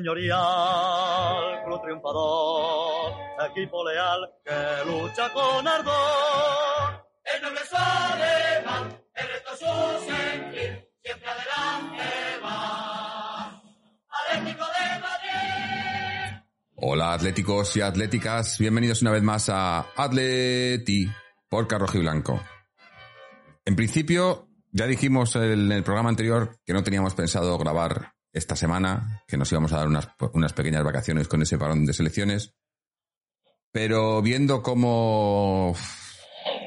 señorial, club triunfador, equipo leal que lucha con ardor. El noble es alemán, el resto su sentir, siempre adelante va. Atlético de Madrid. Hola atléticos y atléticas, bienvenidos una vez más a Atleti por Carroji Blanco. En principio, ya dijimos en el programa anterior que no teníamos pensado grabar esta semana, que nos íbamos a dar unas, unas pequeñas vacaciones con ese parón de selecciones, pero viendo cómo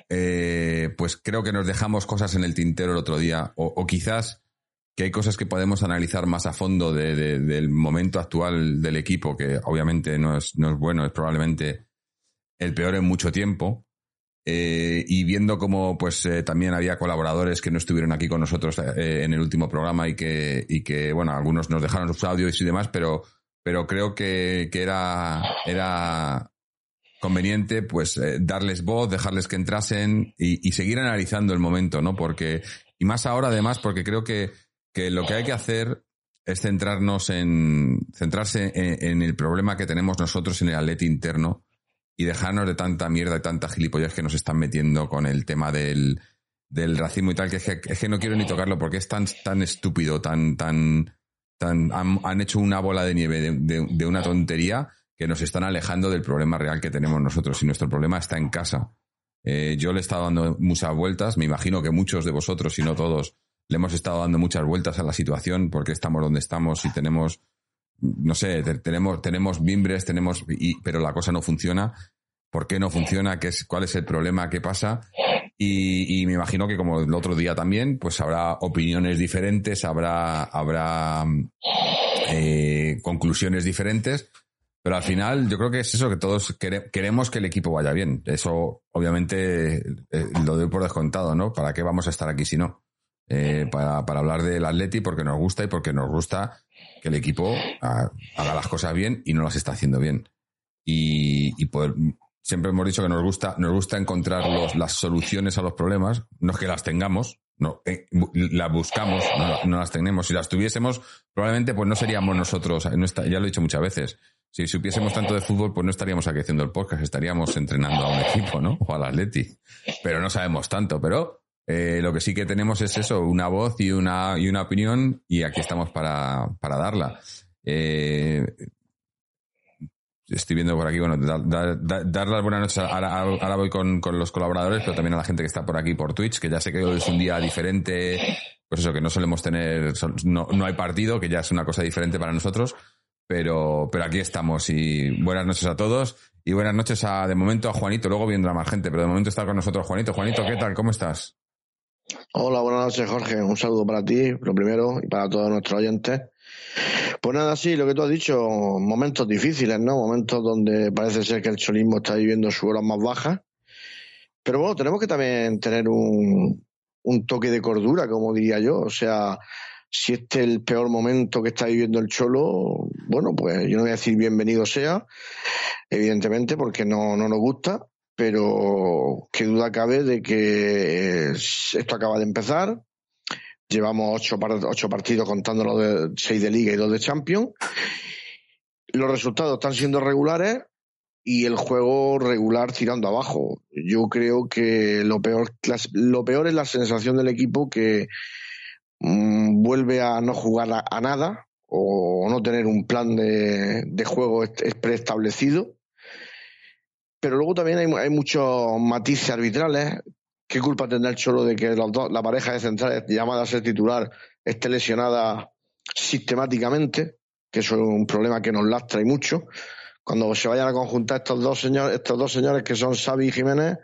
eh, pues creo que nos dejamos cosas en el tintero el otro día, o, quizás que hay cosas que podemos analizar más a fondo de, de, del momento actual del equipo, que obviamente no es, no es bueno, es probablemente el peor en mucho tiempo. Eh, y viendo cómo pues eh, también había colaboradores que no estuvieron aquí con nosotros eh, en el último programa y que, y que, bueno, algunos nos dejaron sus audios y demás, pero, pero creo que, que era, era conveniente pues darles voz, dejarles que entrasen y, seguir analizando el momento, ¿no? Porque, y más ahora además, porque creo que, que lo que hay que hacer es centrarnos en, centrarse en, el problema que tenemos nosotros en el atleta interno y dejarnos de tanta mierda y tanta gilipollas que nos están metiendo con el tema del, del racismo y tal, que es, que es que, no quiero ni tocarlo porque es tan, tan estúpido, tan, tan, tan, han, han hecho una bola de nieve de, una tontería que nos están alejando del problema real que tenemos nosotros y nuestro problema está en casa. Eh, yo le he estado dando muchas vueltas, me imagino que muchos de vosotros, si no todos, le hemos estado dando muchas vueltas a la situación porque estamos donde estamos y tenemos no sé, tenemos, tenemos mimbres, tenemos, y, pero la cosa no funciona. ¿Por qué no funciona? ¿Qué es, ¿Cuál es el problema? ¿Qué pasa? Y, y, me imagino que como el otro día también, pues habrá opiniones diferentes, habrá, habrá eh, conclusiones diferentes, pero al final yo creo que es eso, que todos quere, queremos que el equipo vaya bien. Eso obviamente eh, lo doy por descontado, ¿no? ¿Para qué vamos a estar aquí si no? Eh, para, para hablar del Atleti porque nos gusta y porque nos gusta que el equipo haga las cosas bien y no las está haciendo bien. Y, y siempre hemos dicho que nos gusta, nos gusta encontrar las soluciones a los problemas, no es que las tengamos, no, eh, las buscamos, no, las tenemos. Si las tuviésemos, probablemente pues no seríamos nosotros, ya lo he dicho muchas veces. Si supiésemos tanto de fútbol, pues no estaríamos aquí haciendo el podcast, estaríamos entrenando a un equipo, ¿no? O al Atleti. Pero no sabemos tanto, pero eh, lo que sí que tenemos es eso, una voz y una, y una opinión, y aquí estamos para, para darla. Eh, estoy viendo por aquí, bueno, dar, dar, las buenas noches. Ahora, voy con, con, los colaboradores, pero también a la gente que está por aquí por Twitch, que ya sé que hoy es un día diferente, pues eso, que no solemos tener, no, no hay partido, que ya es una cosa diferente para nosotros, pero, pero aquí estamos y buenas noches a todos y buenas noches a, de momento a Juanito, luego vendrá más gente, pero de momento está con nosotros Juanito. Juanito, ¿qué tal? ¿Cómo estás? Hola, buenas noches, Jorge. Un saludo para ti, lo primero, y para todos nuestros oyentes. Pues nada, sí, lo que tú has dicho, momentos difíciles, ¿no? Momentos donde parece ser que el cholismo está viviendo sus horas más bajas. Pero bueno, tenemos que también tener un, un toque de cordura, como diría yo. O sea, si este es el peor momento que está viviendo el Cholo, bueno, pues yo no voy a decir bienvenido sea, evidentemente, porque no, no nos gusta, pero qué duda cabe de que esto acaba de empezar. Llevamos ocho, ocho partidos contando de seis de Liga y dos de Champions. Los resultados están siendo regulares y el juego regular tirando abajo. Yo creo que lo peor, lo peor es la sensación del equipo que mmm, vuelve a no jugar a, a, nada o no tener un plan de, de juego preestablecido pero luego también hay, muchos matices arbitrales. ¿Qué culpa tendrá el Cholo de que la pareja de centrales llamada a ser titular esté lesionada sistemáticamente? Que eso es un problema que nos lastra y mucho. Cuando se vayan a conjuntar estos dos señores, estos dos señores que son Xavi y Jiménez,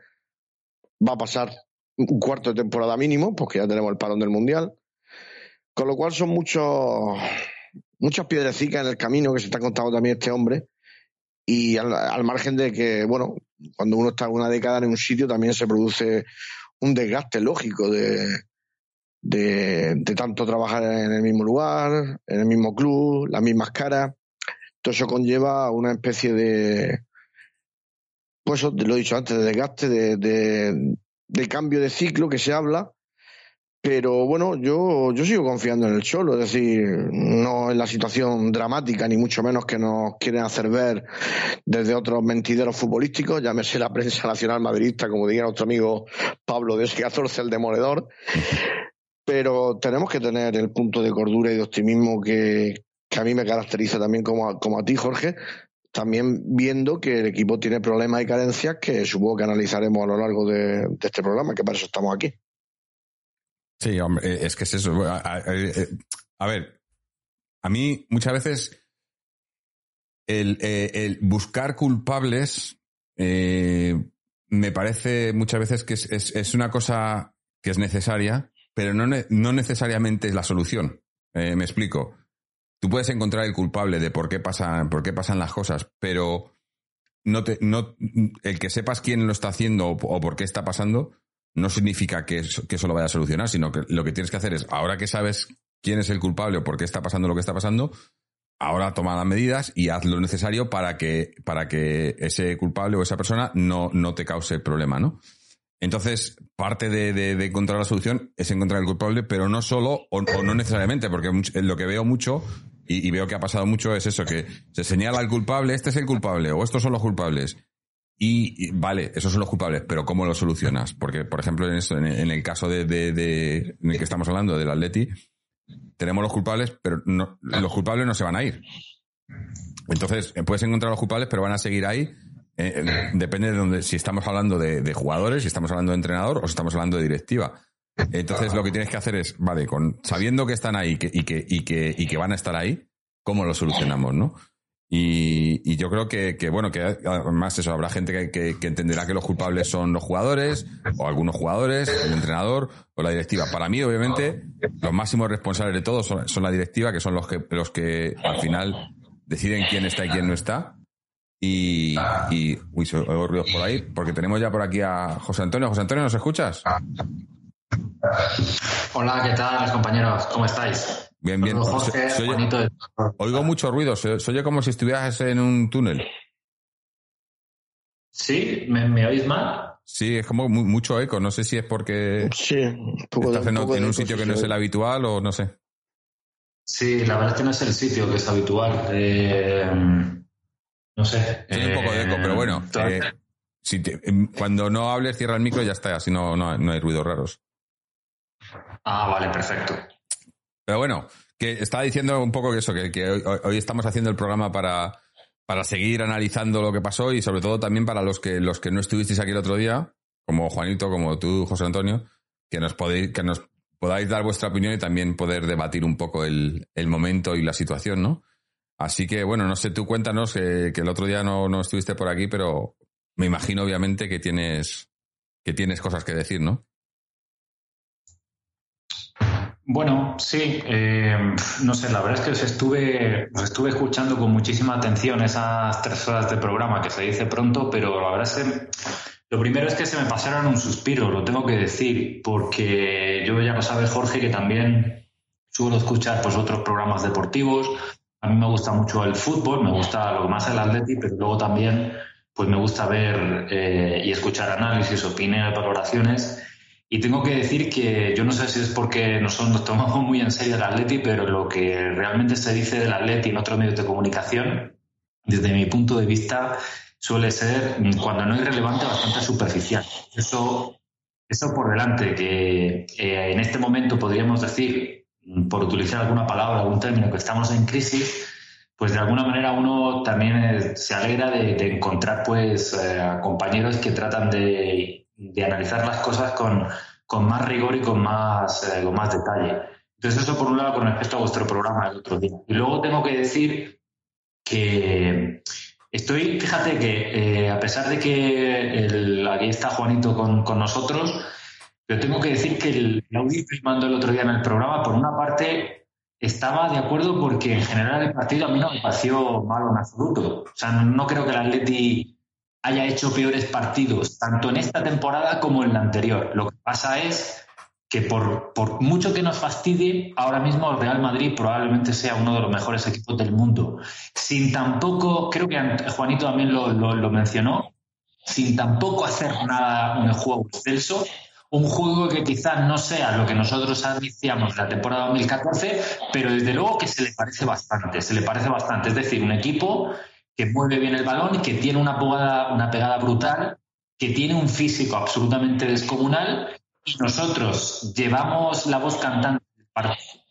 va a pasar un cuarto de temporada mínimo, porque ya tenemos el parón del Mundial. Con lo cual son muchos, muchas piedrecicas en el camino que se está contando también este hombre y al, margen de que, bueno, cuando uno está una década en un sitio también se produce un desgaste lógico de, de, tanto trabajar en el mismo lugar, en el mismo club, las mismas caras. Todo eso conlleva una especie de, pues lo he dicho antes, de desgaste, de, de, de cambio de ciclo que se habla, Pero bueno, yo, yo sigo confiando en el Cholo, es decir, no en la situación dramática, ni mucho menos que nos quieren hacer ver desde otros mentideros futbolísticos, llámese la prensa nacional madridista, como diría nuestro amigo Pablo de S14, el demoledor. Pero tenemos que tener el punto de cordura y de optimismo que, que a mí me caracteriza también como a, como a ti, Jorge, también viendo que el equipo tiene problemas y carencias que supongo que analizaremos a lo largo de este programa, que para eso estamos aquí. Sí, hombre, eh, es que es eso. A, eh, ver, a mí muchas veces el, eh, buscar culpables me parece muchas veces que es, una cosa que es necesaria, pero no, no necesariamente es la solución. me explico. Tú puedes encontrar el culpable de por qué pasan, por qué pasan las cosas, pero no te, no, el que sepas quién lo está haciendo o por qué está pasando no significa que eso, lo vaya a solucionar, sino que lo que tienes que hacer es, ahora que sabes quién es el culpable o por qué está pasando lo que está pasando, ahora toma las medidas y haz lo necesario para que, para que ese culpable o esa persona no, no te cause problema, ¿no? Entonces, parte de, encontrar la solución es encontrar el culpable, pero no solo o, no necesariamente, porque lo que veo mucho y, y, veo que ha pasado mucho es eso, que se señala al culpable, este es el culpable o estos son los culpables. Y, vale, esos son los culpables, pero ¿cómo lo solucionas? Porque, por ejemplo, en, eso, en, el caso de, de, en el que estamos hablando, del Atleti, tenemos los culpables, pero no, los culpables no se van a ir. Entonces, eh, puedes encontrar los culpables, pero van a seguir ahí. Eh, eh, depende de donde, si estamos hablando de, jugadores, si estamos hablando de entrenador o si estamos hablando de directiva. Entonces, lo que tienes que hacer es, vale, con, sabiendo que están ahí y, que, y, que, y que van a estar ahí, ¿cómo lo solucionamos, no? Y, yo creo que, bueno, que además eso, habrá gente que, entenderá que los culpables son los jugadores, o algunos jugadores, el entrenador, o la directiva. Para mí, obviamente, los máximos responsables de todo son, la directiva, que son los que, los que al final deciden quién está y quién no está. Y, y uy, se oigo ruidos por ahí, porque tenemos ya por aquí a José Antonio. José Antonio, ¿nos escuchas? Hola, ¿qué tal, compañeros? ¿Cómo estáis? Bien, bien. oigo mucho ruido, se, oye como si estuvieras en un túnel. ¿Sí? ¿Me, oís mal? Sí, es como mucho eco. No sé si es porque sí, estás en, un sitio que no es el habitual o no sé. Sí, la verdad es que no es el sitio que es habitual. Eh, no sé. Tiene un poco de eco, pero bueno. Eh, si em, cuando no hables, cierra el micro y ya está. Así no, no, no hay ruidos raros. Ah, vale, perfecto. Pero bueno, que estaba diciendo un poco que eso, que, hoy, estamos haciendo el programa para, para seguir analizando lo que pasó y sobre todo también para los que, los que no estuvisteis aquí el otro día, como Juanito, como tú, José Antonio, que nos podéis, que nos podáis dar vuestra opinión y también poder debatir un poco el, momento y la situación, ¿no? Así que, bueno, no sé, tú cuéntanos que, que el otro día no, no, estuviste por aquí, pero me imagino obviamente que tienes, que tienes cosas que decir, ¿no? Bueno, sí, eh, no sé, la verdad es que os estuve, os estuve escuchando con muchísima atención esas tres horas de programa que se dice pronto, pero la verdad es que lo primero es que se me pasaron un suspiro, lo tengo que decir, porque yo ya lo sabe Jorge que también suelo escuchar pues otros programas deportivos. A mí me gusta mucho el fútbol, me gusta lo más el atleti, pero luego también pues me gusta ver eh, y escuchar análisis, opiniones, valoraciones y tengo que decir que yo no sé si es porque nosotros nos tomamos muy en serio el Atleti, pero lo que realmente se dice del Atleti en otros medios de comunicación, desde mi punto de vista, suele ser, cuando no es relevante, bastante superficial. Eso, eso por delante, que eh, en este momento podríamos decir, por utilizar alguna palabra, algún término, que estamos en crisis, pues de alguna manera uno también se alegra de, encontrar pues eh, compañeros que tratan de de analizar las cosas con, más rigor y con más, eh, con más detalle. Entonces, eso por un lado con respecto a vuestro programa del otro día. Y luego tengo que decir que estoy, fíjate que eh, a pesar de que aquí está Juanito con, nosotros, pero tengo que decir que el, audio que mando el otro día en el programa, por una parte, estaba de acuerdo porque en general el partido a mí no me pareció malo en absoluto. O sea, no creo que el Atleti haya hecho peores partidos, tanto en esta temporada como en la anterior. Lo que pasa es que por, por, mucho que nos fastidie, ahora mismo el Real Madrid probablemente sea uno de los mejores equipos del mundo. Sin tampoco, creo que Juanito también lo, lo, mencionó, sin tampoco hacer nada en el juego excelso, un juego que quizás no sea lo que nosotros iniciamos la temporada 2014, pero desde luego que se le parece bastante, se le parece bastante. Es decir, un equipo que mueve bien el balón, que tiene una pegada, brutal, que tiene un físico absolutamente descomunal y nosotros llevamos la voz cantante del partido,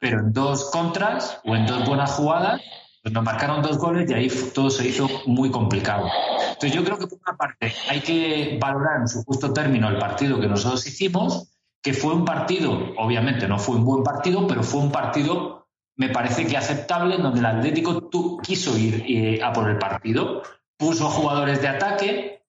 pero en dos contras o en dos buenas jugadas pues nos marcaron dos goles y ahí todo se hizo muy complicado. Entonces yo creo que por una parte hay que valorar en su justo término el partido que nosotros hicimos, que fue un partido, obviamente no fue un buen partido, pero fue un partido, me parece que aceptable, en donde el Atlético quiso ir eh, a por el partido, puso jugadores de ataque,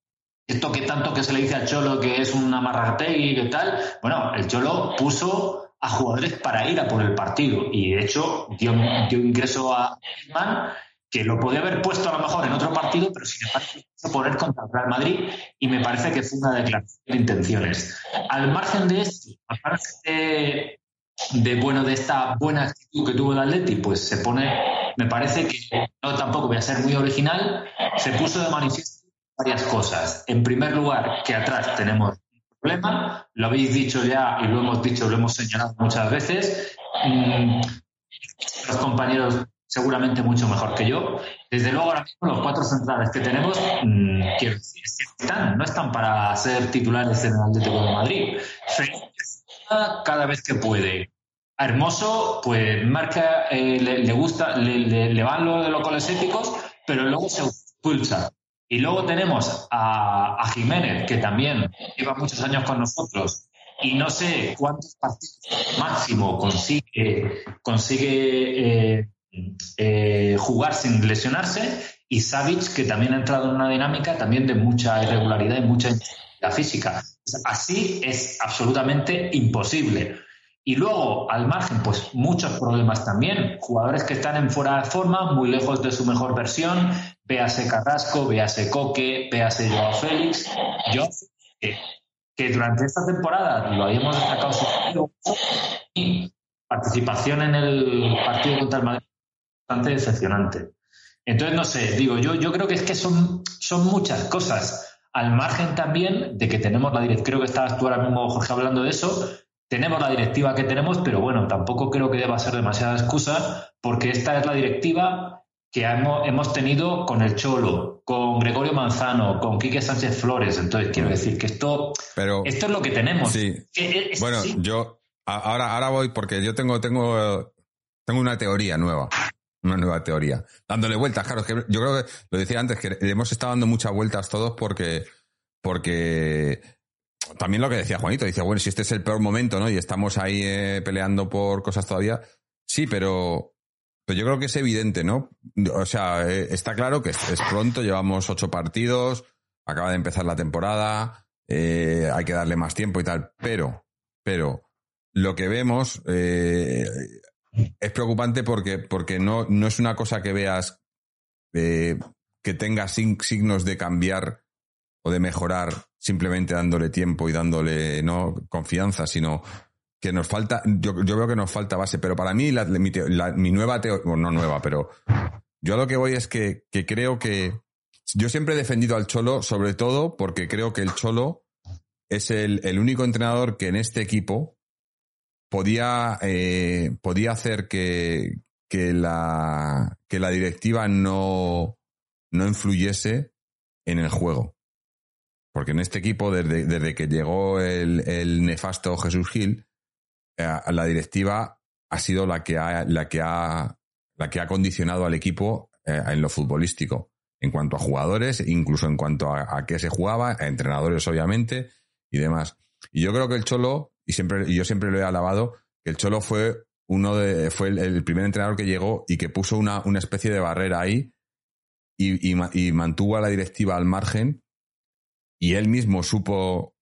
esto que tanto que se le dice al Cholo que es una marrategui y tal, bueno, el Cholo puso a jugadores para ir a por el partido. Y de hecho, dio, dio ingreso a Griezmann, que lo podía haber puesto a lo mejor en otro partido, pero sin embargo quiso poner contra el Real Madrid y me parece que fue una declaración de intenciones. Al margen de esto, aparte de, de, bueno, de esta buena actitud que tuvo el Atleti, pues se pone, me parece que no tampoco voy a ser muy original, se puso de manifiesto varias cosas. En primer lugar, que atrás tenemos problema, lo habéis dicho ya y lo hemos dicho, lo hemos señalado muchas veces. Mm, los compañeros seguramente mucho mejor que yo. Desde luego, ahora mismo los cuatro centrales que tenemos, mm, están, no están para ser titulares en el Atlético de Madrid. Cada vez que puede. Hermoso, pues marca, eh, le, gusta, le, le, van los, los goles pero luego se expulsa. Y luego tenemos a, Jiménez, que también lleva muchos años con nosotros y no sé cuántos partidos máximo consigue, consigue eh, eh, jugar sin lesionarse. Y Savic, que también ha entrado en una dinámica también de mucha irregularidad y mucha física. Así es absolutamente imposible. Y luego, al margen, pues muchos problemas también. Jugadores que están en fuera de forma, muy lejos de su mejor versión. Véase Carrasco, véase Coque, véase Joao Félix. Yo, que, durante esta temporada lo habíamos destacado su participación en el partido contra el Madrid bastante decepcionante. Entonces, no sé, digo, yo, yo creo que es que son, son muchas cosas. Al margen también de que tenemos la dirección, creo que estabas tú ahora mismo, Jorge, hablando de eso, tenemos la directiva que tenemos, pero bueno, tampoco creo que deba ser demasiada excusa, porque esta es la directiva que hemos, tenido con el Cholo, con Gregorio Manzano, con Quique Sánchez Flores. Entonces, quiero decir que esto, esto es lo que tenemos. Sí. bueno, yo ahora, ahora voy porque yo tengo, tengo, tengo una teoría nueva. Una nueva teoría. Dándole vueltas, claro, que yo creo que lo decía antes, que hemos estado dando muchas vueltas todos porque, porque también lo que decía Juanito, dice, bueno, si este es el peor momento, ¿no? Y estamos ahí eh, peleando por cosas todavía. Sí, pero, pero yo creo que es evidente, ¿no? O sea, eh, está claro que es, pronto, llevamos ocho partidos, acaba de empezar la temporada, eh, hay que darle más tiempo y tal, pero, pero, lo que vemos es preocupante porque, porque no, no es una cosa que veas que tenga signos de cambiar o de mejorar simplemente dándole tiempo y dándole no confianza, sino que nos falta, yo, veo que nos falta base, pero para mí la, mi, nueva teoría, bueno, no nueva, pero yo a lo que voy es que, creo que yo siempre he defendido al Cholo, sobre todo porque creo que el Cholo es el, único entrenador que en este equipo podía, eh, podía hacer que, que, la, que la directiva no, no influyese en el juego. Porque en este equipo, desde, desde que llegó el, nefasto Jesús Gil, eh, la directiva ha sido la que ha, la que ha, la que ha condicionado al equipo eh, en lo futbolístico. En cuanto a jugadores, incluso en cuanto a, qué se jugaba, a entrenadores, obviamente, y demás. Y yo creo que el Cholo, y siempre, y yo siempre lo he alabado, que el Cholo fue uno de, fue el, primer entrenador que llegó y que puso una, una especie de barrera ahí y, y mantuvo a la directiva al margen y él mismo supo,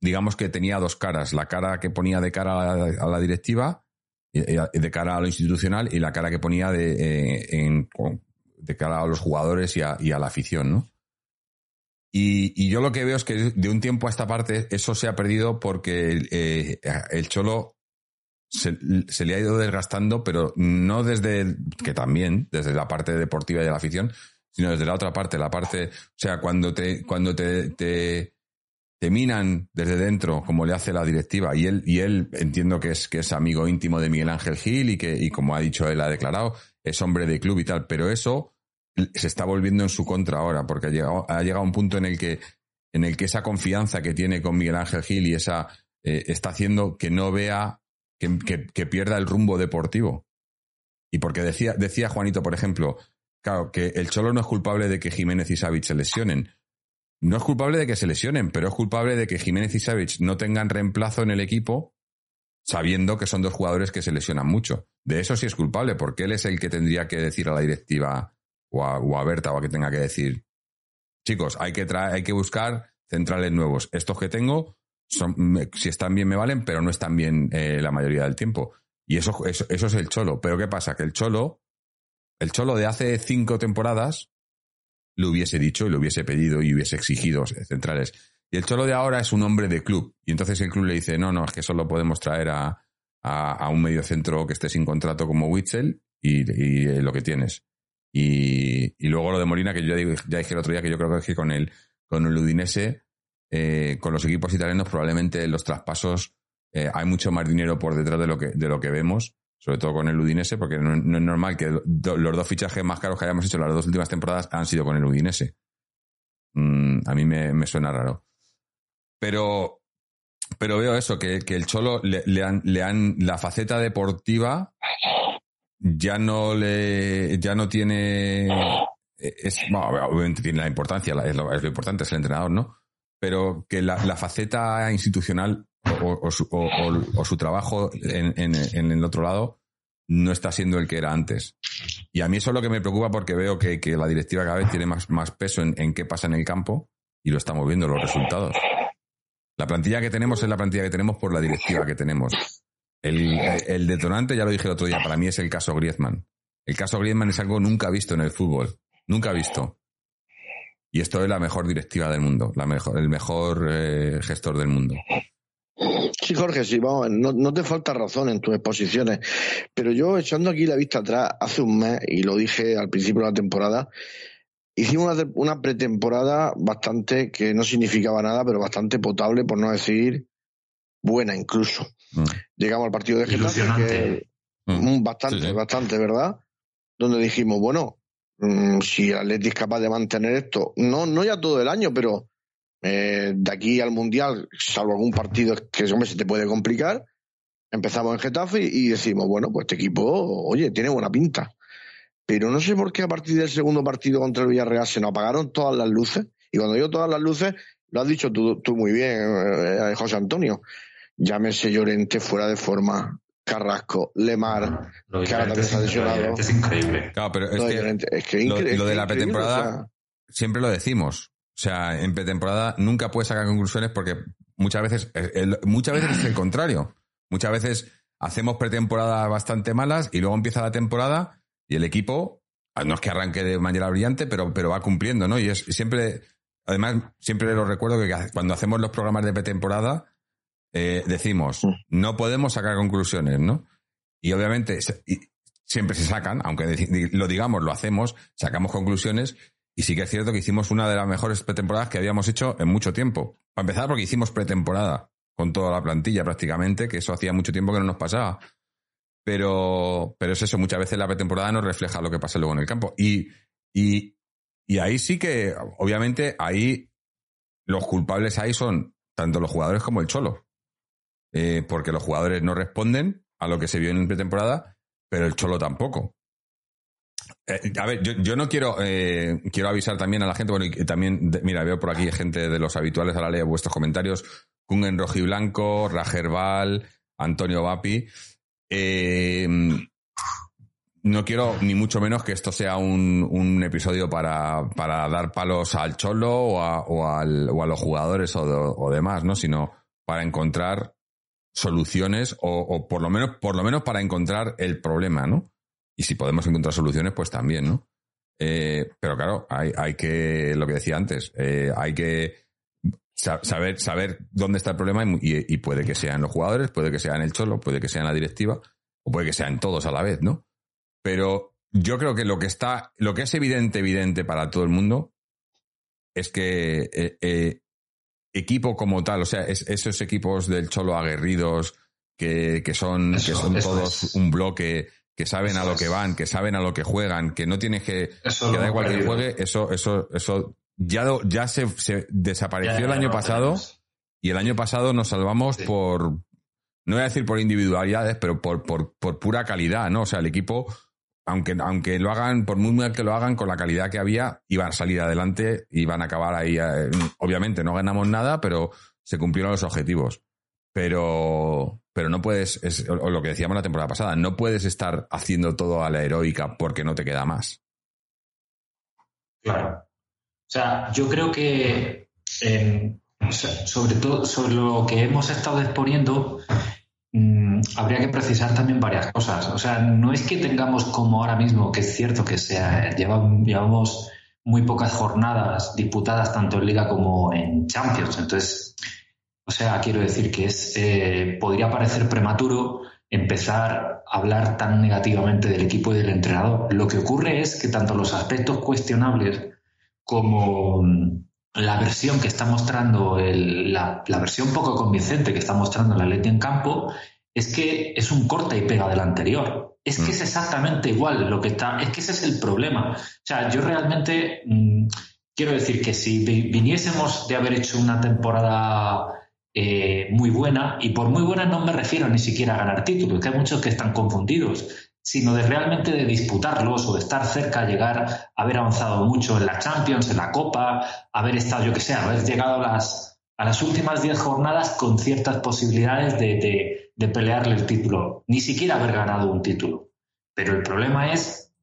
digamos que tenía dos caras, la cara que ponía de cara a la, directiva, de cara a lo institucional, y la cara que ponía de, eh, de cara a los jugadores y a, la afición, ¿no? Y, yo lo que veo es que de un tiempo a esta parte eso se ha perdido porque eh, el Cholo se, le ha ido desgastando, pero no desde, que también, desde la parte deportiva y de la afición, sino desde la otra parte, la parte, o sea, cuando te, cuando te, te minan desde dentro, como le hace la directiva, y él, y él entiendo que es, que es amigo íntimo de Miguel Ángel Gil y que, y como ha dicho él, ha declarado, es hombre de club y tal, pero eso se está volviendo en su contra ahora, porque ha llegado, ha llegado un punto en el que, en el que esa confianza que tiene con Miguel Ángel Gil y esa eh, está haciendo que no vea, que, que, pierda el rumbo deportivo. Y porque decía, decía Juanito, por ejemplo, claro, que el Cholo no es culpable de que Jiménez y Savic se lesionen. No es culpable de que se lesionen, pero es culpable de que Jiménez y Savic no tengan reemplazo en el equipo sabiendo que son dos jugadores que se lesionan mucho. De eso sí es culpable, porque él es el que tendría que decir a la directiva o a, o a Berta o a que tenga que decir, chicos, hay que, hay que buscar centrales nuevos. Estos que tengo, son, si están bien me valen, pero no están bien eh, la mayoría del tiempo. Y eso, eso, eso es el cholo. Pero ¿qué pasa? Que el cholo, el cholo de hace cinco temporadas, le hubiese dicho y le hubiese pedido y hubiese exigido centrales. Y el Cholo de ahora es un hombre de club. Y entonces el club le dice, no, no, es que solo podemos traer a, a, un medio centro que esté sin contrato como Witzel y, eh, lo que tienes. Y, luego lo de Molina, que yo ya, ya, dije el otro día que yo creo que con el, con el Udinese, eh, con los equipos italianos, probablemente los traspasos eh, hay mucho más dinero por detrás de lo que, de lo que vemos sobre todo con el Udinese, porque no, es normal que los dos fichajes más caros que hayamos hecho las dos últimas temporadas han sido con el Udinese. Mm, a mí me, suena raro. Pero, pero veo eso, que, el Cholo le, han, le han, la faceta deportiva ya no le, ya no tiene, es, obviamente tiene la importancia, es lo, importante, es el entrenador, ¿no? Pero que la, la faceta institucional o, su, trabajo en, el otro lado no está siendo el que era antes. Y a mí eso es lo que me preocupa porque veo que, la directiva cada vez tiene más, más peso en, qué pasa en el campo y lo estamos viendo, los resultados. La plantilla que tenemos es la plantilla que tenemos por la directiva que tenemos. El, detonante, ya lo dije el otro día, para mí es el caso Griezmann. El caso Griezmann es algo nunca visto en el fútbol. Nunca visto. Y esto es la mejor directiva del mundo, la mejor, el mejor eh, gestor del mundo. Sí, Jorge, sí, vamos, no, no, te falta razón en tus exposiciones, pero yo echando aquí la vista atrás, hace un mes, y lo dije al principio de la temporada, hicimos una, pretemporada bastante, que no significaba nada, pero bastante potable, por no decir buena incluso. Mm. Llegamos al partido de Getafe, que mm. bastante, bastante, ¿verdad? Donde dijimos, bueno, mm, si el Atleti es capaz de mantener esto, no, no ya todo el año, pero eh, de aquí al Mundial, salvo algún partido que hombre, se te puede complicar, empezamos en Getafe y decimos, bueno, pues este equipo, oye, tiene buena pinta. Pero no sé por qué a partir del segundo partido contra el Villarreal se nos apagaron todas las luces. Y cuando digo todas las luces, lo has dicho tú, muy bien, eh, José Antonio. Llámese Llorente fuera de forma, Carrasco, Lemar, que ahora también está lesionado. Es increíble. Claro, pero es, que, lo, de la pretemporada siempre lo decimos. O sea, en pretemporada nunca puedes sacar conclusiones porque muchas veces, muchas veces es el contrario. Muchas veces hacemos pretemporadas bastante malas y luego empieza la temporada y el equipo, no es que arranque de manera brillante, pero, pero va cumpliendo, ¿no? Y es siempre, además, siempre lo recuerdo que cuando hacemos los programas de pretemporada, eh, decimos, mm. no podemos sacar conclusiones, ¿no? Y obviamente siempre se sacan, aunque lo digamos, lo hacemos, sacamos conclusiones y sí que es cierto que hicimos una de las mejores pretemporadas que habíamos hecho en mucho tiempo. Para empezar, porque hicimos pretemporada con toda la plantilla prácticamente, que eso hacía mucho tiempo que no nos pasaba. Pero, pero es eso, muchas veces la pretemporada no refleja lo que pasa luego en el campo. Y, y, y ahí sí que, obviamente, ahí los culpables ahí son tanto los jugadores como el Cholo. Eh, porque los jugadores no responden a lo que se vio en pretemporada, pero el Cholo tampoco. Eh, a ver, yo, no quiero eh, quiero avisar también a la gente, bueno, y también, mira, veo por aquí gente de los habituales, a la ley de vuestros comentarios, Kungen Rojiblanco, Rajerbal, Antonio Vapi. No quiero ni mucho menos que esto sea un, episodio para, para, dar palos al cholo o a, al, o a los jugadores o, o, demás, ¿no? Sino para encontrar soluciones o, por lo menos, por lo menos para encontrar el problema, ¿no? Y si podemos encontrar soluciones, pues también, ¿no? Eh, pero claro, hay, hay, que, lo que decía antes, eh, hay que saber, saber dónde está el problema y, puede que sea en los jugadores, puede que sea en el cholo, puede que sea en la directiva, o puede que sea en todos a la vez, ¿no? Pero yo creo que lo que está, lo que es evidente, evidente para todo el mundo, es que eh, equipo como tal, o sea, esos equipos del Cholo aguerridos que, son, que son todos un bloque, que saben a lo que van, que saben a lo que juegan, que no tienes que, que da igual que juegue, eso, eso, eso ya, ya se, desapareció el año pasado y el año pasado nos salvamos por, no voy a decir por individualidades, pero por, por, por pura calidad, ¿no? O sea, el equipo aunque, aunque lo hagan, por muy mal que lo hagan, con la calidad que había, iban a salir adelante y van a acabar ahí. Eh, obviamente no ganamos nada, pero se cumplieron los objetivos. Pero, pero no puedes, es lo que decíamos la temporada pasada, no puedes estar haciendo todo a la heroica porque no te queda más. Claro. O sea, yo creo que eh, sobre todo sobre lo que hemos estado exponiendo, Mm, habría que precisar también varias cosas. O sea, no es que tengamos como ahora mismo, que es cierto que sea, llevamos muy pocas jornadas disputadas tanto en Liga como en Champions. Entonces, o sea, quiero decir que es eh, podría parecer prematuro empezar a hablar tan negativamente del equipo y del entrenador. Lo que ocurre es que tanto los aspectos cuestionables como mm, la versión que está mostrando, la, versión poco convincente que está mostrando la Leti en campo, es que es un corte y pega del anterior. Es que es mm. exactamente igual lo que está. Es que ese es el problema. O sea, yo realmente mm, quiero decir que si viniésemos de haber hecho una temporada eh, muy buena, y por muy buena no me refiero ni siquiera a ganar títulos, que hay muchos que están confundidos sino de realmente de disputarlos o de estar cerca, llegar, haber avanzado mucho en la Champions, en la Copa, haber estado, yo que sé, haber llegado a las, a las últimas 10 jornadas con ciertas posibilidades de, de, pelearle el título, ni siquiera haber ganado un título. Pero el problema es,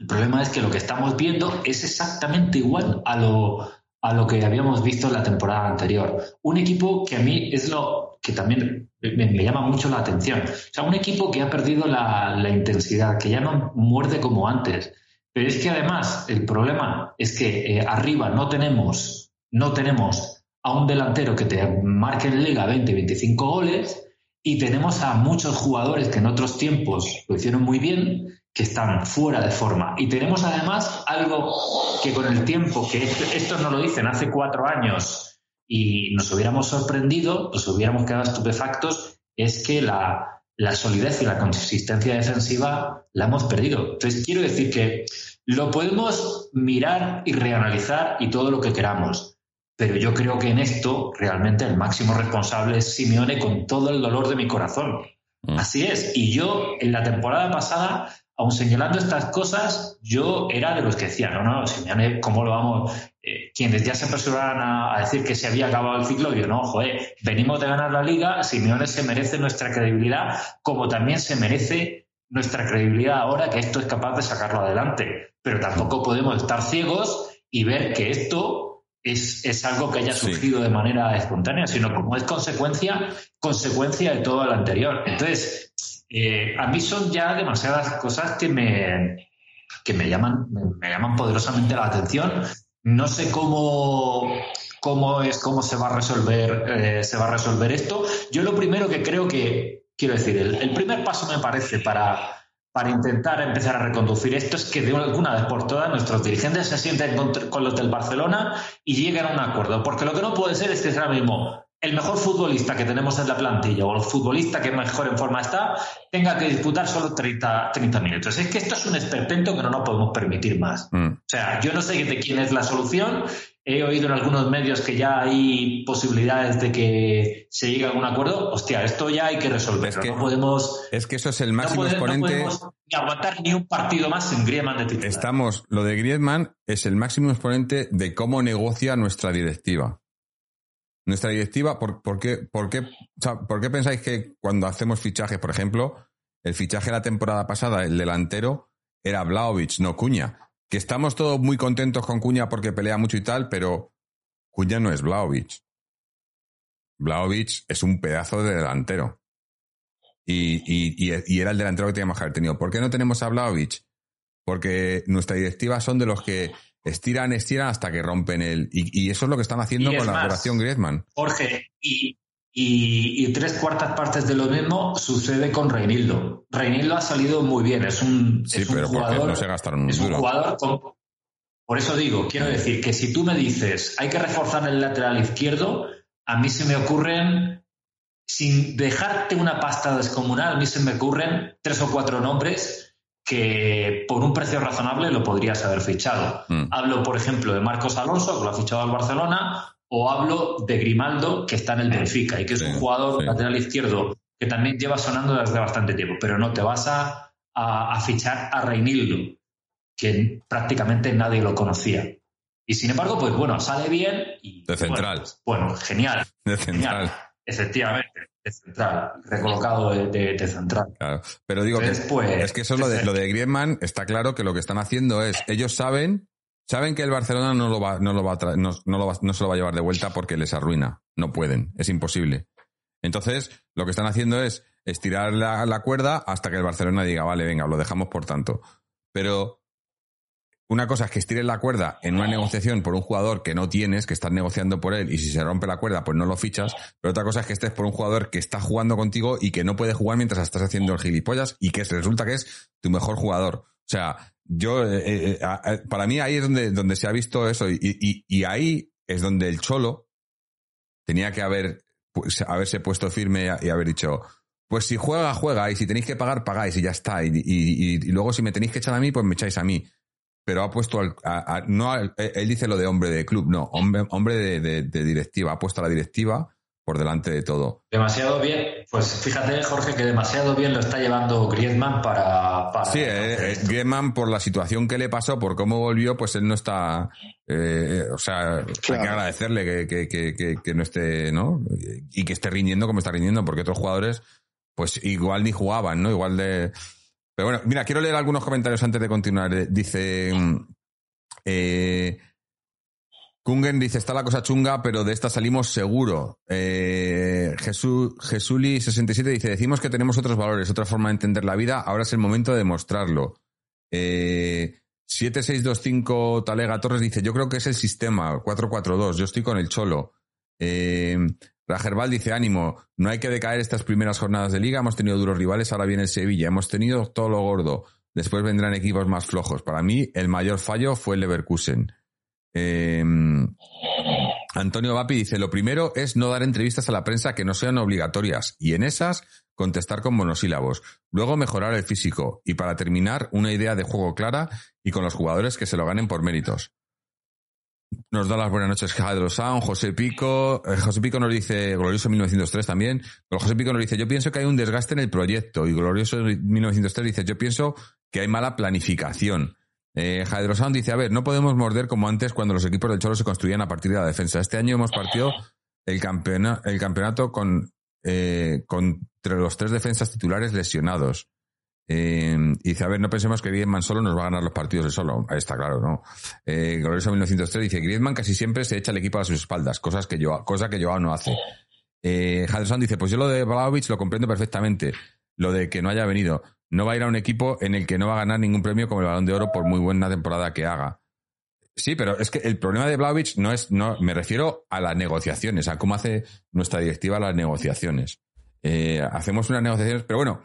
el problema es que lo que estamos viendo es exactamente igual a lo, a lo que habíamos visto en la temporada anterior. Un equipo que a mí es lo que también me, llama mucho la atención. O sea, un equipo que ha perdido la, intensidad, que ya no muerde como antes. Pero es que además el problema es que eh, arriba no tenemos, no tenemos a un delantero que te marque en liga 20, 25 goles y tenemos a muchos jugadores que en otros tiempos lo hicieron muy bien, que están fuera de forma. Y tenemos además algo que con el tiempo, que esto, esto no lo dicen hace cuatro años, y nos hubiéramos sorprendido, nos hubiéramos quedado estupefactos, es que la, solidez y la consistencia defensiva la hemos perdido. Entonces, quiero decir que lo podemos mirar y reanalizar y todo lo que queramos, pero yo creo que en esto realmente el máximo responsable es Simeone con todo el dolor de mi corazón. Mm. Así es. Y yo en la temporada pasada aun señalando estas cosas, yo era de los que decían, no, no, Simeone, ¿cómo lo vamos? Eh, quienes ya se apresuraban a, decir que se había acabado el ciclo, yo no, joder, venimos de ganar la liga, Simeone se merece nuestra credibilidad, como también se merece nuestra credibilidad ahora que esto es capaz de sacarlo adelante. Pero tampoco podemos estar ciegos y ver que esto es, es algo que haya surgido de manera espontánea, sino como es consecuencia, consecuencia de todo lo anterior. Entonces, eh, a mí son ya demasiadas cosas que me, que me, llaman, me, llaman poderosamente la atención. No sé cómo, cómo es, cómo se va a resolver, eh, se va a resolver esto. Yo lo primero que creo que, quiero decir, el, primer paso me parece para, para intentar empezar a reconducir esto es que de alguna vez por todas nuestros dirigentes se sienten con, con los del Barcelona y lleguen a un acuerdo. Porque lo que no puede ser es que ahora mismo el mejor futbolista que tenemos en la plantilla o el futbolista que mejor en forma está tenga que disputar solo 30, 30 minutos. Es que esto es un esperpento que no nos podemos permitir más. Mm. O sea, yo no sé de quién es la solución. He oído en algunos medios que ya hay posibilidades de que se llegue a algún acuerdo. Hostia, esto ya hay que resolverlo. Es que, no podemos. Es que eso es el máximo exponente. No ni aguantar ni un partido más en Griezmann de titular. Estamos, lo de Griezmann es el máximo exponente de cómo negocia nuestra directiva. Nuestra directiva, ¿por, qué, por, qué, ¿por qué pensáis que cuando hacemos fichajes, por ejemplo, el fichaje de la temporada pasada, el delantero, era Blaovic, no Cuña? Que estamos todos muy contentos con Cuña porque pelea mucho y tal, pero Cuña no es Blaovic. Blaovic es un pedazo de delantero. Y, y, era el delantero que teníamos que haber tenido. ¿Por qué no tenemos a Blaovic? Porque nuestra directiva son de los que estiran, estiran hasta que rompen el. Y, eso es lo que están haciendo con la operación Griezmann. Jorge, y, y, tres cuartas partes de lo mismo sucede con Reinildo. Reinildo ha salido muy bien, es un, sí, pero jugador. No se gastaron un es un jugador Por eso digo, quiero decir que si tú me dices hay que reforzar el lateral izquierdo, a mí se me ocurren, sin dejarte una pasta descomunal, a mí se me ocurren tres o cuatro nombres que por un precio razonable lo podrías haber fichado. Mm. Hablo, por ejemplo, de Marcos Alonso, que lo ha fichado al Barcelona, o hablo de Grimaldo, que está en el Benfica y que es Sí, un jugador sí. lateral izquierdo que también lleva sonando desde bastante tiempo, pero no te vas a, a- a fichar a Reinildo, que prácticamente nadie lo conocía. Y sin embargo, pues bueno, sale bien y... De central. Bueno, bueno, genial, De genial. central. Efectivamente, de central, recolocado de, de- de central. Claro. Pero digo que pues, es que eso lo de, lo de Griezmann está claro que lo que están haciendo es, ellos saben, saben que el Barcelona no lo va, no lo va a no, no lo va- no se lo va a llevar de vuelta porque les arruina. No pueden, es imposible. Entonces, lo que están haciendo es estirar la, la cuerda hasta que el Barcelona diga, vale, venga, lo dejamos por tanto. Pero una cosa es que estires la cuerda en una negociación por un jugador que no tienes, que estás negociando por él, y si se rompe la cuerda, pues no lo fichas. Pero otra cosa es que estés por un jugador que está jugando contigo y que no puede jugar mientras estás haciendo el gilipollas y que resulta que es tu mejor jugador. O sea, yo, eh, eh, a- para mí ahí es donde, donde se ha visto eso y, y- y ahí es donde el Cholo tenía que haber, pues, haberse puesto firme y haber dicho, pues si juega, juega, y si tenéis que pagar, pagáis, y ya está. Y- y luego si me tenéis que echar a mí, pues me echáis a mí. Pero ha puesto al, a- a- no, al- él dice lo de hombre de club, no, hombre, hombre de, de- de directiva, ha puesto a la directiva por delante de todo. Demasiado bien. Pues fíjate, Jorge, que demasiado bien lo está llevando Griezmann para... para Sí, eh, eh, Griezmann, por la situación que le pasó, por cómo volvió, pues él no está. eh, o sea, hay que agradecerle que, que, que, que, que no esté, ¿no? Y que esté rindiendo como está rindiendo, porque otros jugadores, pues igual ni jugaban, ¿no? Igual de. Pero bueno, mira, quiero leer algunos comentarios antes de continuar. Eh, Dice. mm, Eh, Kungen dice, está la cosa chunga, pero de esta salimos seguro. Eh, Jesús, Jesuli67 dice, decimos que tenemos otros valores, otra forma de entender la vida, ahora es el momento de demostrarlo. Eh, 7625 Talega Torres dice, yo creo que es el sistema, 442, yo estoy con el cholo. Eh, Rajerbal dice, ánimo, no hay que decaer estas primeras jornadas de liga, hemos tenido duros rivales, ahora viene el Sevilla, hemos tenido todo lo gordo, después vendrán equipos más flojos. Para mí, el mayor fallo fue el Leverkusen. Eh, Antonio Vapi dice, lo primero es no dar entrevistas a la prensa que no sean obligatorias y en esas contestar con monosílabos. Luego mejorar el físico y para terminar una idea de juego clara y con los jugadores que se lo ganen por méritos. Nos da las buenas noches Jairo Sound, José Pico. eh, José Pico nos dice, Glorioso 1903 también. José Pico nos dice, yo pienso que hay un desgaste en el proyecto. Y Glorioso 1903 dice, yo pienso que hay mala planificación. Eh, Jairo Sound dice, a ver, no podemos morder como antes cuando los equipos del Cholo se construían a partir de la defensa. Este año hemos partido el, campeona- el campeonato con, eh, con entre los tres defensas titulares lesionados. Y dice, a ver, no pensemos que Griezmann solo nos va a ganar los partidos de solo. Ahí está claro, ¿no? Eh, Glorioso 1903 dice, Griezmann casi siempre se echa el equipo a sus espaldas, cosas que yo, cosa que Joao no hace. Eh, Henderson dice, pues yo lo de Vlahovic lo comprendo perfectamente. Lo de que no haya venido. No va a ir a un equipo en el que no va a ganar ningún premio como el Balón de Oro por muy buena temporada que haga. Sí, pero es que el problema de Vlahovic no es, no, me refiero a las negociaciones, a cómo hace nuestra directiva las negociaciones. Eh, hacemos unas negociaciones, pero bueno,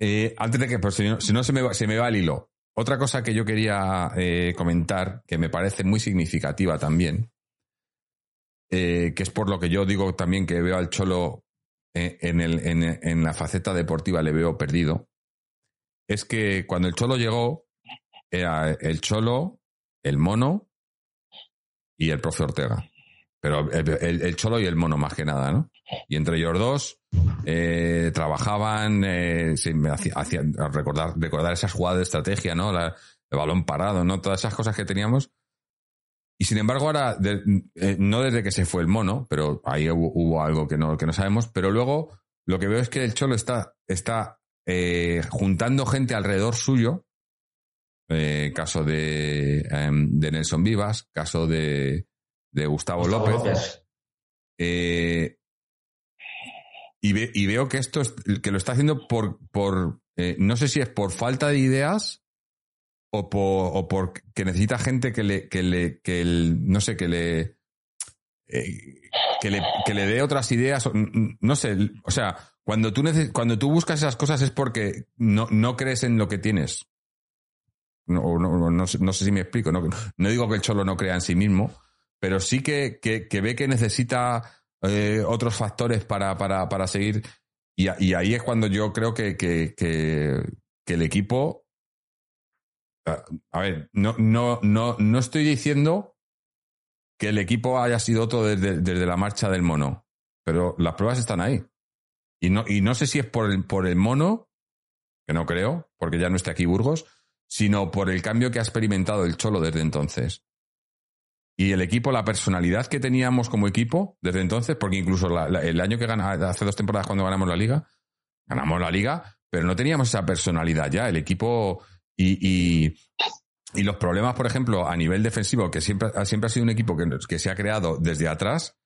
eh, antes de que, pues, si no, si no se, me va, se me va el hilo. Otra cosa que yo quería eh, comentar, que me parece muy significativa también, eh, que es por lo que yo digo también que veo al Cholo eh, en, el, en, en la faceta deportiva, le veo perdido, es que cuando el Cholo llegó, era el Cholo, el Mono y el profe Ortega. Pero el, el- Cholo y el Mono más que nada, ¿no? Y entre ellos dos eh, trabajaban, eh, recordar, recordar esas jugadas de estrategia, ¿no? El balón parado, ¿no? Todas esas cosas que teníamos. Y sin embargo, ahora, eh, no desde que se fue el mono, pero ahí hubo, algo que no, que no sabemos, pero luego lo que veo es que el Cholo está, está eh, juntando gente alrededor suyo, eh, caso em, de Nelson Vivas, caso de, de Gustavo, Gustavo López, López. eh, y, ve- y veo que esto es, que lo está haciendo por, por eh, no sé si es por falta de ideas o por, o por que necesita gente que le, que le, que el, no sé, que le, eh, que le, que le dé otras ideas, no sé, o sea, cuando tú, neces- cuando tú buscas esas cosas es porque no, no crees en lo que tienes. No, o no, no sé, no sé si me explico, no, no digo que el cholo no crea en sí mismo, pero sí que, que, ve que necesita eh, otros factores para, para, para seguir. Y, y, ahí es cuando yo creo que, que, que, que el equipo. A ver, no, no, no, no estoy diciendo que el equipo haya sido otro desde, desde, la marcha del mono, pero las pruebas están ahí. Y no, y no sé si es por el, por el mono, que no creo, porque ya no está aquí Burgos, sino por el cambio que ha experimentado el Cholo desde entonces. Y el equipo, la personalidad que teníamos como equipo desde entonces, porque incluso el año que ganamos, hace dos temporadas cuando ganamos la liga, ganamos la liga, pero no teníamos esa personalidad ya. El equipo y, y, y los problemas, por ejemplo, a nivel defensivo, que siempre, siempre ha sido un equipo que, que se ha creado desde atrás,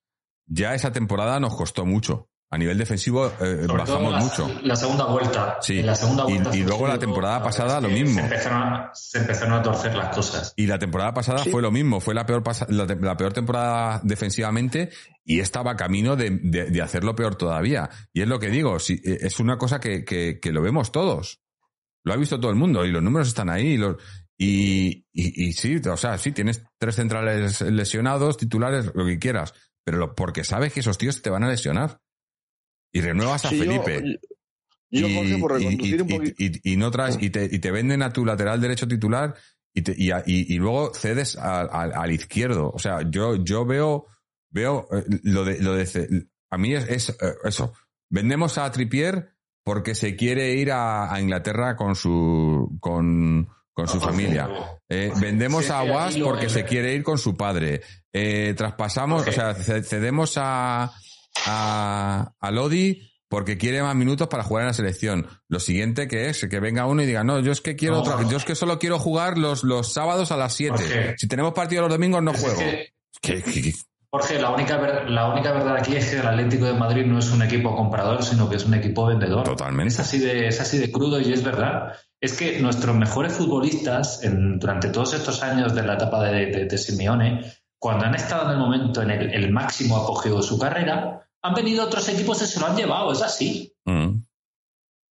ya esa temporada nos costó mucho. A nivel defensivo eh, bajamos mucho. La segunda vuelta. Sí. La segunda vuelta y, luego la temporada pasada lo mismo. Se empezaron, a, se empezaron, a, torcer las cosas. Y la temporada pasada sí. fue lo mismo. Fue la peor, la, la, peor temporada defensivamente y estaba camino de, de, de, hacerlo peor todavía. Y es lo que digo. Si, eh, es una cosa que, que, que, lo vemos todos. Lo ha visto todo el mundo y los números están ahí. Y, los, y, y, y sí, o sea, sí, tienes tres centrales lesionados, titulares, lo que quieras. Pero lo, porque sabes que esos tíos te van a lesionar y renuevas a Sí, Felipe. Yo, yo, y, Jorge, por y- reconducir y- un poquito. y- y no traes, y te, y te venden a tu lateral derecho titular y, te- y, y- y luego cedes al, al- al izquierdo. O sea, yo, yo veo, veo eh, lo de, lo de a mí es, es, eh, eso. Vendemos a Tripier porque se quiere ir a, a Inglaterra con su, con, con su familia. Eh, vendemos a Aguas porque se quiere ir con su padre. Eh, traspasamos, o sea, ce- cedemos a, a, a Lodi porque quiere más minutos para jugar en la selección. Lo siguiente que es que venga uno y diga, no, yo es que quiero No. otra, yo es que solo quiero jugar los, los sábados a las 7. Ok. Si tenemos partido los domingos no Es juego. que, ¿Qué- qué- qué? Jorge, la única, la única verdad aquí es que el Atlético de Madrid no es un equipo comprador, sino que es un equipo vendedor. Totalmente. Es así de, es así de crudo y es verdad. Es que nuestros mejores futbolistas, en- durante todos estos años de la etapa de, de- de Simeone, cuando han estado en el momento, en el, el máximo apogeo de su carrera, han venido otros equipos y se lo han llevado. Es así. Mm.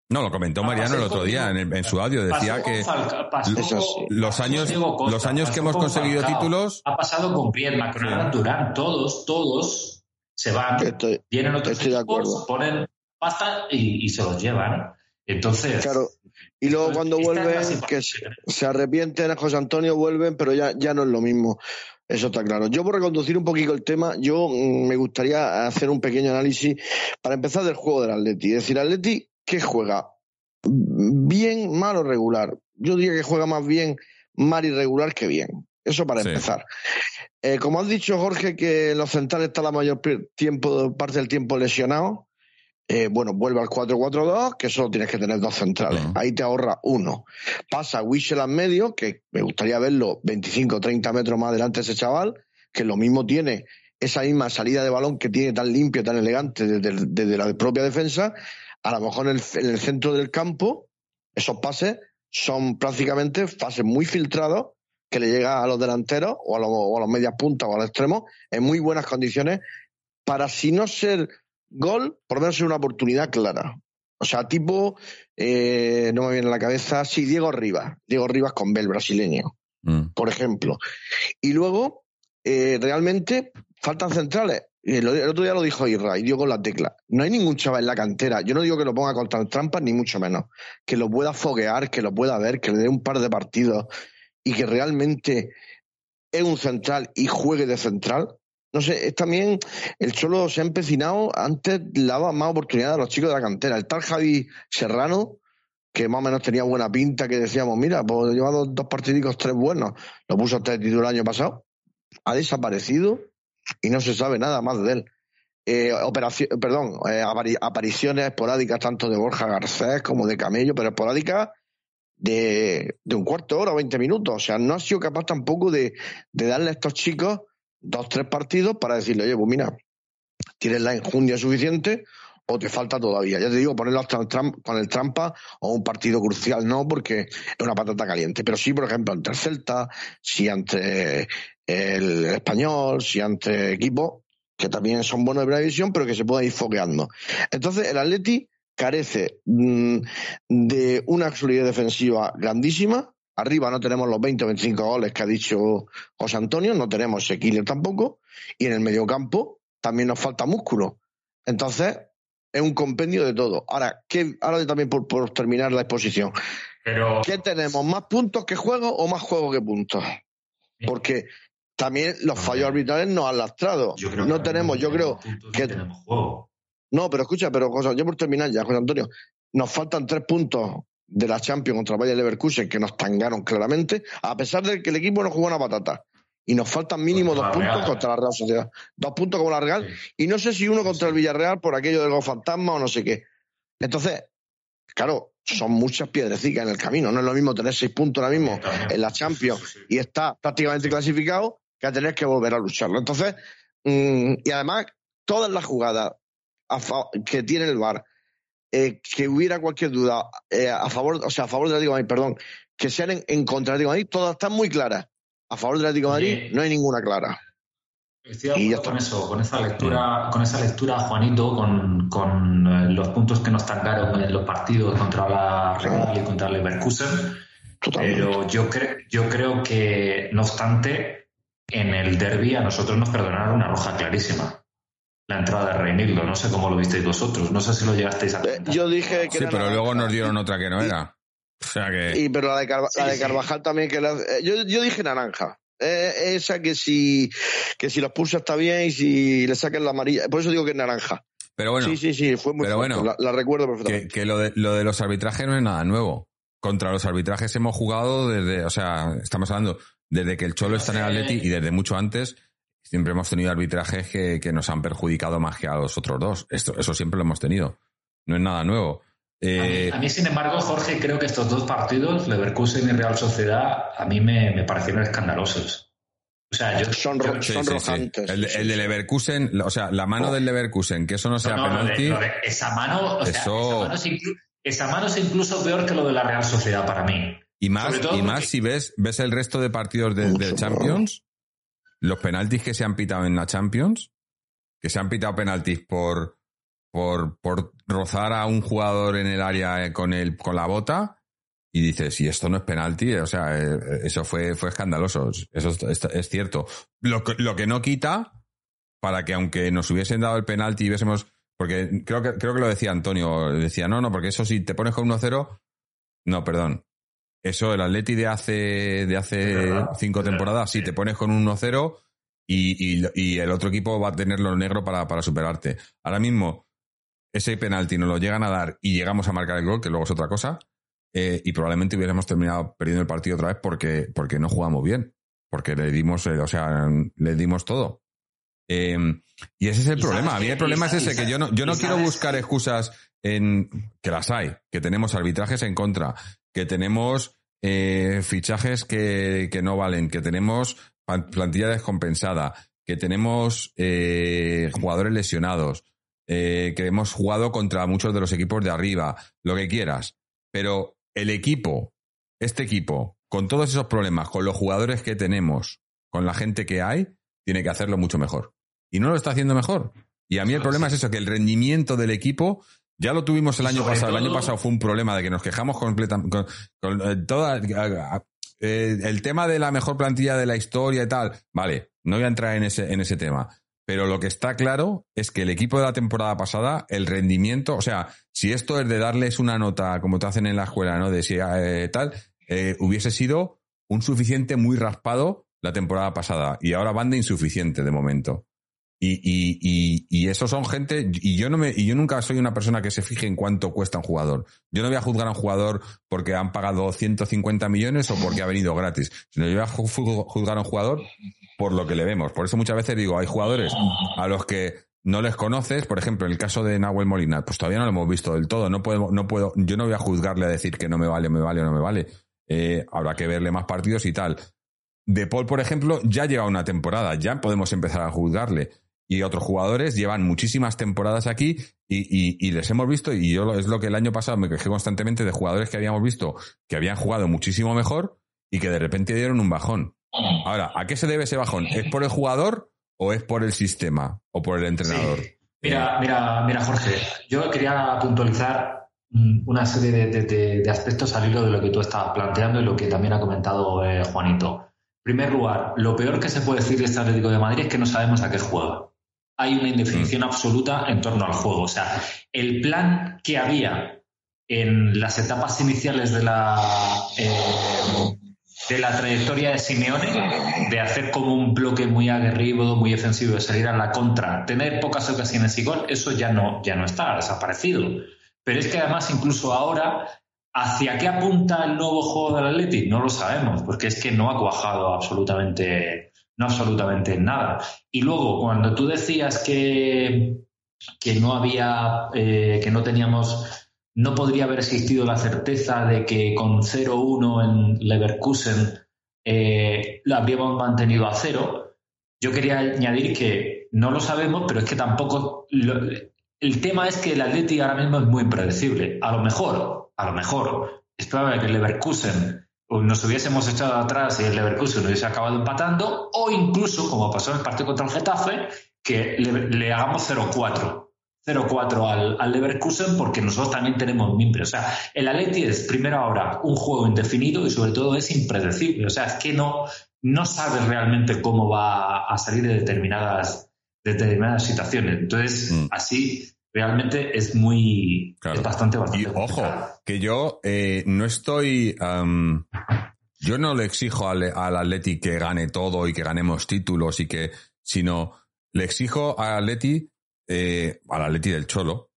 No, lo comentó Mariano el otro día en, el- en su audio. Decía que Falca- pasó los años, Costa, los años que hemos con conseguido Falcao, títulos, Ha pasado con Griezmann, con Sí. Durán, todos, todos se van. Estoy, Vienen otros Estoy de equipos, acuerdo. ponen pasta y, y se los llevan. Entonces, claro. Y luego cuando vuelven, que se, se arrepienten a José Antonio, vuelven, pero ya, ya no es lo mismo. Eso está claro. Yo por reconducir un poquito el tema, yo mm, me gustaría hacer un pequeño análisis para empezar del juego del Atleti. Es decir, Atleti, ¿qué juega? Bien, mal o regular. Yo diría que juega más bien mal y regular que bien. Eso para Sí. empezar. Eh, como has dicho, Jorge, que en los centrales está la mayor tiempo, parte del tiempo lesionado. Eh, bueno, vuelve al 4-4-2, que solo tienes que tener dos centrales. Ahí te ahorra uno. Pasa Wichel en medio, que me gustaría verlo 25-30 metros más adelante ese chaval, que lo mismo tiene esa misma salida de balón que tiene tan limpio, tan elegante desde, desde la propia defensa. A lo mejor en el, en el centro del campo, esos pases son prácticamente pases muy filtrados que le llega a los delanteros o a los, o a los medias puntas o al extremo en muy buenas condiciones para si no ser gol, por lo menos ser una oportunidad clara. O sea, tipo, eh, no me viene a la cabeza, sí, Diego Rivas, Diego Rivas con Bel, brasileño, mm, por ejemplo. Y luego, eh, realmente, faltan centrales. Y El, otro día lo dijo Isra y dio con la tecla. No hay ningún chaval en la cantera. Yo no digo que lo ponga contra trampas, ni mucho menos. Que lo pueda foguear, que lo pueda ver, que le dé un par de partidos y que realmente es un central y juegue de central. No sé, es también el Cholo se ha empecinado, antes daba más oportunidad a los chicos de la cantera. El tal Javi Serrano, que más o menos tenía buena pinta, que decíamos, mira, pues lleva dos, dos partidicos, tres buenos, lo puso hasta el título el año pasado, ha desaparecido y no se sabe nada más de él. Eh, operación, perdón, eh, apari- apariciones esporádicas tanto de Borja Garcés como de Camello, pero esporádicas de, de un cuarto de hora, 20 minutos. O sea, no ha sido capaz tampoco de, de darle a estos chicos dos, tres partidos para decirle, oye, pues mira, tienes la enjundia suficiente o te falta todavía. Ya te digo, ponerlo con el trampa o un partido crucial no, porque es una patata caliente. Pero sí, por ejemplo, ante el Celta, si ante el español, si ante equipos que también son buenos de primera división, pero que se pueden ir fogueando. Entonces, el Atleti carece mm, de una solidez defensiva grandísima. Arriba no tenemos los 20 o 25 goles que ha dicho José Antonio, no tenemos killer tampoco. Y en el mediocampo, también nos falta músculo. Entonces, es un compendio de todo. Ahora, ¿qué, ahora también por, terminar la exposición. Pero... ¿Qué tenemos? ¿Más puntos que juegos o más juegos que puntos? Porque también los fallos arbitrales nos han lastrado. no tenemos, yo creo que... Tenemos juego. No, pero escucha, pero yo por terminar ya, José Antonio, nos faltan tres puntos de la Champions contra Bayer Leverkusen que nos tangaron claramente, a pesar de que el equipo no jugó una patata. Y nos faltan mínimo dos puntos contra la Real Sociedad. Dos puntos como la Real. Y no sé si uno contra el Villarreal por aquello del fantasma o no sé qué. Entonces, claro, son muchas piedrecicas en el camino. No es lo mismo tener seis puntos ahora mismo en la Champions y está prácticamente clasificado que a tener que volver a lucharlo. Entonces, mm, y además, todas las jugadas que tiene el VAR, eh, que hubiera cualquier duda eh, a favor, o sea, a favor del Atlético de Madrid, perdón, que sean en, contra del Atlético de Madrid, todas están muy claras. A favor del Atlético de Madrid no hay ninguna clara. Estoy de con eso, con esa lectura, con esa lectura, Juanito, con, con eh, los puntos que nos tangaron en los partidos contra la Real y contra el Leverkusen. Pero yo, yo creo que, no obstante, en el derby a nosotros nos perdonaron una roja clarísima la entrada de Reinildo. No sé cómo lo visteis vosotros. No sé si lo llegasteis a. Eh, yo dije que. Sí, pero luego nos dieron otra que no era. O sea que. Y pero la de, Carvajal también que eh, yo, yo dije naranja. Eh, esa que si que si los pulsa está bien y si le saquen la amarilla. Por eso digo que es naranja. Pero bueno. Sí, sí, sí, fue muy pero bueno, la, recuerdo perfectamente. Que, que lo, de, lo de los arbitrajes no es nada nuevo. Contra los arbitrajes hemos jugado desde, o sea, estamos hablando desde que el Cholo está en el Atleti y desde mucho antes siempre hemos tenido arbitrajes que, nos han perjudicado más que a los otros dos. Esto, eso siempre lo hemos tenido. No es nada nuevo. Eh, a, mí, sin embargo, Jorge, creo que estos dos partidos, Leverkusen y Real Sociedad, a mí me, parecieron escandalosos. O sea, yo, son, rojantes. El, de Leverkusen, o sea, la mano del Leverkusen, que eso no sea penalti. esa mano, o sea, esa, mano es incluso, peor que lo de la Real Sociedad para mí. Y más, y más si ves, ves el resto de partidos del de Champions, los penaltis que se han pitado en la Champions, que se han pitado penaltis por, por, por rozar a un jugador en el área eh, con, el, con la bota, y dices, si esto no es penalti, o sea, eh, eso fue, fue escandaloso, eso es, cierto. Lo, lo que no quita, para que aunque nos hubiesen dado el penalti y hubiésemos, porque creo que, creo que lo decía Antonio, decía, no, no, porque eso si te pones con 1-0, no, perdón, eso, el Atleti de hace, de hace cinco temporadas, sí, te pones con un 1-0 y, y, el otro equipo va a tenerlo negro para, para superarte. Ahora mismo, ese penalti nos lo llegan a dar y llegamos a marcar el gol, que luego es otra cosa, eh, y probablemente hubiéramos terminado perdiendo el partido otra vez porque, porque no jugamos bien, porque le dimos, eh, o sea, le dimos todo. Em, y ese es el problema. A mí el problema es ese, que yo no, yo no quiero buscar excusas en que las hay, que tenemos arbitrajes en contra, que tenemos eh, fichajes que, que, no valen, que tenemos plantilla descompensada, que tenemos eh, jugadores lesionados, eh, que hemos jugado contra muchos de los equipos de arriba, lo que quieras. Pero el equipo, este equipo, con todos esos problemas, con los jugadores que tenemos, con la gente que hay, tiene que hacerlo mucho mejor. Y no lo está haciendo mejor. Y a mí el problema es eso, que el rendimiento del equipo ya lo tuvimos el año pasado. El año pasado fue un problema de que nos quejamos completamente con, eh, toda eh, el tema de la mejor plantilla de la historia y tal. Vale, no voy a entrar en ese, en ese tema. Pero lo que está claro es que el equipo de la temporada pasada, el rendimiento, o sea, si esto es de darles una nota como te hacen en la escuela, ¿no? De si eh, tal, hubiese sido un suficiente muy raspado la temporada pasada. Y ahora van de insuficiente de momento. Y, y, y, y esos son gente, y yo no me, y yo nunca soy una persona que se fije en cuánto cuesta un jugador. Yo no voy a juzgar a un jugador porque han pagado 150 millones o porque ha venido gratis, sino yo voy a juzgar a un jugador por lo que le vemos. Por eso muchas veces digo, hay jugadores a los que no les conoces, por ejemplo, el caso de Nahuel Molina, pues todavía no lo hemos visto del todo. No puedo, no puedo, yo no voy a juzgarle a decir que no me vale, me vale o no me vale. Eh, habrá que verle más partidos y tal. De Paul, por ejemplo, ya lleva una temporada, ya podemos empezar a juzgarle y otros jugadores llevan muchísimas temporadas aquí y, les hemos visto, y yo es lo que el año pasado me quejé constantemente de jugadores que habíamos visto que habían jugado muchísimo mejor y que de repente dieron un bajón. Ahora, ¿a qué se debe ese bajón? ¿Es por el jugador o es por el sistema o por el entrenador? Mira, mira, mira, Jorge, yo quería puntualizar mm, una serie de, aspectos al hilo de lo que tú estabas planteando y lo que también ha comentado eh, Juanito. En primer lugar, lo peor que se puede decir de este Atlético de Madrid es que no sabemos a qué juega hay una indefinición absoluta en torno al juego. O sea, el plan que había en las etapas iniciales de la, eh, de la trayectoria de Simeone, de hacer como un bloque muy aguerrido, muy defensivo, de salir a la contra, tener pocas ocasiones y gol, eso ya no, ya no está, ha desaparecido. Pero es que además, incluso ahora, ¿hacia qué apunta el nuevo juego del Athletic? No lo sabemos, porque es que no ha cuajado absolutamente, no absolutamente nada. Y luego, cuando tú decías que, que no había, eh, que no teníamos no podría haber existido la certeza de que con 0-1 en Leverkusen eh, lo habríamos mantenido a cero. Yo quería añadir que no lo sabemos, pero es que tampoco. el tema es que el Atleti ahora mismo es muy impredecible. A lo mejor, a lo mejor, es probable que el Leverkusen nos hubiésemos echado atrás y el Leverkusen hubiese acabado empatando, o incluso, como pasó en el partido contra el Getafe, que le, le hagamos 0-4 0-4 al, al, Leverkusen porque nosotros también tenemos mimbre. O sea, el Atleti es primero ahora un juego indefinido y sobre todo es impredecible. O sea, es que no, no sabes realmente cómo va a salir de determinadas, determinadas situaciones. Entonces, mm. así realmente es muy es bastante bastante. Y ojo, que yo eh, no estoy yo no le exijo al, al Atleti que gane todo y que ganemos títulos y que, sino le exijo al Atleti eh, al Atleti del Cholo,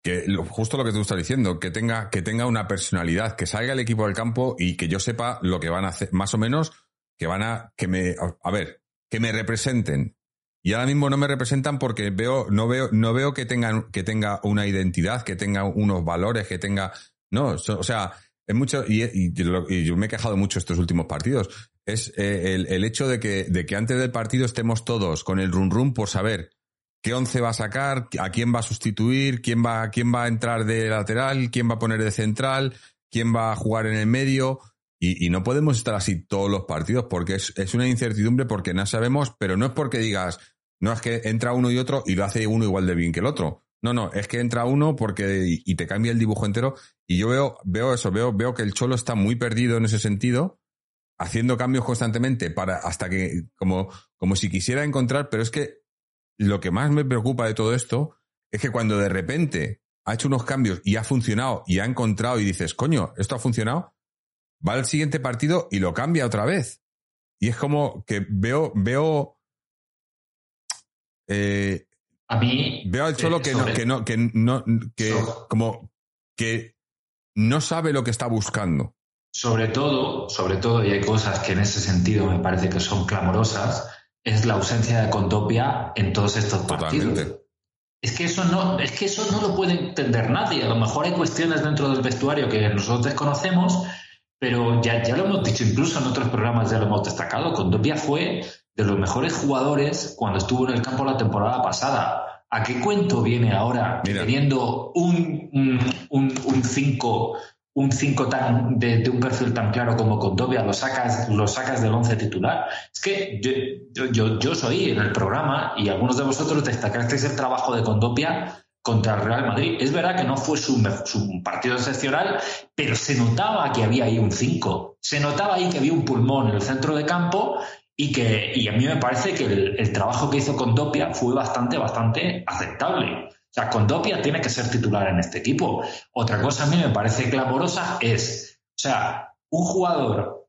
que justo lo que tú estás diciendo, que tenga, que tenga una personalidad, que salga el equipo del campo y que yo sepa lo que van a hacer, más o menos, que van a, que me, a ver, que me representen. Y ahora mismo no me representan porque veo, no veo, no veo que tengan, que tenga una identidad, que tenga unos valores, que tenga, no, o sea, es mucho, y, yo me he quejado mucho estos últimos partidos, es eh, el, el, hecho de que, de que antes del partido estemos todos con el run run por saber qué once va a sacar, a quién va a sustituir, quién va, quién va a entrar de lateral, quién va a poner de central, quién va a jugar en el medio. Y, no podemos estar así todos los partidos porque es, es, una incertidumbre porque no sabemos, pero no es porque digas, no es que entra uno y otro y lo hace uno igual de bien que el otro. No, no, es que entra uno porque y te cambia el dibujo entero. Y yo veo, veo eso, veo, veo que el Cholo está muy perdido en ese sentido, haciendo cambios constantemente para hasta que, como, como si quisiera encontrar, pero es que lo que más me preocupa de todo esto es que cuando de repente ha hecho unos cambios y ha funcionado y ha encontrado y dices, coño, esto ha funcionado, va al siguiente partido y lo cambia otra vez. Y es como que veo, veo. Eh, a mí. Veo al Cholo que, no, que no, que no, que como que no sabe lo que está buscando. Sobre todo, sobre todo, y hay cosas que en ese sentido me parece que son clamorosas, es la ausencia de Contopia en todos estos partidos. Es que eso no, es que eso no lo puede entender nadie. A lo mejor hay cuestiones dentro del vestuario que nosotros desconocemos, pero ya, ya lo hemos dicho, incluso en otros programas ya lo hemos destacado. Contopia fue de los mejores jugadores cuando estuvo en el campo la temporada pasada. ¿A qué cuento viene ahora teniendo un 5 un, un, cinco un 5 tan de, un perfil tan claro como Condovia lo sacas, lo sacas del 11 titular. Es que yo, yo, yo, soy en el programa y algunos de vosotros destacasteis el trabajo de Condopia contra el Real Madrid. Es verdad que no fue su, su partido excepcional, pero se notaba que había ahí un 5. Se notaba ahí que había un pulmón en el centro de campo y que y a mí me parece que el, el trabajo que hizo Condopia fue bastante, bastante aceptable. O sea, Condopia tiene que ser titular en este equipo. Otra cosa a mí me parece clamorosa es, o sea, un jugador,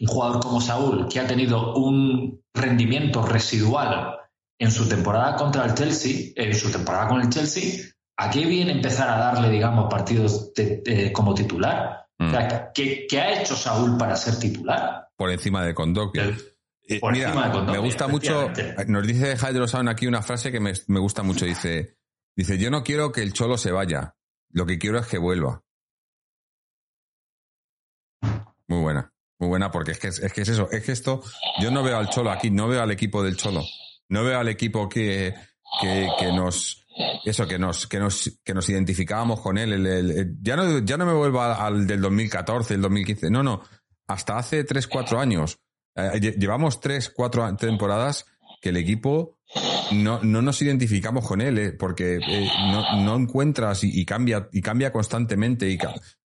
un jugador como Saúl, que ha tenido un rendimiento residual en su temporada contra el Chelsea, en su temporada con el Chelsea, ¿a qué viene empezar a darle, digamos, partidos como titular? O sea, mm. ¿qué, ha hecho Saúl para ser titular? Por encima de Condopia. Eh, mira, me gusta mucho. Nos dice Jairo Sound aquí una frase que me, me gusta mucho. Dice: Dice, yo no quiero que el cholo se vaya, lo que quiero es que vuelva. Muy buena, muy buena, porque es que es, que es eso, es que esto, yo no veo al cholo aquí, no veo al equipo del cholo, no veo al equipo que, que, que nos, eso, que nos, que nos, que nos identificábamos con él. El, ya, no, ya no me vuelvo al del 2014, el 2015, no, no, hasta hace 3, 4 años. Eh, llevamos 3, 4 temporadas que el equipo no, no nos identificamos con él, eh, porque eh, no, no, encuentras y, cambia y cambia constantemente. Y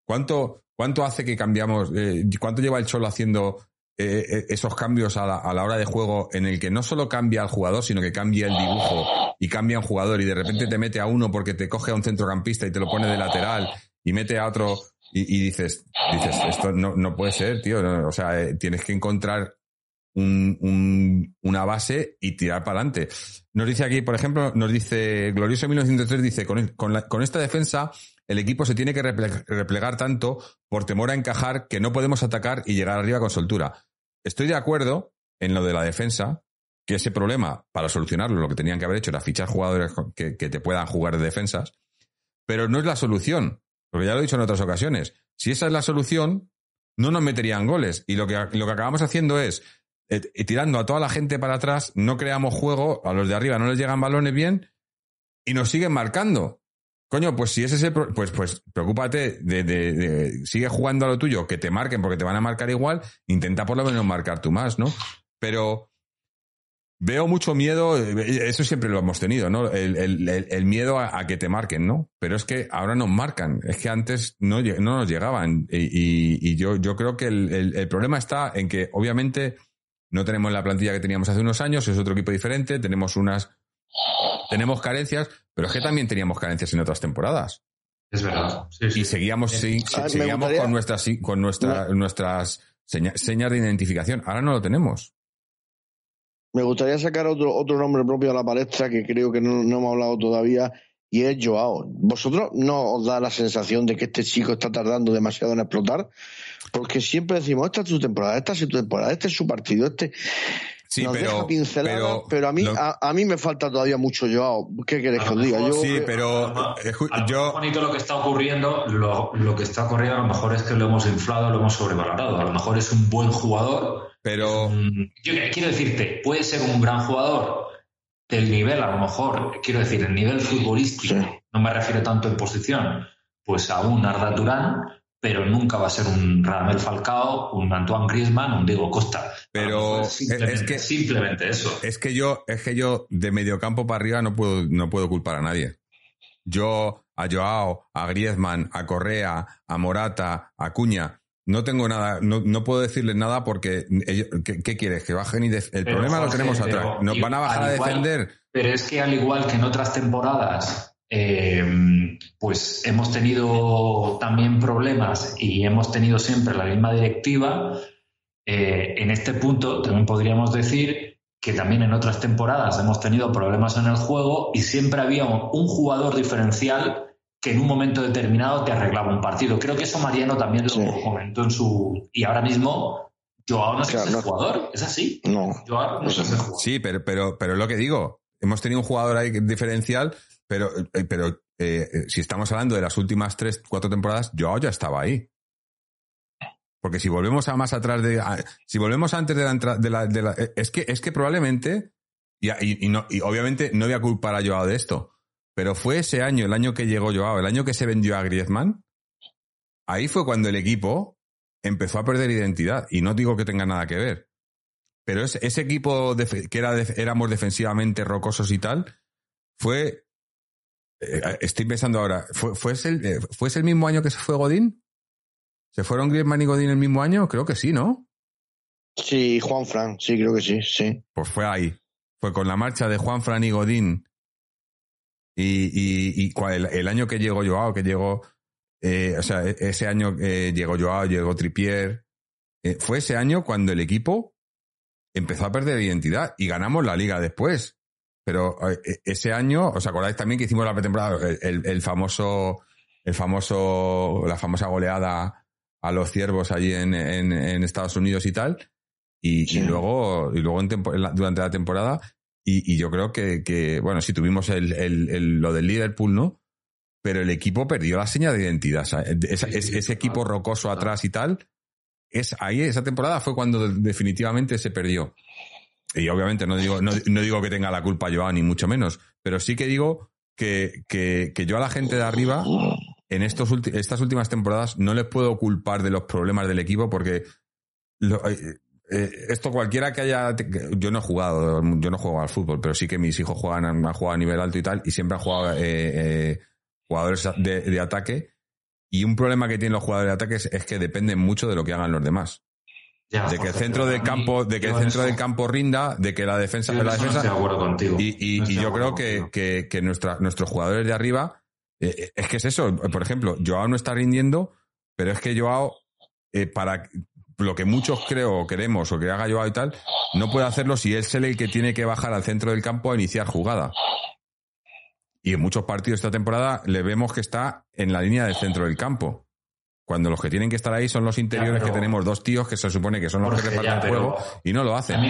¿cuánto, ¿Cuánto hace que cambiamos? Eh, ¿Cuánto lleva el Cholo haciendo eh, eh, esos cambios a la, hora de juego en el que no solo cambia el jugador, sino que cambia el dibujo y cambia un jugador y de repente te mete a uno porque te coge a un centrocampista y te lo pone de lateral y mete a otro y, dices, dices, esto no, no puede ser, tío. o sea, eh, tienes que encontrar un, un- una base y tirar para adelante. Nos dice aquí, por ejemplo, nos dice Glorioso 1903, dice, con, con, la- con esta defensa el equipo se tiene que reple- replegar tanto por temor a encajar que no podemos atacar y llegar arriba con soltura. Estoy de acuerdo en lo de la defensa, que ese problema, para solucionarlo, lo que tenían que haber hecho era fichar jugadores que, que te puedan jugar de defensas, pero no es la solución, porque ya lo he dicho en otras ocasiones. Si esa es la solución, no nos meterían goles. Y lo que, lo que acabamos haciendo es, eh, tirando a toda la gente para atrás, no creamos juego, a los de arriba no les llegan balones bien y nos siguen marcando. Coño, pues si ese es pro- pues, pues preocúpate de, sigue jugando a lo tuyo, que te marquen porque te van a marcar igual, intenta por lo menos marcar tú más, ¿no? Pero veo mucho miedo, eh, eso siempre lo hemos tenido, ¿no? El, el- miedo a, que te marquen, ¿no? Pero es que ahora nos marcan, es que antes no, no nos llegaban. Y, y- yo, yo creo que el- el problema está en que obviamente no tenemos la plantilla que teníamos hace unos años, es otro equipo diferente, tenemos unas tenemos carencias, pero es que también teníamos carencias en otras temporadas. Es verdad. Sí, sí. Y seguíamos, sí, seguíamos gustaría- con nuestras, con nuestra- nuestras seña- señas de identificación. Ahora no lo tenemos. Me gustaría sacar otro, otro nombre propio a la palestra que creo que no, no hemos hablado todavía y es Joao. ¿Vosotros no os da la sensación de que este chico está tardando demasiado en explotar? Porque siempre decimos, esta es su temporada, esta es su temporada, este es su partido, este Sí, nos pero, deja pinceladas, pero, pero, a, mí, lo- a, a mí me falta todavía mucho Joao. ¿Qué queréis que os diga? Yo, sí, pero A lo eh, a lo yo, que está ocurriendo, lo, lo que está ocurriendo a lo mejor es que lo hemos inflado, lo hemos sobrevalorado. A lo mejor es un buen jugador. pero Yo quiero decirte, puede ser un gran jugador del nivel, a lo mejor, quiero decir, el nivel futbolístico, Sí. no me refiero tanto en posición, pues a un Arda Turán, pero nunca va a ser un Ramel Falcao, un Antoine Griezmann, un Diego Costa. Pero es- que- simplemente eso. es que yo, es que yo de mediocampo para arriba no puedo, no puedo culpar a nadie. Yo, a Joao, a Griezmann, a Correa, a Morata, a Cuña, no tengo nada, no, no puedo decirles nada porque ellos- ¿qué, qué quieres? Que bajen y el Pero, problema lo tenemos atrás. Nos van a bajar a defender. Pero es que al igual que en otras temporadas, eh, pues hemos tenido también problemas y hemos tenido siempre la misma directiva, eh, en este punto también podríamos decir que también en otras temporadas hemos tenido problemas en el juego y siempre había un, un jugador diferencial que en un momento determinado te arreglaba un partido. Creo que eso Mariano también lo Sí. comentó en su... Y ahora mismo Joao no es Claro, ese no. jugador, es así. no. Joao no es ese jugador. Sí, pero, pero, pero es lo que digo. Hemos tenido un jugador ahí diferencial, pero, eh, pero eh, eh, si estamos hablando de las últimas tres, cuatro temporadas, Joao ya estaba ahí. Porque si volvemos a más atrás de, si volvemos antes de la entrada, de la, es que, es que probablemente, y, y- no, y obviamente no voy a culpar a Joao de esto, pero fue ese año, el año que llegó Joao, el año que se vendió a Griezmann, ahí fue cuando el equipo empezó a perder identidad. Y no digo que tenga nada que ver. Pero ese, ese equipo que era éramos defensivamente rocosos y tal, fue. Eh, estoy pensando ahora, ¿fue, fue, ese el, eh, ¿fue ese el mismo año que se fue Godín? ¿Se fueron Griezmann y Godín el mismo año? Creo que sí, ¿no? Sí, Juan Fran, sí, creo que sí, sí. Pues fue ahí. Fue con la marcha de Juan Fran y Godín. Y, y, y cua- el, el año que llegó Joao, que llegó. eh, o sea, e- ese año eh, llegó Joao, llegó Tripier. eh, fue ese año cuando el equipo empezó a perder identidad y ganamos la liga después. Pero eh, e- ese año, ¿os acordáis también que hicimos la pretemporada? El, el- famoso. El famoso. La famosa goleada a los ciervos allí en, en- en Estados Unidos y tal. Y, Sí. y luego, y luego en tempo- en la- durante la temporada, y, y yo creo que, que, bueno, sí tuvimos el, el- el- lo del Liverpool, ¿no? Pero el equipo perdió la seña de identidad. ese, equipo rocoso atrás y tal, es ahí, esa temporada fue cuando definitivamente se perdió. Y obviamente no digo, no, no digo que tenga la culpa Joao, ni mucho menos, pero sí que digo que, que, que yo a la gente de arriba, en estos ulti- estas últimas temporadas, no les puedo culpar de los problemas del equipo porque eh, eh, esto cualquiera que haya yo no he jugado yo no juego al fútbol pero sí que mis hijos juegan han jugado a nivel alto y tal y siempre han jugado eh, eh, jugadores de, de ataque y un problema que tienen los jugadores de ataque es, es que dependen mucho de lo que hagan los demás de que el centro del campo, de que el centro del campo rinda, de que la defensa, la defensa. de acuerdo contigo. Y, yo creo que, que, nuestros jugadores de arriba, eh, eh, es que es eso. Por ejemplo, Joao no está rindiendo, pero es que Joao, eh, para lo que muchos creo o queremos o que haga Joao y tal, no puede hacerlo si es él el que tiene que bajar al centro del campo a iniciar jugada. Y en muchos partidos esta temporada le vemos que está en la línea del centro del campo. Cuando los que tienen que estar ahí son los interiores que tenemos dos tíos que se supone que son los que reparten el juego y no lo hacen.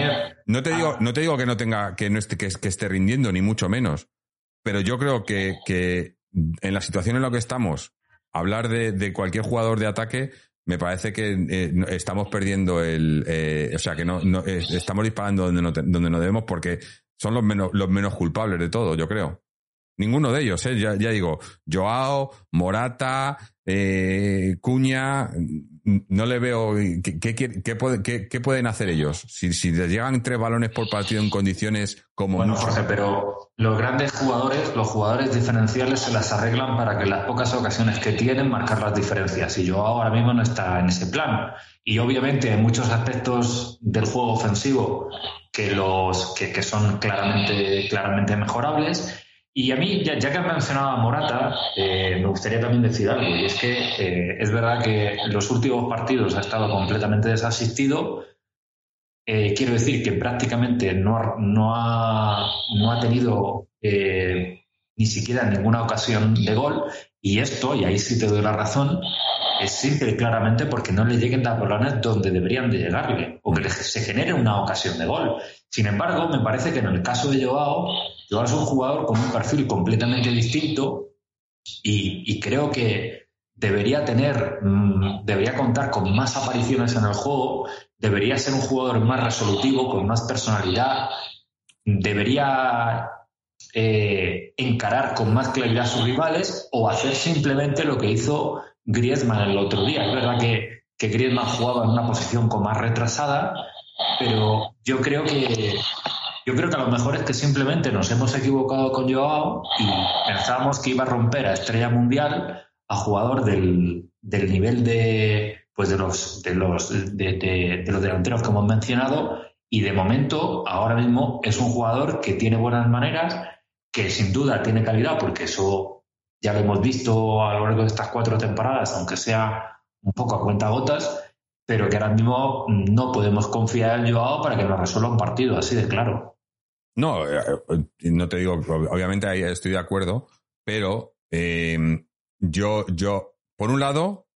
No te digo, no te digo que no tenga, que no esté, que, esté rindiendo, ni mucho menos. Pero yo creo que, que en la situación en la que estamos, hablar de, cualquier jugador de ataque me parece que eh, estamos perdiendo el, eh, o sea que no, no estamos disparando donde no, donde no debemos porque son los menos, los menos culpables de todo, yo creo. Ninguno de ellos, ¿eh? ya, ya digo, Joao, Morata, eh, Cuña, no le veo. ¿Qué, qué, pueden hacer ellos? Si, si les llegan tres balones por partido en condiciones como. Bueno, Jorge, pero los grandes jugadores, los jugadores diferenciales se las arreglan para que en las pocas ocasiones que tienen marcar las diferencias. Y Joao ahora mismo no está en ese plan. Y obviamente hay muchos aspectos del juego ofensivo que, los, que, que son claramente, claramente mejorables y a mí, ya, que has mencionado a Morata, eh, me gustaría también decir algo, y es que eh, es verdad que los últimos partidos ha estado completamente desasistido. Eh, quiero decir que prácticamente no, no, ha, no ha tenido ni siquiera ninguna ocasión de gol, y esto, y ahí sí te doy la razón, es simple y claramente porque no le lleguen las balones donde deberían de llegarle, o que se genere una ocasión de gol. Sin embargo, me parece que en el caso de Joao, Joao es un jugador con un perfil completamente distinto y, creo que debería tener, mm, debería contar con más apariciones en el juego, debería ser un jugador más resolutivo, con más personalidad, debería eh, encarar con más claridad a sus rivales o hacer simplemente lo que hizo Griezmann el otro día. Es verdad que, que Griezmann jugaba en una posición con más retrasada, pero yo creo que yo creo que a lo mejor es que simplemente nos hemos equivocado con Joao y pensábamos que iba a romper a estrella mundial a jugador del, nivel de pues de los de los de, los delanteros que hemos mencionado y de momento ahora mismo es un jugador que tiene buenas maneras que sin duda tiene calidad porque eso ya lo hemos visto a lo largo de estas cuatro temporadas aunque sea un poco a cuenta gotas pero que ahora mismo no podemos confiar en Joao para que nos resuelva un partido así de claro. No, eh, eh, no te digo, obviamente estoy de acuerdo, pero eh, yo, yo, por un lado,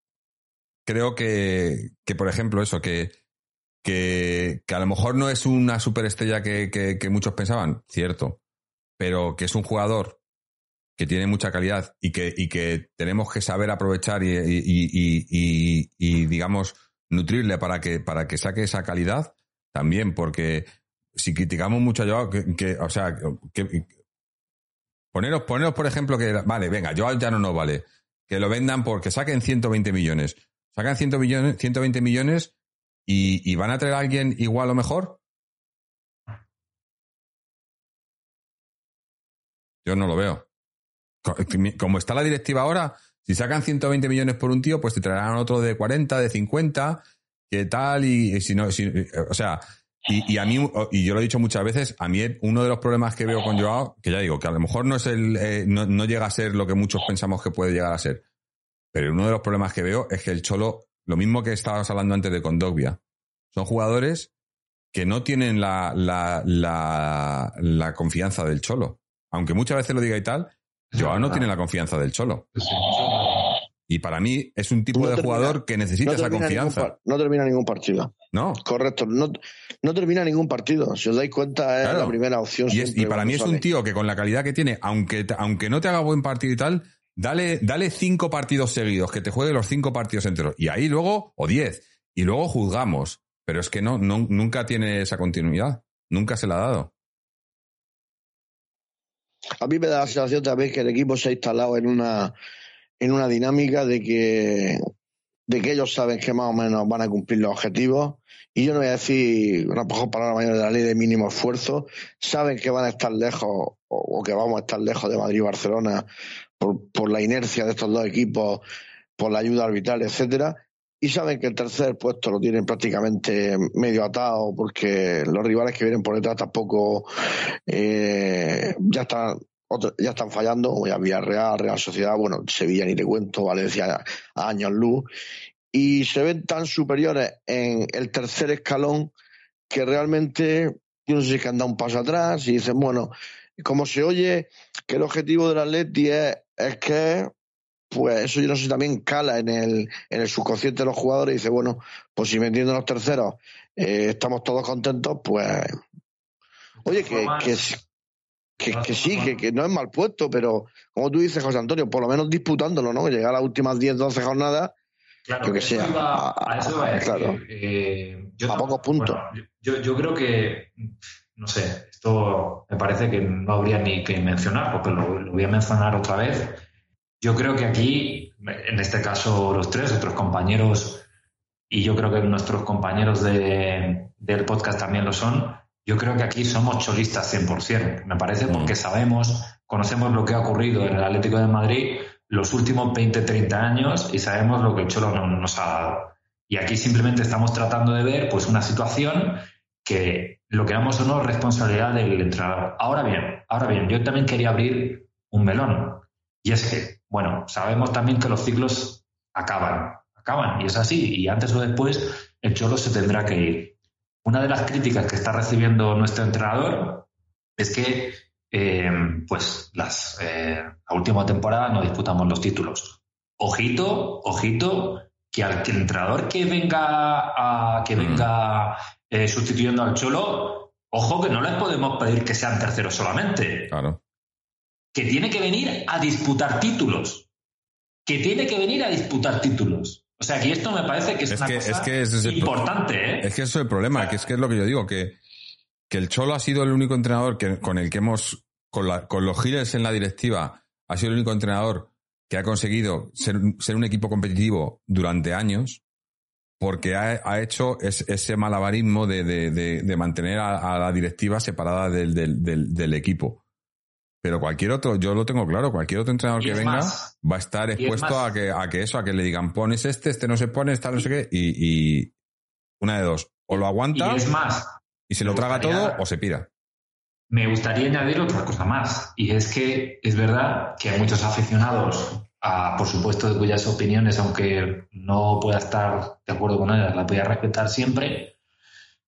creo que, que por ejemplo, eso, que, que, que, a lo mejor no es una superestrella que, que, muchos pensaban, cierto, pero que es un jugador que tiene mucha calidad y que, y que tenemos que saber aprovechar y, y, y, digamos, nutrirle para que, para que saque esa calidad también, porque si criticamos mucho a Joao, que, o sea, que, poneros, poneros, por ejemplo, que, vale, venga, Joao ya no nos vale. Que lo vendan porque saquen 120 millones. Sacan 100 millones, 120 millones y, y van a traer a alguien igual o mejor. Yo no lo veo. Como está la directiva ahora, si sacan 120 millones por un tío, pues te traerán otro de 40, de 50, que tal, y, si no, o sea, y, a mí, y yo lo he dicho muchas veces, a mí uno de los problemas que veo con Joao, que ya digo, que a lo mejor no es el, eh, no, llega a ser lo que muchos pensamos que puede llegar a ser, pero uno de los problemas que veo es que el Cholo, lo mismo que estabas hablando antes de Condogbia, son jugadores que no tienen la, la, la, confianza del Cholo. Aunque muchas veces lo diga y tal, Joao no tiene la confianza del Cholo. Y para mí es un tipo de jugador que necesita esa confianza. no termina ningún partido. No. Correcto. No, no termina ningún partido. Si os dais cuenta, es la primera opción. Y, para mí es un tío que con la calidad que tiene, aunque, aunque no te haga buen partido y tal, dale, dale cinco partidos seguidos, que te juegue los cinco partidos enteros. Y ahí luego, o diez. Y luego juzgamos. Pero es que no, no nunca tiene esa continuidad. Nunca se la ha dado. A mí me da la sensación también que el equipo se ha instalado en una en una dinámica de que, de que ellos saben que más o menos van a cumplir los objetivos. Y yo no voy a decir una mejor palabra mayor de la ley de mínimo esfuerzo. Saben que van a estar lejos o, que vamos a estar lejos de Madrid y Barcelona por, por la inercia de estos dos equipos, por la ayuda arbitral, etcétera y saben que el tercer puesto lo tienen prácticamente medio atado porque los rivales que vienen por detrás tampoco eh, ya están ya están fallando, ya Villarreal, Real Sociedad, bueno, Sevilla ni te cuento, Valencia a años luz, y se ven tan superiores en el tercer escalón que realmente yo no sé si que han dado un paso atrás y dicen, bueno, como se oye que el objetivo del Atleti es, es que pues eso yo no sé si también cala en el, en el subconsciente de los jugadores y dice, bueno, pues si metiendo los terceros eh, estamos todos contentos, pues oye, que, que, que, sí, que, que, no es mal puesto, pero como tú dices, José Antonio, por lo menos disputándolo, ¿no? Llegar a las últimas 10, 12 jornadas, claro, que sea. a, eso a claro. Eh, a pocos puntos. yo, yo creo que, no sé, esto me parece que no habría ni que mencionar, porque lo voy a mencionar otra vez yo creo que aquí, en este caso los tres, otros compañeros, y yo creo que nuestros compañeros de, del podcast también lo son, yo creo que aquí somos cholistas 100%, me parece, mm. porque sabemos, conocemos lo que ha ocurrido en el Atlético de Madrid los últimos 20, 30 años y sabemos lo que el Cholo nos ha dado. Y aquí simplemente estamos tratando de ver pues una situación que lo que damos o no es responsabilidad del entrenador. Ahora bien, ahora bien, yo también quería abrir un melón. Y es que bueno, sabemos también que los ciclos acaban, acaban, y es así, y antes o después el Cholo se tendrá que ir. Una de las críticas que está recibiendo nuestro entrenador es que, eh, pues, las, eh, la última temporada no disputamos los títulos. Ojito, ojito, que al entrenador que venga, a, que mm. venga eh, sustituyendo al Cholo, ojo que no les podemos pedir que sean terceros solamente. Claro que tiene que venir a disputar títulos. Que tiene que venir a disputar títulos. O sea, que esto me parece que es, una cosa importante. ¿eh? Es que eso es el problema, que es que es lo que yo digo, que, que el Cholo ha sido el único entrenador que, con el que hemos, con, la, con los giles en la directiva, ha sido el único entrenador que ha conseguido ser, ser un equipo competitivo durante años, porque ha, ha hecho ese malabarismo de, de, de, mantener a, a, la directiva separada del, del, del equipo. Pero cualquier otro, yo lo tengo claro, cualquier otro entrenador que venga va a estar expuesto a que, a que eso, a que le digan pones este, este no se pone, está no sé qué, y, y una de dos, o lo aguanta y, es más, y se lo traga todo o se pira. Me gustaría añadir otra cosa más, y es que es verdad que hay muchos aficionados, a, por supuesto, de cuyas opiniones, aunque no pueda estar de acuerdo con ellas, las voy a respetar siempre,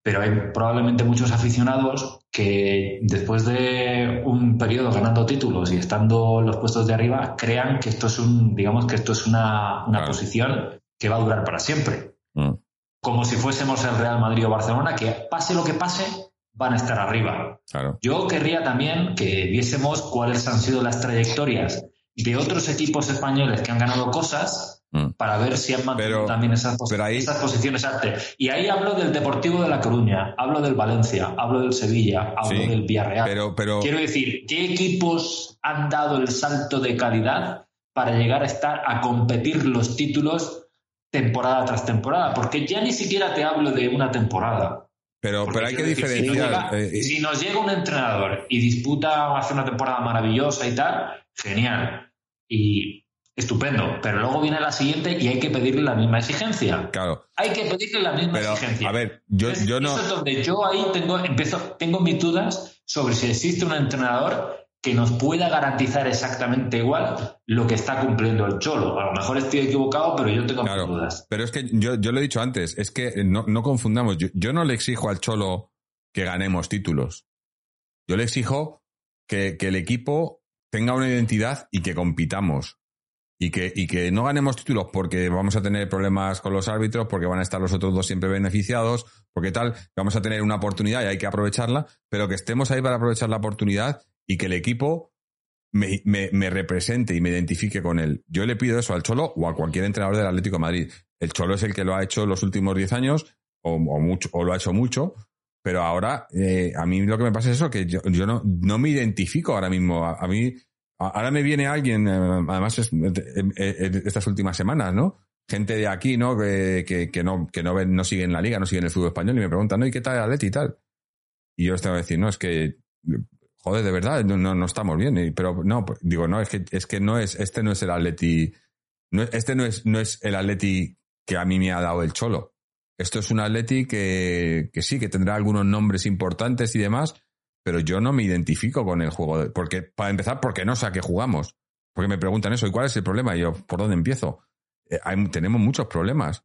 pero hay probablemente muchos aficionados que después de un periodo ganando títulos y estando en los puestos de arriba crean que esto es un digamos que esto es una, posición que va a durar para siempre mm. como si fuésemos el Real Madrid o Barcelona que pase lo que pase van a estar arriba yo querría también que viésemos cuáles han sido las trayectorias de otros equipos españoles que han ganado cosas. Para ver si han mantenido también esas, posiciones antes. Y ahí hablo del Deportivo de La Coruña, hablo del Valencia, hablo del Sevilla, hablo del Villarreal. Pero, Quiero decir, ¿qué equipos han dado el salto de calidad para llegar a estar a competir los títulos temporada tras temporada? Porque ya ni siquiera te hablo de una temporada. Pero, pero hay que diferenciar. Eh, si nos llega un entrenador y disputa, hace una temporada maravillosa y tal, genial. Y estupendo, pero luego viene la siguiente y hay que pedirle la misma exigencia. Claro. Hay que pedirle la misma exigencia. A ver, yo, yo no. Eso es donde yo ahí tengo, empiezo, tengo mis dudas sobre si existe un entrenador que nos pueda garantizar exactamente igual lo que está cumpliendo el Cholo. A lo mejor estoy equivocado, pero yo tengo mis dudas. Pero es que yo, yo lo he dicho antes, es que no, no confundamos. Yo, yo no le exijo al Cholo que ganemos títulos. Yo le exijo que, que el equipo tenga una identidad y que compitamos y que, y que no ganemos títulos porque vamos a tener problemas con los árbitros, porque van a estar los otros dos siempre beneficiados, porque tal, vamos a tener una oportunidad y hay que aprovecharla, pero que estemos ahí para aprovechar la oportunidad y que el equipo me, me, me represente y me identifique con él. Yo le pido eso al Cholo o a cualquier entrenador del Atlético Madrid. El Cholo es el que lo ha hecho los últimos 10 años, o, o, mucho, o lo ha hecho mucho, pero ahora eh, a mí lo que me pasa es eso, que yo, yo no, no me identifico ahora mismo. a mí Ahora me viene alguien, eh, además es, estas últimas semanas, ¿no? Gente de aquí, ¿no? Que, que, no, que no, ven, no siguen la liga, no siguen el fútbol español y me preguntan, ¿no? ¿Y qué tal Atleti y tal? Y yo les tengo que decir, no, es que, joder, de verdad, no, no, estamos bien. pero no, pues, digo, no, es que, es que no es, este no es el Atleti, no, este no es, no es el Atleti que a mí me ha dado el Cholo. Esto es un Atleti que, que sí, que tendrá algunos nombres importantes y demás, pero yo no me identifico con el juego. porque, para empezar, porque no sé a qué jugamos. Porque me preguntan eso, ¿y cuál es el problema? Y yo, ¿por dónde empiezo? Eh, tenemos muchos problemas.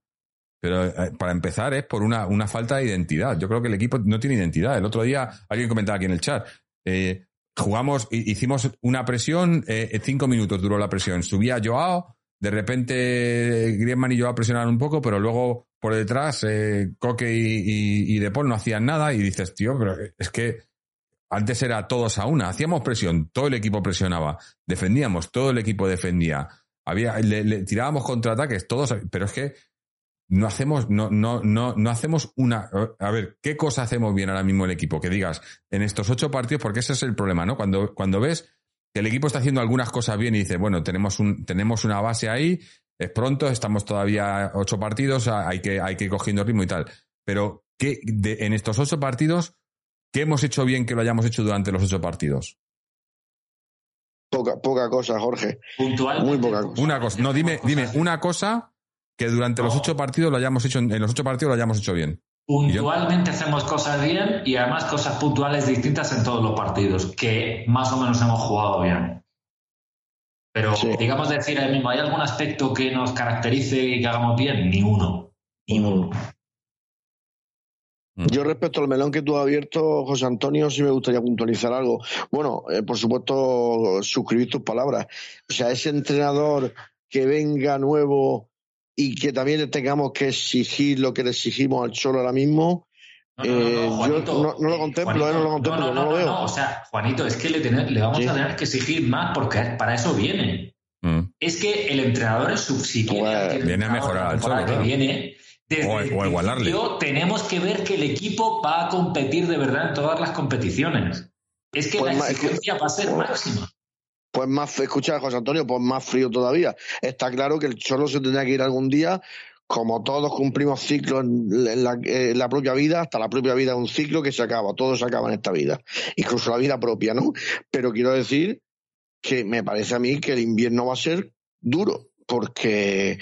Pero eh, para empezar es por una, una, falta de identidad. Yo creo que el equipo no tiene identidad. El otro día alguien comentaba aquí en el chat. Eh, jugamos, hicimos una presión, eh, cinco minutos duró la presión. Subía Joao, de repente Griezmann y Joao presionaron un poco, pero luego por detrás Coque y, y, De Paul no hacían nada y dices, tío, pero es que antes era todos a una, hacíamos presión, todo el equipo presionaba, defendíamos, todo el equipo defendía, había, le, tirábamos contraataques, todos, pero es que no hacemos, no, no, no, no hacemos una. A ver, ¿qué cosa hacemos bien ahora mismo el equipo? Que digas, en estos ocho partidos, porque ese es el problema, ¿no? Cuando, cuando ves que el equipo está haciendo algunas cosas bien y dice, bueno, tenemos un, tenemos una base ahí, es pronto, estamos todavía ocho partidos, hay que, hay que ir cogiendo ritmo y tal. Pero, ¿qué, en estos ocho partidos, ¿qué hemos hecho bien que lo hayamos hecho durante los ocho partidos? Poca, poca cosa, Jorge. Puntual. Muy poca cosa. Una cosa. No, dime, dime, una cosa que durante los ocho partidos lo hayamos hecho, en los ocho partidos lo hayamos hecho bien. Puntualmente hacemos cosas bien y además cosas puntuales distintas en todos los partidos, que más o menos hemos jugado bien. Pero digamos decir el mismo, ¿hay algún aspecto que nos caracterice y que hagamos bien? Ni uno. Ni uno. Yo respecto al melón que tú has abierto, José Antonio, sí me gustaría puntualizar algo. Bueno, eh, por supuesto, suscribir tus palabras. O sea, ese entrenador que venga nuevo y que también le tengamos que exigir lo que le exigimos al Cholo ahora mismo. No, no, no, yo no, lo contemplo, eh, no lo contemplo, no, lo veo. o sea, Juanito, es que le, le vamos a tener que exigir más porque para eso viene. Mm. Es que el entrenador es subsidiario. Pues, viene a mejorar al Cholo. Que viene, desde o, o igualarle. tenemos que ver que el equipo va a competir de verdad en todas las competiciones. Es que pues la exigencia va a ser máxima pues más, escucha José Antonio, pues más frío todavía. Está claro que el Cholo se tendrá que ir algún día, como todos cumplimos ciclos en la, propia vida, hasta la propia vida es un ciclo que se acaba, todo se acaba en esta vida, incluso la vida propia, ¿no? Pero quiero decir que me parece a mí que el invierno va a ser duro, porque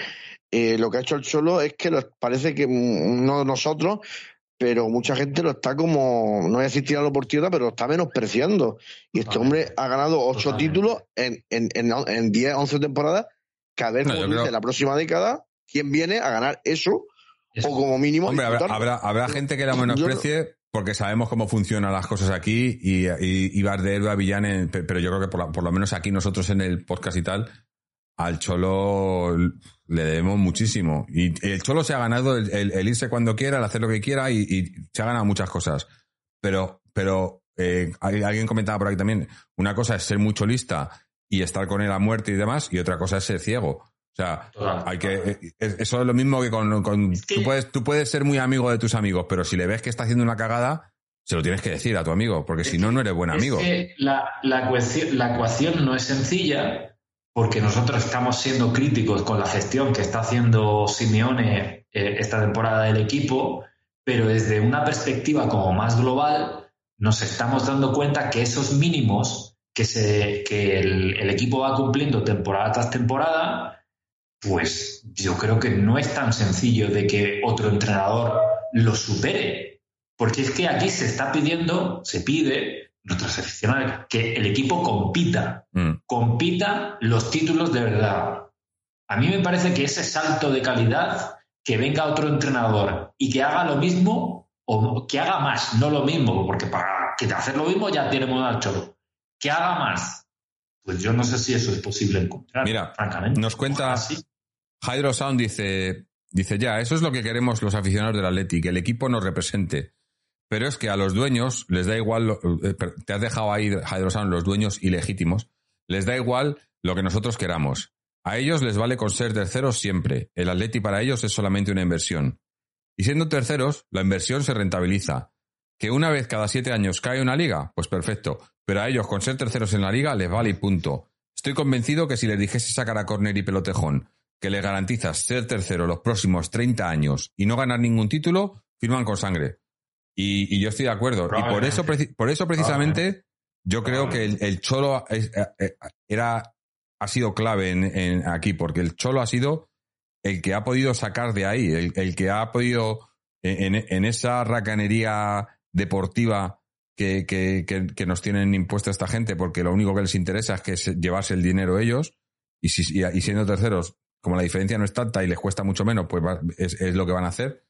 eh, lo que ha hecho el Cholo es que parece que no nosotros, pero mucha gente lo está como, no voy a decir tirarlo por tierra, pero lo está menospreciando. Y este hombre ha ganado ocho títulos en, en, en, 10, 11 temporadas, que a ver dice la próxima década, quién viene a ganar eso, o como mínimo. Hombre, habrá, habrá, gente que la menosprecie. porque sabemos cómo funcionan las cosas aquí y, y, y de héroe a villano, pero yo creo que por, por, lo menos aquí nosotros en el podcast y tal, al Cholo le debemos muchísimo. Y el Cholo se ha ganado el, irse cuando quiera, el hacer lo que quiera y, se ha ganado muchas cosas. Pero, pero eh, alguien comentaba por aquí también, una cosa es ser muy cholista y estar con él a muerte y demás, y otra cosa es ser ciego. O sea, hay que. Eh, eso es lo mismo que con. tú, puedes, tú puedes ser muy amigo de tus amigos, pero si le ves que está haciendo una cagada, se lo tienes que decir a tu amigo, porque si no, no eres buen amigo. la, la, la ecuación no es sencilla porque nosotros estamos siendo críticos con la gestión que está haciendo Simeone eh, esta temporada del equipo, pero desde una perspectiva como más global nos estamos dando cuenta que esos mínimos que, se, que el, equipo va cumpliendo temporada tras temporada, pues yo creo que no es tan sencillo de que otro entrenador lo supere. Porque es que aquí se está pidiendo, se pide nuestros aficionados, que el equipo compita, mm. compita los títulos de verdad. A mí me parece que ese salto de calidad, que venga otro entrenador y que haga lo mismo, o que haga más, no lo mismo, porque para que hacer lo mismo ya tiene al choro. Que haga más. Pues yo no sé si eso es posible encontrar. Mira, francamente. Nos cuenta Hydro Sound dice, dice ya, eso es lo que queremos los aficionados del Atleti, que el equipo nos represente pero es que a los dueños les da igual, eh, te has dejado ahí, Hydrosan, los dueños ilegítimos, les da igual lo que nosotros queramos. A ellos les vale con ser terceros siempre. El Atleti para ellos es solamente una inversión. Y siendo terceros, la inversión se rentabiliza. Que una vez cada siete años cae una liga, pues perfecto. Pero a ellos con ser terceros en la liga les vale y punto. Estoy convencido que si les dijese sacar a Corner y Pelotejón que le garantizas ser tercero los próximos 30 años y no ganar ningún título, firman con sangre. Y, yo estoy de acuerdo. Y por eso, por eso precisamente yo creo que el, Cholo eh, eh, era, ha sido clave en, aquí, porque el Cholo ha sido el que ha podido sacar de ahí, el, que ha podido, en, esa racanería deportiva que, que, nos tienen impuesta esta gente, porque lo único que les interesa es que llevarse el dinero ellos, y, si, y, siendo terceros, como la diferencia no es tanta y les cuesta mucho menos, pues es, es, lo que van a hacer.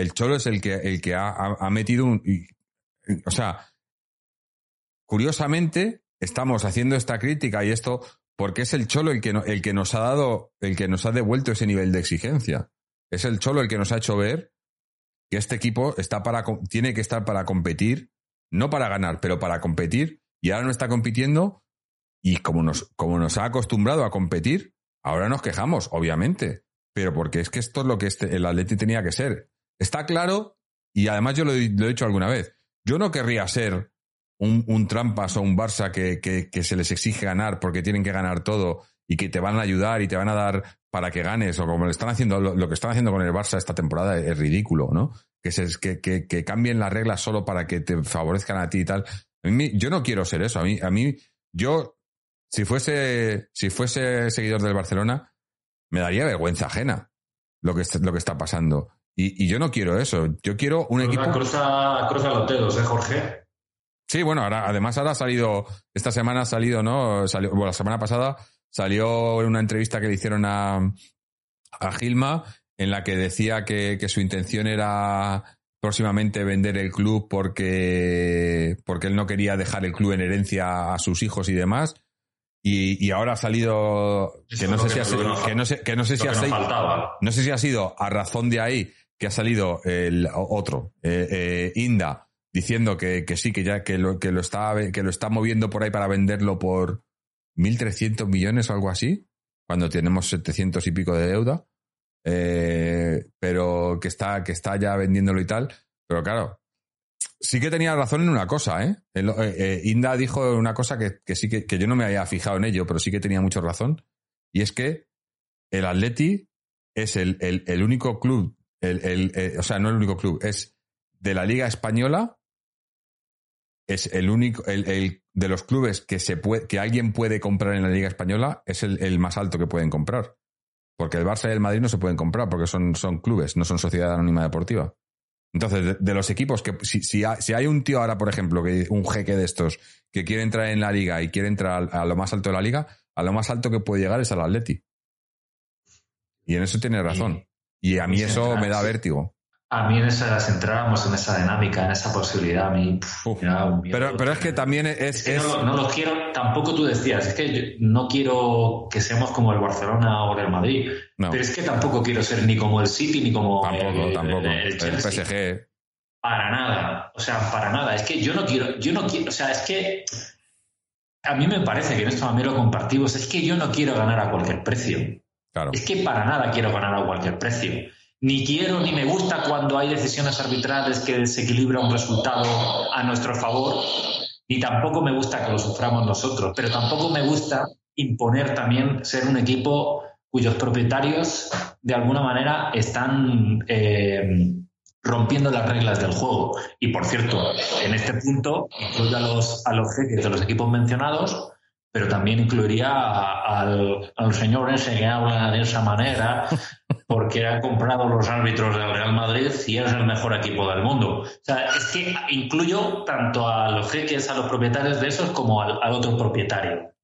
El Cholo es el que, el que ha, ha metido un... o sea, curiosamente, estamos haciendo esta crítica y esto porque es el Cholo el que, el que nos ha dado, el que nos ha devuelto ese nivel de exigencia. Es el Cholo el que nos ha hecho ver que este equipo está para, tiene que estar para competir, no para ganar, pero para competir, y ahora no está compitiendo, y como nos, como nos ha acostumbrado a competir, ahora nos quejamos, obviamente, pero porque es que esto es lo que este, el Atleti tenía que ser. Está claro, y además yo lo, he dicho alguna vez, yo no querría ser un, Trampas o un Barça que, se les exige ganar porque tienen que ganar todo y que te van a ayudar y te van a dar para que ganes, o como lo están haciendo, lo, que están haciendo con el Barça esta temporada es ridículo, ¿no? Que, se, que, cambien las reglas solo para que te favorezcan a ti y tal. yo no quiero ser eso. A mí, a mí, yo, si fuese, si fuese seguidor del Barcelona, me daría vergüenza ajena lo que, lo que está pasando. Y, yo no quiero eso. Yo quiero un equipo. Cruza, cruza los dedos, ¿eh, Jorge? Sí, bueno, ahora, además ahora ha salido, esta semana ha salido, ¿no? Salió, bueno, la semana pasada salió una entrevista que le hicieron a, a Gilma en la que decía que, que su intención era próximamente vender el club porque, porque él no quería dejar el club en herencia a sus hijos y demás. Y, y ahora ha salido que no, sé si ha, que no sé que no sé si ha sido no sé si ha sido a razón de ahí que ha salido el otro eh, eh, Inda diciendo que, que, sí, que ya que lo, que lo está que lo está moviendo por ahí para venderlo por 1.300 millones o algo así, cuando tenemos 700 y pico de deuda, eh, pero que está, que está ya vendiéndolo y tal. Pero claro, sí que tenía razón en una cosa, ¿eh? Inda dijo una cosa que, que sí que, que, yo no me había fijado en ello, pero sí que tenía mucha razón. Y es que el Atleti es el, el, el único club, el, el, o sea, no el único club, es de la Liga Española es el único, el, de los clubes que, se puede, que alguien puede comprar en la Liga Española, es el, más alto que pueden comprar. Porque el Barça y el Madrid no se pueden comprar porque son, son clubes, no son sociedad anónima deportiva. Entonces, de, los equipos que, si, si, hay un tío ahora, por ejemplo, que un jeque de estos, que quiere entrar en la liga y quiere entrar a, lo más alto de la liga, a lo más alto que puede llegar es al Atleti. Y en eso tiene razón. Y a mí eso me da vértigo. A mí en esa, si entráramos en esa dinámica, en esa posibilidad, a mí... pero, pero es que también es... No, lo quiero, tampoco tú decías, es que no quiero que seamos como el Barcelona o el Madrid, pero es que tampoco quiero ser ni como el City ni como el, tampoco. el, PSG. Para nada, o sea, para nada. Es que yo no quiero, yo no quiero, o sea, es que a mí me parece que en esto también lo compartimos, es que yo no quiero ganar a cualquier precio. Es que para nada quiero ganar a cualquier precio ni quiero ni me gusta cuando hay decisiones arbitrales que desequilibran un resultado a nuestro favor, ni tampoco me gusta que lo suframos nosotros, pero tampoco me gusta imponer también ser un equipo cuyos propietarios de alguna manera están eh, rompiendo las reglas del juego. Y por cierto, en este punto incluyo a los, a de los equipos mencionados, pero también incluiría al, al, señor ese que habla de esa manera, porque ha comprado los árbitros del Real Madrid y es el mejor equipo del mundo. O sea, es que incluyo tanto a los jeques, a los propietarios de esos, como al, otro propietario.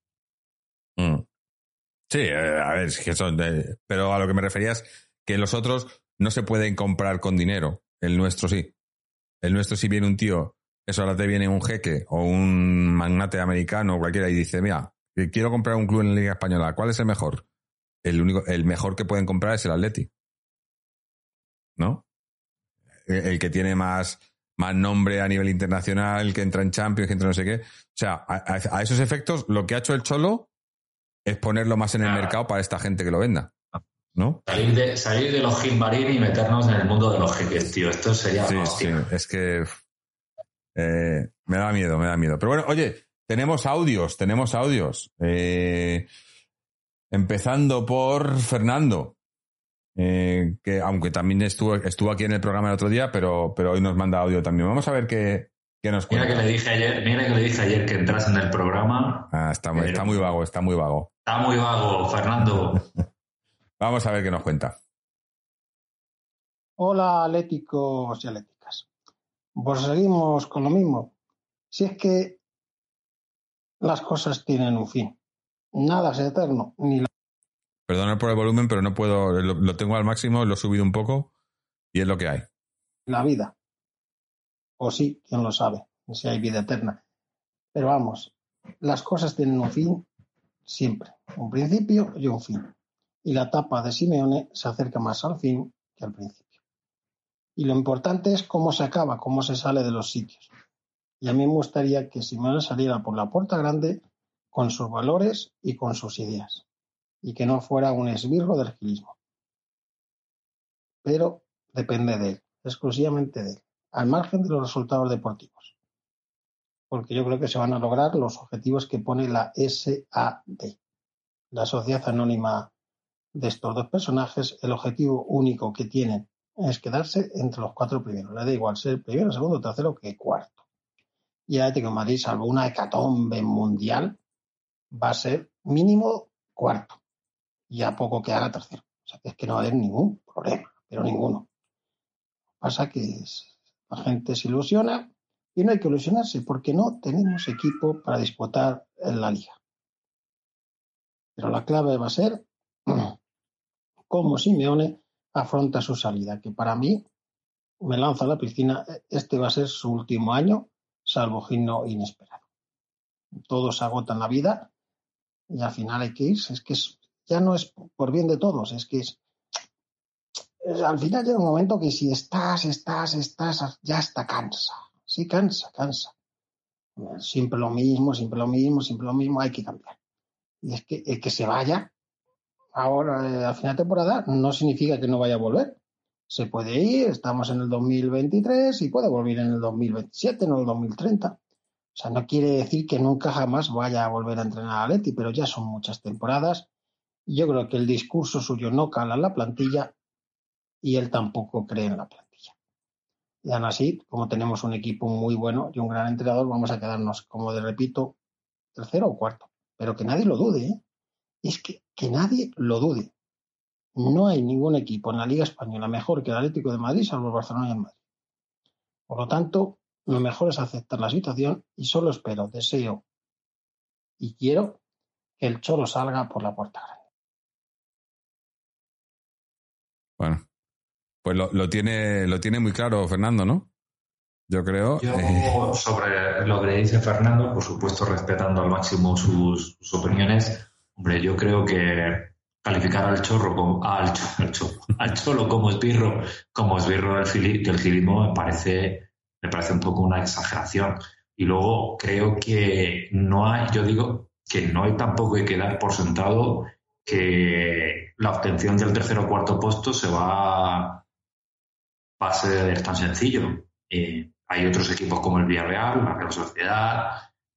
Mm. Sí, eh, a ver, es que son pero a lo que me refería es que los otros no se pueden comprar con dinero. El nuestro sí. El nuestro sí viene un tío eso ahora te viene un jeque o un magnate americano o cualquiera y dice, mira, quiero comprar un club en la Liga Española, ¿cuál es el mejor? El único, el mejor que pueden comprar es el Atleti. ¿No? El, que tiene más, más nombre a nivel internacional, que entra en Champions, que entra no sé qué. O sea, a, esos efectos, lo que ha hecho el Cholo es ponerlo más en el mercado para esta gente que lo venda. ¿No? Salir de, salir de los Gilmarín y meternos en el mundo de los jeques, tío. Esto sería. Sí, sí. Es que eh, me da miedo, me da miedo. Pero bueno, oye, tenemos audios, tenemos audios. Eh, empezando por Fernando, eh, que aunque también estuvo, estuvo aquí en el programa el otro día, pero, pero hoy nos manda audio también. Vamos a ver qué, qué nos cuenta. Mira que le dije ayer, mira que le dije ayer que entras en el programa. Ah, está, está muy vago, está muy vago. Está muy vago, Fernando. Vamos a ver qué nos cuenta. Hola, atléticos y atléticas. Pues seguimos con lo mismo. Si es que las cosas tienen un fin. Nada es eterno, ni la Perdona por el volumen, pero no puedo. Lo, lo tengo al máximo, lo he subido un poco y es lo que hay. la vida. O sí, quién lo sabe, si hay vida eterna. Pero vamos, las cosas tienen un fin siempre, un principio y un fin. Y la etapa de Simeone se acerca más al fin que al principio. Y lo importante es cómo se acaba, cómo se sale de los sitios. Y a mí me gustaría que Simeone saliera por la puerta grande con sus valores y con sus ideas. Y que no fuera un esbirro del gilismo. Pero depende de él, exclusivamente de él, al margen de los resultados deportivos. Porque yo creo que se van a lograr los objetivos que pone la SAD, la Sociedad Anónima de estos dos personajes. El objetivo único que tienen es quedarse entre los cuatro primeros. Le da igual ser primero, segundo, tercero que cuarto. Y el Atlético Madrid, salvo una hecatombe mundial, va a ser mínimo cuarto. Y a poco que haga tercero. O sea que es que no va a haber ningún problema, pero ninguno. Pasa que la gente se ilusiona y no hay que ilusionarse porque no tenemos equipo para disputar en la liga. Pero la clave va a ser cómo Simeone afronta su salida, que para mí me lanza a la piscina. Este va a ser su último año, salvo gino inesperado. Todos agotan la vida y al final hay que irse. Es que es- ya no es por bien de todos, es que es, es- al final llega un momento que si estás, estás, estás, ya está cansa. Sí, cansa, cansa. Siempre lo mismo, siempre lo mismo, siempre lo mismo, hay que cambiar. Y es que el que se vaya ahora eh, al final de temporada no significa que no vaya a volver. Se puede ir, estamos en el 2023 y puede volver en el 2027, no en el 2030. O sea, no quiere decir que nunca jamás vaya a volver a entrenar a Leti, pero ya son muchas temporadas. Yo creo que el discurso suyo no cala en la plantilla y él tampoco cree en la plantilla. Y aún así, como tenemos un equipo muy bueno y un gran entrenador, vamos a quedarnos, como de repito, tercero o cuarto. Pero que nadie lo dude, ¿eh? Es que, que nadie lo dude. No hay ningún equipo en la Liga Española mejor que el Atlético de Madrid, salvo el Barcelona y el Madrid. Por lo tanto, lo mejor es aceptar la situación y solo espero, deseo y quiero que el Cholo salga por la puerta grande. Bueno, pues lo, lo tiene, lo tiene muy claro Fernando, ¿no? Yo creo. Yo, eh, sobre lo que dice Fernando, por supuesto, respetando al máximo sus, sus opiniones, hombre, yo creo que calificar al chorro como, al, al al cholo como esbirro, como esbirro del, fili- del gilismo me parece, me parece un poco una exageración. Y luego creo que no hay, yo digo que no hay tampoco que dar por sentado que la obtención del tercer o cuarto puesto se va, va a ser tan sencillo. Eh, hay otros equipos como el Villarreal, la Real Sociedad,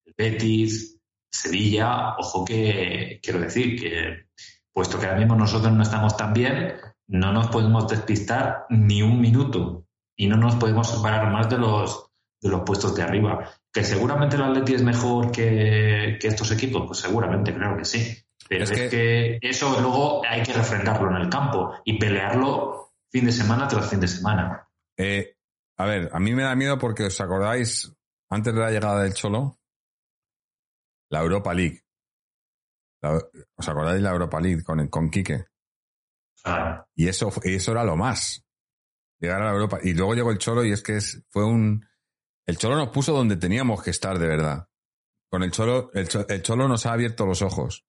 el Betis, Sevilla. Ojo que quiero decir que, puesto que ahora mismo nosotros no estamos tan bien, no nos podemos despistar ni un minuto y no nos podemos separar más de los, de los puestos de arriba. Que seguramente el Atleti es mejor que, que estos equipos, pues seguramente, claro que sí. Pero Es es, que- que... eso luego hay que refrendarlo en el campo y pelearlo fin de semana tras fin de semana. eh, a ver, a mí me da miedo porque os acordáis, antes de la llegada del Cholo, la Europa League. La- ¿Os acordáis la Europa League con, con Quique? Ah, Y eso, eso era lo más. Llegar a la Europa. Y luego llegó el Cholo y es que es- fue un... El Cholo nos puso donde teníamos que estar de verdad. Con el Cholo, el, el Cholo nos ha abierto los ojos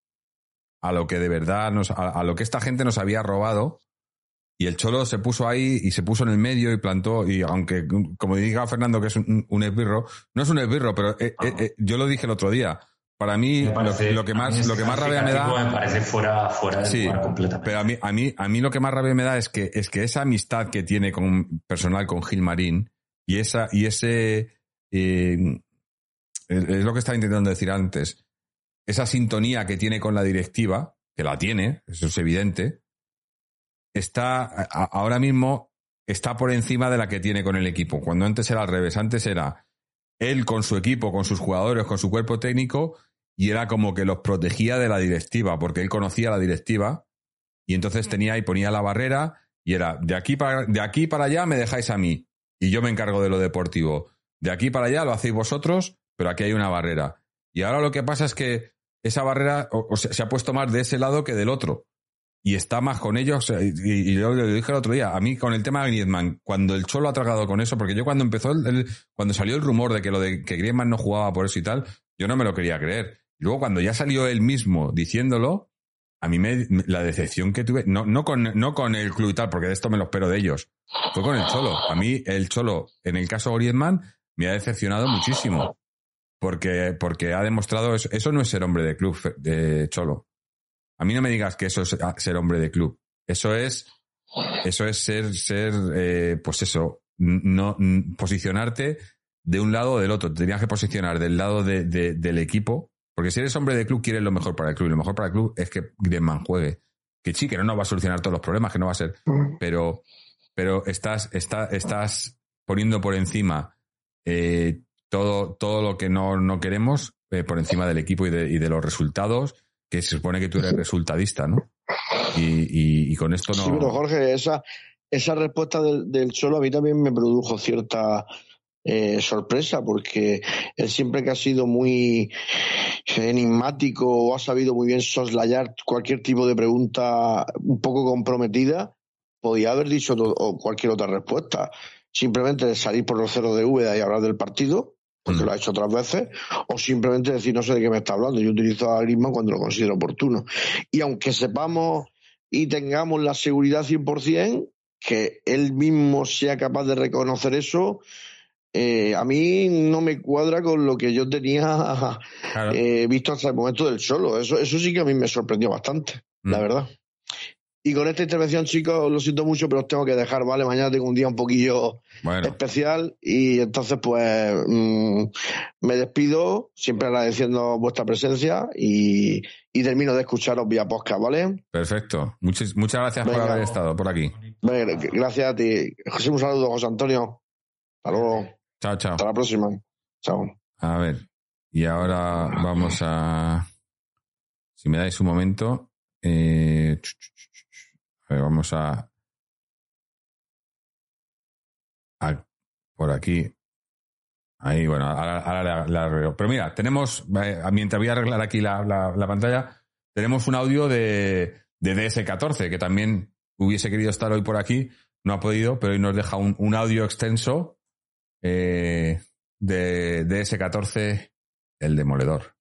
a lo que de verdad nos, a, a lo que esta gente nos había robado. Y el Cholo se puso ahí y se puso en el medio y plantó. Y aunque, como diga Fernando que es un, un esbirro, no es un esbirro, pero eh, eh, eh, yo lo dije el otro día. Para mí, lo, parece- lo que más, lo que más rabia me da. Me parece fuera, fuera de Sí, lugar completamente. Pero a mí, a mí, a mí lo que más rabia me da es que, es que esa amistad que tiene con personal con Gil Marín y esa, y ese, eh, es lo que estaba intentando decir antes, esa sintonía que tiene con la directiva, que la tiene, eso es evidente, está, a- ahora mismo está por encima de la que tiene con el equipo. Cuando antes era al revés, antes era él con su equipo, con sus jugadores, con su cuerpo técnico, y era como que los protegía de la directiva, porque él conocía la directiva y entonces tenía y ponía la barrera y era de aquí para, de aquí para allá me dejáis a mí y yo me encargo de lo deportivo. De aquí para allá lo hacéis vosotros, pero aquí hay una barrera. Y ahora lo que pasa es que esa barrera se ha puesto más de ese lado que del otro. Y está más con ellos. Y, yo lo dije el otro día, a mí con el tema de Griezmann, cuando el Cholo ha tragado con eso, porque yo cuando empezó, el, cuando salió el rumor de que lo de que Griezmann no jugaba por eso y tal, yo no me lo quería creer. Luego cuando ya salió él mismo diciéndolo, a mí me, la decepción que tuve, no, no, con, no con el club y tal, porque de esto me lo espero de ellos, fue con el Cholo. A mí el Cholo, en el caso Griezmann, me ha decepcionado muchísimo. Porque, porque ha demostrado eso, eso no es ser hombre de club, de Cholo. A mí no me digas que eso es ser hombre de club. Eso es, eso es ser, ser, eh, pues eso, no, posicionarte de un lado o del otro. Te tenías que posicionar del lado de, del equipo. Porque si eres hombre de club, quieres lo mejor para el club. Y lo mejor para el club es que Griezmann juegue. Que sí, que no nos va a solucionar todos los problemas, que no va a ser. Pero, pero estás, estás, estás poniendo por encima eh, todo, todo lo que no, no queremos eh, por encima del equipo y de, y de, los resultados, que se supone que tú eres resultadista, ¿no? Y, y, con esto no. Sí, pero Jorge, esa, esa respuesta del, del Cholo a mí también me produjo cierta eh, sorpresa, porque él siempre que ha sido muy enigmático o ha sabido muy bien soslayar cualquier tipo de pregunta un poco comprometida, podía haber dicho cualquier otra respuesta. Simplemente salir por los ceros de Úbeda y hablar del partido, porque mm. lo ha hecho otras veces, o simplemente decir no sé de qué me está hablando. Yo utilizo a Griezmann cuando lo considero oportuno. Y aunque sepamos y tengamos la seguridad 100%, que él mismo sea capaz de reconocer eso, eh, a mí no me cuadra con lo que yo tenía eh, visto hasta el momento del solo. Eso, eso sí que a mí me sorprendió bastante, la mm. verdad. Y con esta intervención, chicos, lo siento mucho, pero os tengo que dejar, ¿vale? Mañana tengo un día un poquillo especial y entonces, pues, mm, me despido, siempre agradeciendo vuestra presencia y, termino de escucharos vía podcast, ¿vale? Perfecto. Muchas, muchas gracias por haber estado por aquí. gracias a ti. José, un saludo, José Antonio. Hasta luego. Chao, chao. Hasta la próxima. Chao. A ver, y ahora vamos a... Si me dais un momento... Eh vamos a, por aquí. Ahí, bueno, ahora, la, arreglo. Pero mira, tenemos, eh, mientras voy a arreglar aquí la, pantalla, tenemos un audio de, de, DS14, que también hubiese querido estar hoy por aquí, no ha podido, pero hoy nos deja un, audio extenso eh, de DS14, el demoledor.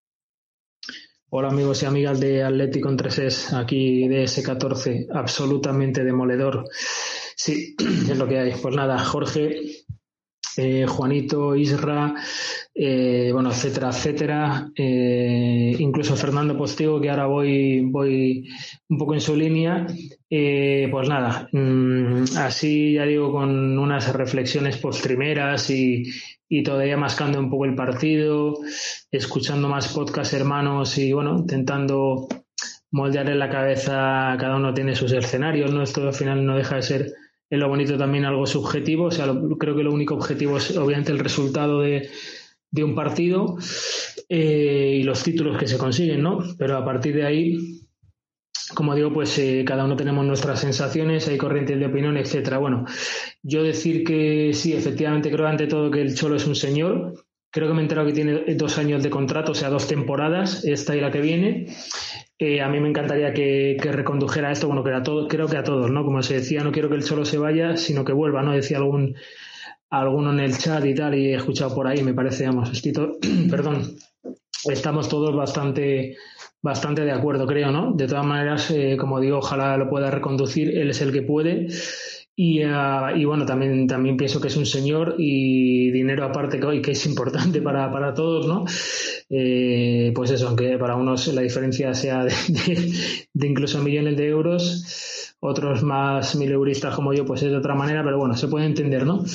Hola amigos y amigas de Atlético en 3 aquí de S14, absolutamente demoledor. Sí, es lo que hay. Pues nada, Jorge, eh, Juanito, Isra, eh, bueno, etcétera, etcétera. Eh, incluso Fernando Postigo, que ahora voy, voy un poco en su línea. pues nada, mm, así ya digo, con unas reflexiones postrimeras y, y todavía mascando un poco el partido, escuchando más podcast hermanos y bueno, intentando moldear en la cabeza, cada uno tiene sus escenarios, ¿no? Esto al final no deja de ser en lo bonito también algo subjetivo, o sea, creo que lo único objetivo es obviamente el resultado de, de un partido eh, y los títulos que se consiguen, ¿no? Pero a partir de ahí como digo, pues eh, cada uno tenemos nuestras sensaciones, hay corrientes de opinión, etcétera. Bueno, yo decir que sí, efectivamente creo ante todo que el Cholo es un señor. Creo que me he enterado que tiene dos años de contrato, o sea, dos temporadas, esta y la que viene. A mí me encantaría que, recondujera esto, bueno, que a todo, creo que a todos, ¿no? Como se decía, no quiero que el Cholo se vaya, sino que vuelva, ¿no? Decía algún alguno en el chat y tal, y he escuchado por ahí, me parece, vamos, perdón, estamos todos bastante bastante de acuerdo, creo, ¿no? De todas maneras, eh, como digo, ojalá lo pueda reconducir, él es el que puede. Y, ah, y, bueno, también, también pienso que es un señor y dinero aparte que, que es importante para, para todos, ¿no? Eh, pues eso, aunque para unos la diferencia sea de, de, incluso millones de euros, otros más mileuristas como yo, pues es de otra manera, pero bueno, se puede entender, ¿no?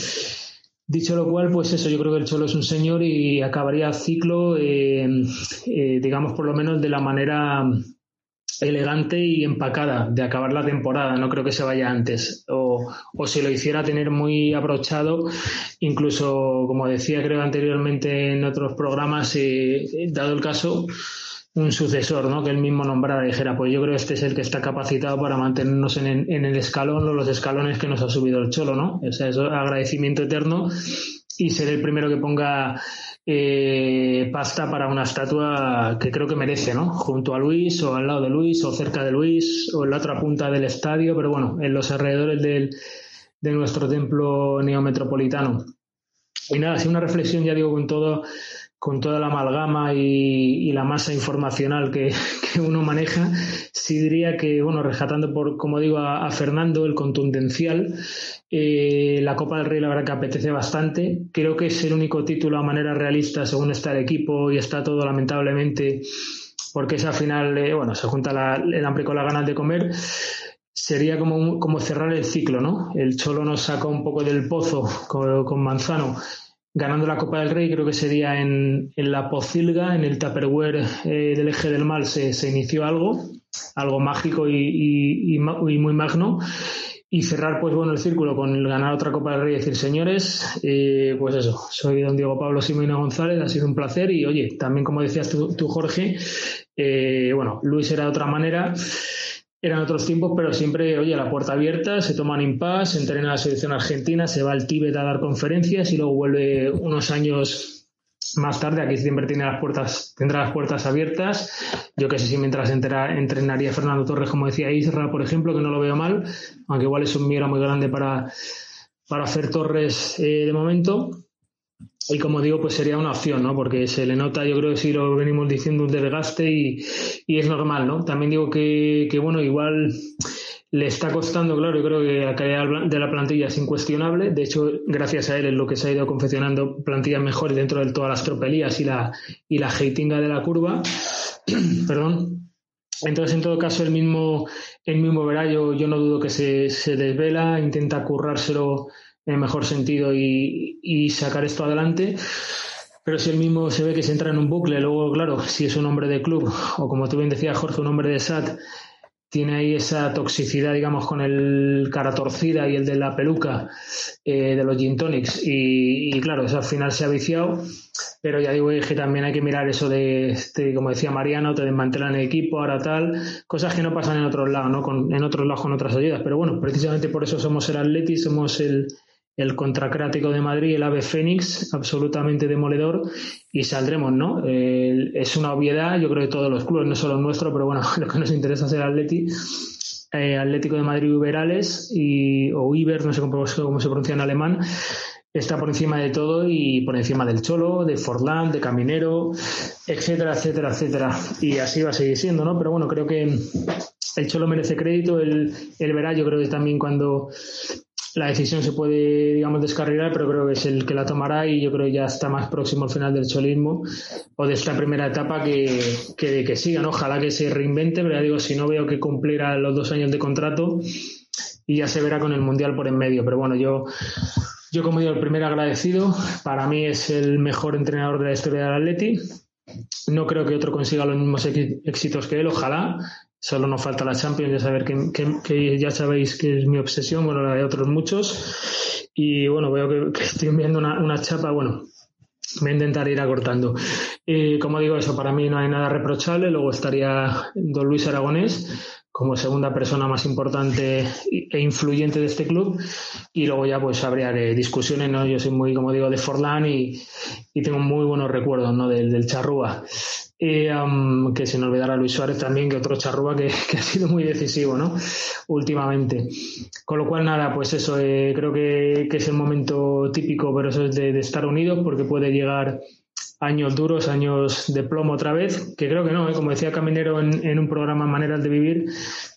Dicho lo cual, pues eso, yo creo que el Cholo es un señor y acabaría el ciclo, eh, eh, digamos, por lo menos de la manera elegante y empacada de acabar la temporada. No creo que se vaya antes. O, o si lo hiciera tener muy abrochado, incluso, como decía creo anteriormente en otros programas, eh, dado el caso, un sucesor, ¿no? Que él mismo nombrara dijera, pues yo creo que este es el que está capacitado para mantenernos en, el escalón o los escalones que nos ha subido el Cholo, ¿no? O sea, eso agradecimiento eterno y ser el primero que ponga eh, pasta para una estatua que creo que merece, ¿no? Junto a Luis o al lado de Luis o cerca de Luis o en la otra punta del estadio, pero bueno, en los alrededores del, de nuestro templo neometropolitano. Y nada, así una reflexión, ya digo, con todo con toda la amalgama y, la masa informacional que, uno maneja, sí diría que, bueno, rescatando por, como digo, a, Fernando, el contundencial, eh, la Copa del Rey la verdad que apetece bastante. Creo que es el único título a manera realista según está el equipo y está todo lamentablemente porque es al final, eh, bueno, se junta el hambre con las ganas de comer sería como, como cerrar el ciclo, ¿no? El Cholo nos saca un poco del pozo con Manzano ganando la Copa del Rey, creo que sería en, en la Pocilga, en el Tupperware eh, del Eje del Mal, se, se, inició algo, algo mágico y, y, muy magno. Y cerrar, pues bueno, el círculo con ganar otra Copa del Rey y decir, señores, eh, pues eso, soy don Diego Pablo Simino González, ha sido un placer y oye, también como decías tú, tú Jorge, eh, bueno, Luis era de otra manera eran otros tiempos, pero siempre, oye, la puerta abierta, se toman impas, se entrena la selección argentina, se va al Tíbet a dar conferencias y luego vuelve unos años más tarde, aquí siempre tiene las puertas, tendrá las puertas abiertas. Yo que sé si mientras entrenaría Fernando Torres, como decía Isra, por ejemplo, que no lo veo mal, aunque igual es un migra muy grande para, para hacer Torres eh, de momento. Y como digo, pues sería una opción, ¿no? Porque se le nota, yo creo que sí lo venimos diciendo, un desgaste y, y es normal, ¿no? También digo que, que, bueno, igual le está costando, claro, yo creo que la calidad de la plantilla es incuestionable. De hecho, gracias a él es lo que se ha ido confeccionando plantillas mejores dentro de todas las tropelías y la, y la de la curva. Perdón. Entonces, en todo caso, el mismo, el mismo verá, yo, no dudo que se, se desvela, intenta currárselo en mejor sentido y, sacar esto adelante. Pero si el mismo se ve que se entra en un bucle, luego, claro, si es un hombre de club, o como tú bien decías, Jorge, un hombre de SAT, tiene ahí esa toxicidad, digamos, con el cara torcida y el de la peluca eh, de los gin tonics. Y, claro, eso al final se ha viciado. Pero ya digo que también hay que mirar eso de, este, como decía Mariano, te desmantelan el equipo, ahora tal, cosas que no pasan en otros lados, ¿no? Con, en otros lados con otras ayudas. Pero bueno, precisamente por eso somos el Atleti, somos el, el contracrático de Madrid, el ave Fénix, absolutamente demoledor, y saldremos, ¿no? es una obviedad, yo creo que todos los clubes, no solo nuestro, pero bueno, lo que nos interesa es el eh, Atlético de Madrid Uberales, y, o Iber, no sé cómo, cómo, se pronuncia en alemán, está por encima de todo y por encima del Cholo, de Forlán, de Caminero, etcétera, etcétera, etcétera. Y así va a seguir siendo, ¿no? Pero bueno, creo que el Cholo merece crédito, el, el verá, yo creo que también cuando la decisión se puede, digamos, descarrilar, pero creo que es el que la tomará y yo creo que ya está más próximo al final del cholismo o de esta primera etapa que, que, que sigan. Ojalá que se reinvente, pero ya digo, si no veo que cumpliera los dos años de contrato y ya se verá con el Mundial por en medio. Pero bueno, yo, yo como digo, el primer agradecido, para mí es el mejor entrenador de la historia del Atleti. No creo que otro consiga los mismos éxitos que él, ojalá. Solo nos falta la Champions, ya, saber que, ya sabéis que es mi obsesión, bueno, la de otros muchos. Y bueno, veo que, estoy viendo una, chapa, bueno, me intentaré ir acortando. Y como digo, eso para mí no hay nada reprochable. Luego estaría don Luis Aragonés como segunda persona más importante e influyente de este club. Y luego ya pues habría discusiones, ¿no? Yo soy muy, como digo, de Forlán y, tengo muy buenos recuerdos, ¿no? Del, del Charrúa. Y, que sin olvidar a Luis Suárez también, que otro charrúa que, ha sido muy decisivo, ¿no? Últimamente. Con lo cual, nada, pues eso, eh, creo que, es el momento típico, pero eso es de, estar unidos, porque puede llegar años duros, años de plomo otra vez, que creo que no, ¿eh? como decía Caminero en, un programa Maneras de Vivir,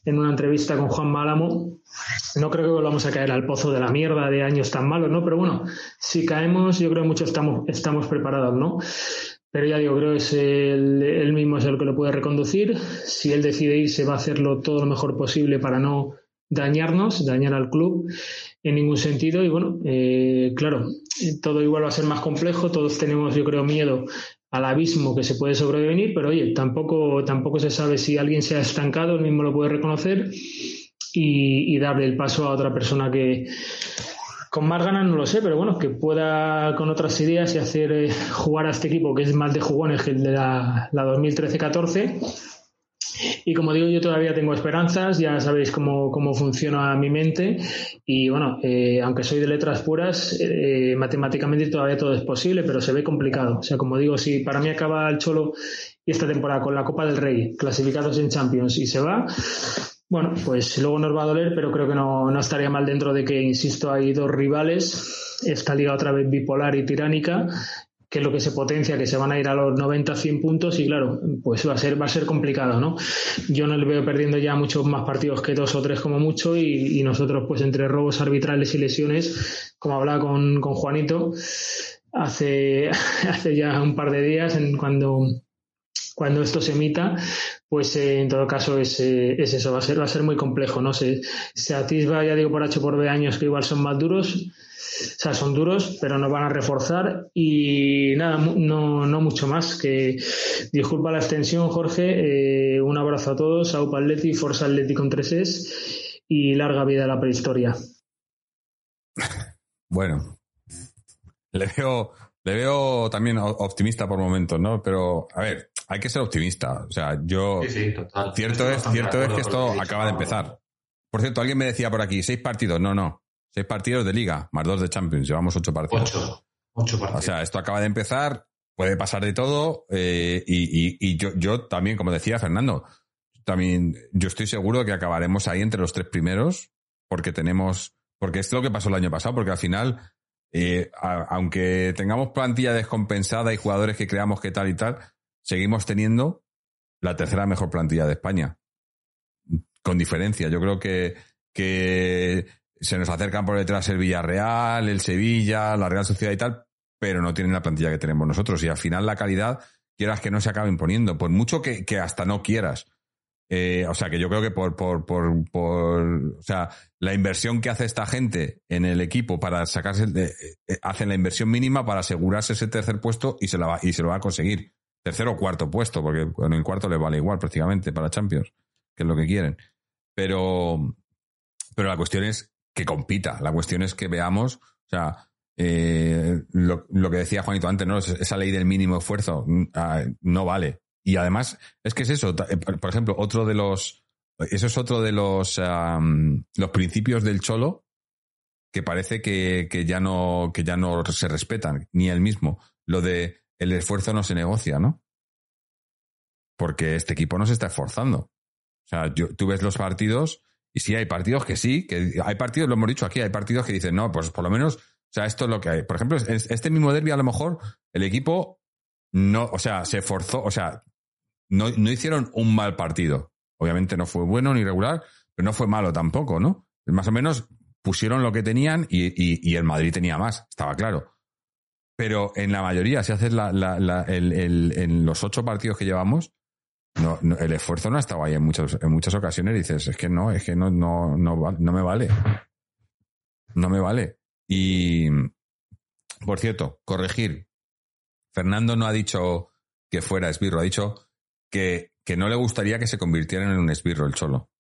en una entrevista con Juan Málamo, no creo que volvamos a caer al pozo de la mierda de años tan malos, ¿no? Pero bueno, si caemos, yo creo que muchos estamos, estamos preparados, ¿no? Pero ya digo, creo que es él, mismo es el que lo puede reconducir. Si él decide irse, va a hacerlo todo lo mejor posible para no dañarnos, dañar al club en ningún sentido. Y bueno, eh, claro, todo igual va a ser más complejo. Todos tenemos, yo creo, miedo al abismo que se puede sobrevenir, pero oye, tampoco, tampoco se sabe si alguien se ha estancado, él mismo lo puede reconocer y, y darle el paso a otra persona que, con más ganas no lo sé, pero bueno, que pueda con otras ideas y hacer eh, jugar a este equipo que es más de jugones que el de la, la 2013-14 y como digo, yo todavía tengo esperanzas, ya sabéis cómo, cómo funciona mi mente y bueno, eh, aunque soy de letras puras, eh, matemáticamente todavía todo es posible, pero se ve complicado. O sea, como digo, si para mí acaba el Cholo y esta temporada con la Copa del Rey, clasificados en Champions y se va, bueno, pues luego nos va a doler, pero creo que no, no estaría mal dentro de que, insisto, hay dos rivales, esta liga otra vez bipolar y tiránica, que es lo que se potencia, que se van a ir a los 90, 100 puntos y claro, pues va a ser, va a ser complicado, ¿no? Yo no le veo perdiendo ya muchos más partidos que dos o tres como mucho y, nosotros pues entre robos arbitrales y lesiones, como hablaba con, con Juanito hace, hace ya un par de días en cuando cuando esto se emita, pues eh, en todo caso es, eh, es, eso, va a ser, va a ser muy complejo, ¿no? Se, se atisba, ya digo, por H por B años que igual son más duros, o sea, son duros, pero nos van a reforzar y nada, no, no mucho más. Que disculpa la extensión, Jorge. Eh, un abrazo a todos, a Upa Atleti, Forza Atleti con 3 y larga vida a la prehistoria. Bueno, le veo, le veo también optimista por momentos, ¿no? Pero, a ver, hay que ser optimista. O sea, yo. Sí, sí, total. Cierto es, cierto es que esto acaba de empezar. Por cierto, alguien me decía por aquí, seis partidos. No, no. Seis partidos de liga, más dos de Champions. Llevamos ocho partidos. Ocho. Ocho partidos. O sea, esto acaba de empezar, puede pasar de todo. Eh, y, yo, yo también, como decía Fernando, también yo estoy seguro que acabaremos ahí entre los tres primeros, porque tenemos. Porque es lo que pasó el año pasado, porque al final, eh, aunque tengamos plantilla descompensada y jugadores que creamos que tal y tal, seguimos teniendo la tercera mejor plantilla de España. Con diferencia. Yo creo que, que se nos acercan por detrás el Villarreal, el Sevilla, la Real Sociedad y tal, pero no tienen la plantilla que tenemos nosotros. Y al final la calidad, quieras que no se acabe imponiendo, por mucho que, que hasta no quieras. Eh, o sea, que yo creo que por, por, por, o sea, la inversión que hace esta gente en el equipo para sacarse, de, eh, hacen la inversión mínima para asegurarse ese tercer puesto y se, la va, y se lo va a conseguir. Tercero o cuarto puesto, porque en el cuarto les vale igual prácticamente para Champions, que es lo que quieren. Pero, pero la cuestión es que compita. La cuestión es que veamos, o sea, eh, lo, que decía Juanito antes, ¿no? Esa ley del mínimo esfuerzo mm, ah, no vale. Y además, es que es eso. Eh, por ejemplo, otro de los. Eso es otro de los, los principios del cholo que parece que, que, ya no, que ya no se respetan, ni el mismo. Lo de el esfuerzo no se negocia, ¿no? Porque este equipo no se está esforzando. O sea, tú ves los partidos y sí, hay partidos que sí, que hay partidos, lo hemos dicho aquí, hay partidos que dicen, no, pues por lo menos, o sea, esto es lo que hay. Por ejemplo, este mismo derby a lo mejor el equipo no, o sea, se esforzó, o sea, no, no hicieron un mal partido. Obviamente no fue bueno ni regular, pero no fue malo tampoco, ¿no? Más o menos pusieron lo que tenían y, el Madrid tenía más, estaba claro. Pero en la mayoría, si haces la, la, la, el, el, en los ocho partidos que llevamos, no, el esfuerzo no ha estado ahí en muchas, en muchas ocasiones. Dices, es que no, es que no, no, no, no me vale. No me vale. Y, por cierto, corregir. Fernando no ha dicho que fuera esbirro, ha dicho que, que no le gustaría que se convirtiera en un esbirro el cholo.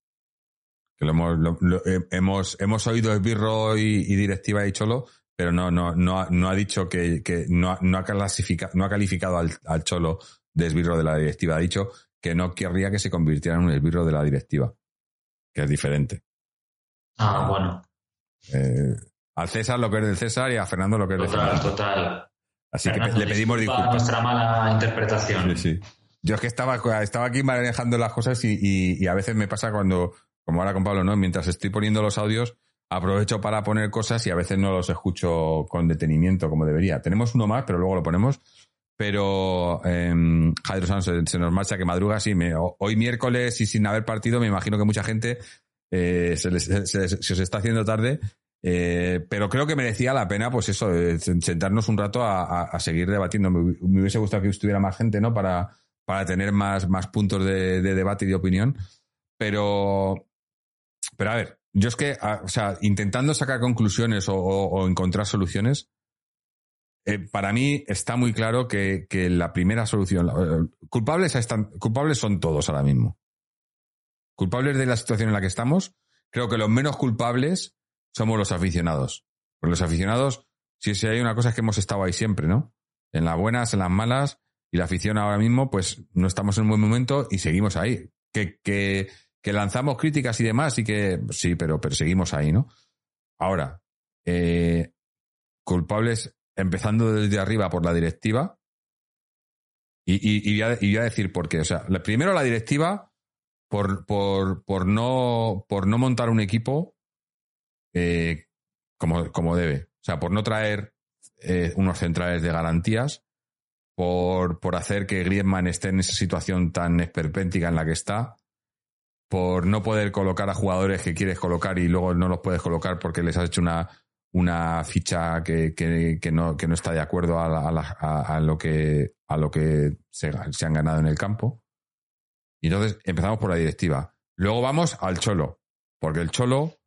Que lo hemos, lo, eh, hemos, hemos oído esbirro y, directiva y cholo, pero no, no, no, no ha dicho que, que no, no, ha clasificado, no ha calificado al, al cholo de esbirro de la directiva. Ha dicho que no querría que se convirtiera en un esbirro de la directiva, que es diferente. Ah, bueno. Eh, al César lo que es del César y a Fernando lo que es del Total, total. Así que le pedimos disculpas. Nuestra mala interpretación. Sí, sí. Yo es que estaba, estaba aquí manejando las cosas y, y, a veces me pasa cuando, como ahora con Pablo, ¿no? Mientras estoy poniendo los audios, aprovecho para poner cosas y a veces no los escucho con detenimiento como debería. Tenemos uno más, pero luego lo ponemos pero eh, Jairo Sanz se, nos marcha que madruga, sí, hoy miércoles y sin haber partido, me imagino que mucha gente eh, se, se, os está haciendo tarde, eh, pero creo que merecía la pena, pues eso, eh, sentarnos un rato a, seguir debatiendo. Me, hubiese gustado que estuviera más gente, ¿no? Para, para tener más, más puntos de debate y de opinión, pero, pero a ver, yo es que, o sea, intentando sacar conclusiones o, encontrar soluciones, eh, para mí está muy claro que, la primera solución, eh, culpables, están, culpables son todos ahora mismo. Culpables de la situación en la que estamos, creo que los menos culpables somos los aficionados. Porque los aficionados, si, si hay una cosa es que hemos estado ahí siempre, ¿no? En las buenas, en las malas, y la afición ahora mismo, pues no estamos en un buen momento y seguimos ahí. Que, que, que lanzamos críticas y demás, y que sí, pero, pero seguimos ahí, ¿no? Ahora, eh, culpables empezando desde arriba por la directiva. Y, y, voy a, decir por qué. O sea, primero la directiva por, por, por, no, por no montar un equipo eh, como, como debe. O sea, por no traer eh, unos centrales de garantías, por, por hacer que Griezmann esté en esa situación tan esperpéntica en la que está, por no poder colocar a jugadores que quieres colocar y luego no los puedes colocar porque les has hecho una, una ficha que, que, que, no, que no está de acuerdo a, la, lo que, a lo que se, se, han ganado en el campo. Y entonces empezamos por la directiva. Luego vamos al Cholo, porque el Cholo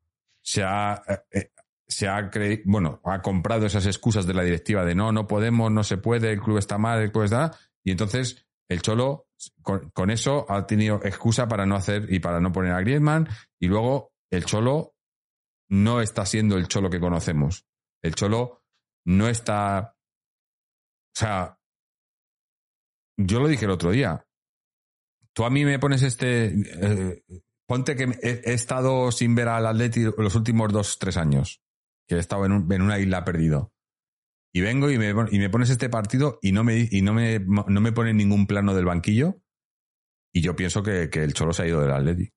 se ha, eh, se ha bueno, ha comprado esas excusas de la directiva de no, no podemos, no se puede, el club está mal, el club está... Y entonces el Cholo con, eso ha tenido excusa para no hacer y para no poner a Griezmann. Y luego el Cholo no está siendo el Cholo que conocemos. El Cholo no está. O sea, yo lo dije el otro día. Tú a mí me pones este. Eh, ponte que he, he, estado sin ver al Atleti los últimos dos, tres años. Que he estado en, un, en una isla perdido. Y vengo y me, y me, pones este partido y no me, y no me, no me ponen ningún plano del banquillo. Y yo pienso que, que el Cholo se ha ido del Atleti.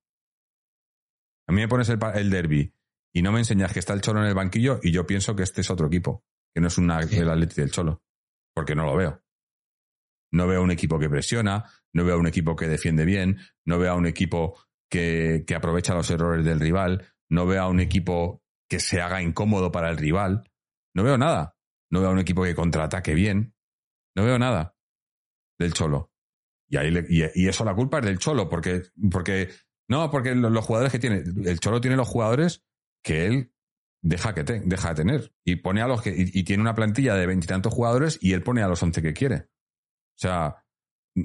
A mí me pones el, el derby y no me enseñas que está el Cholo en el banquillo y yo pienso que este es otro equipo, que no es una, sí. el Atleti del Cholo. Porque no lo veo. No veo un equipo que presiona, no veo un equipo que defiende bien, no veo a un equipo que, que aprovecha los errores del rival, no veo a un equipo que se haga incómodo para el rival. No veo nada. No veo a un equipo que contraataque bien. No veo nada del Cholo. Y, ahí y, eso la culpa es del Cholo, porque, porque no, porque los jugadores que tiene, el Cholo tiene los jugadores que él deja, que deja de tener. Y pone a los que, y, tiene una plantilla de veintitantos jugadores y él pone a los once que quiere. O sea,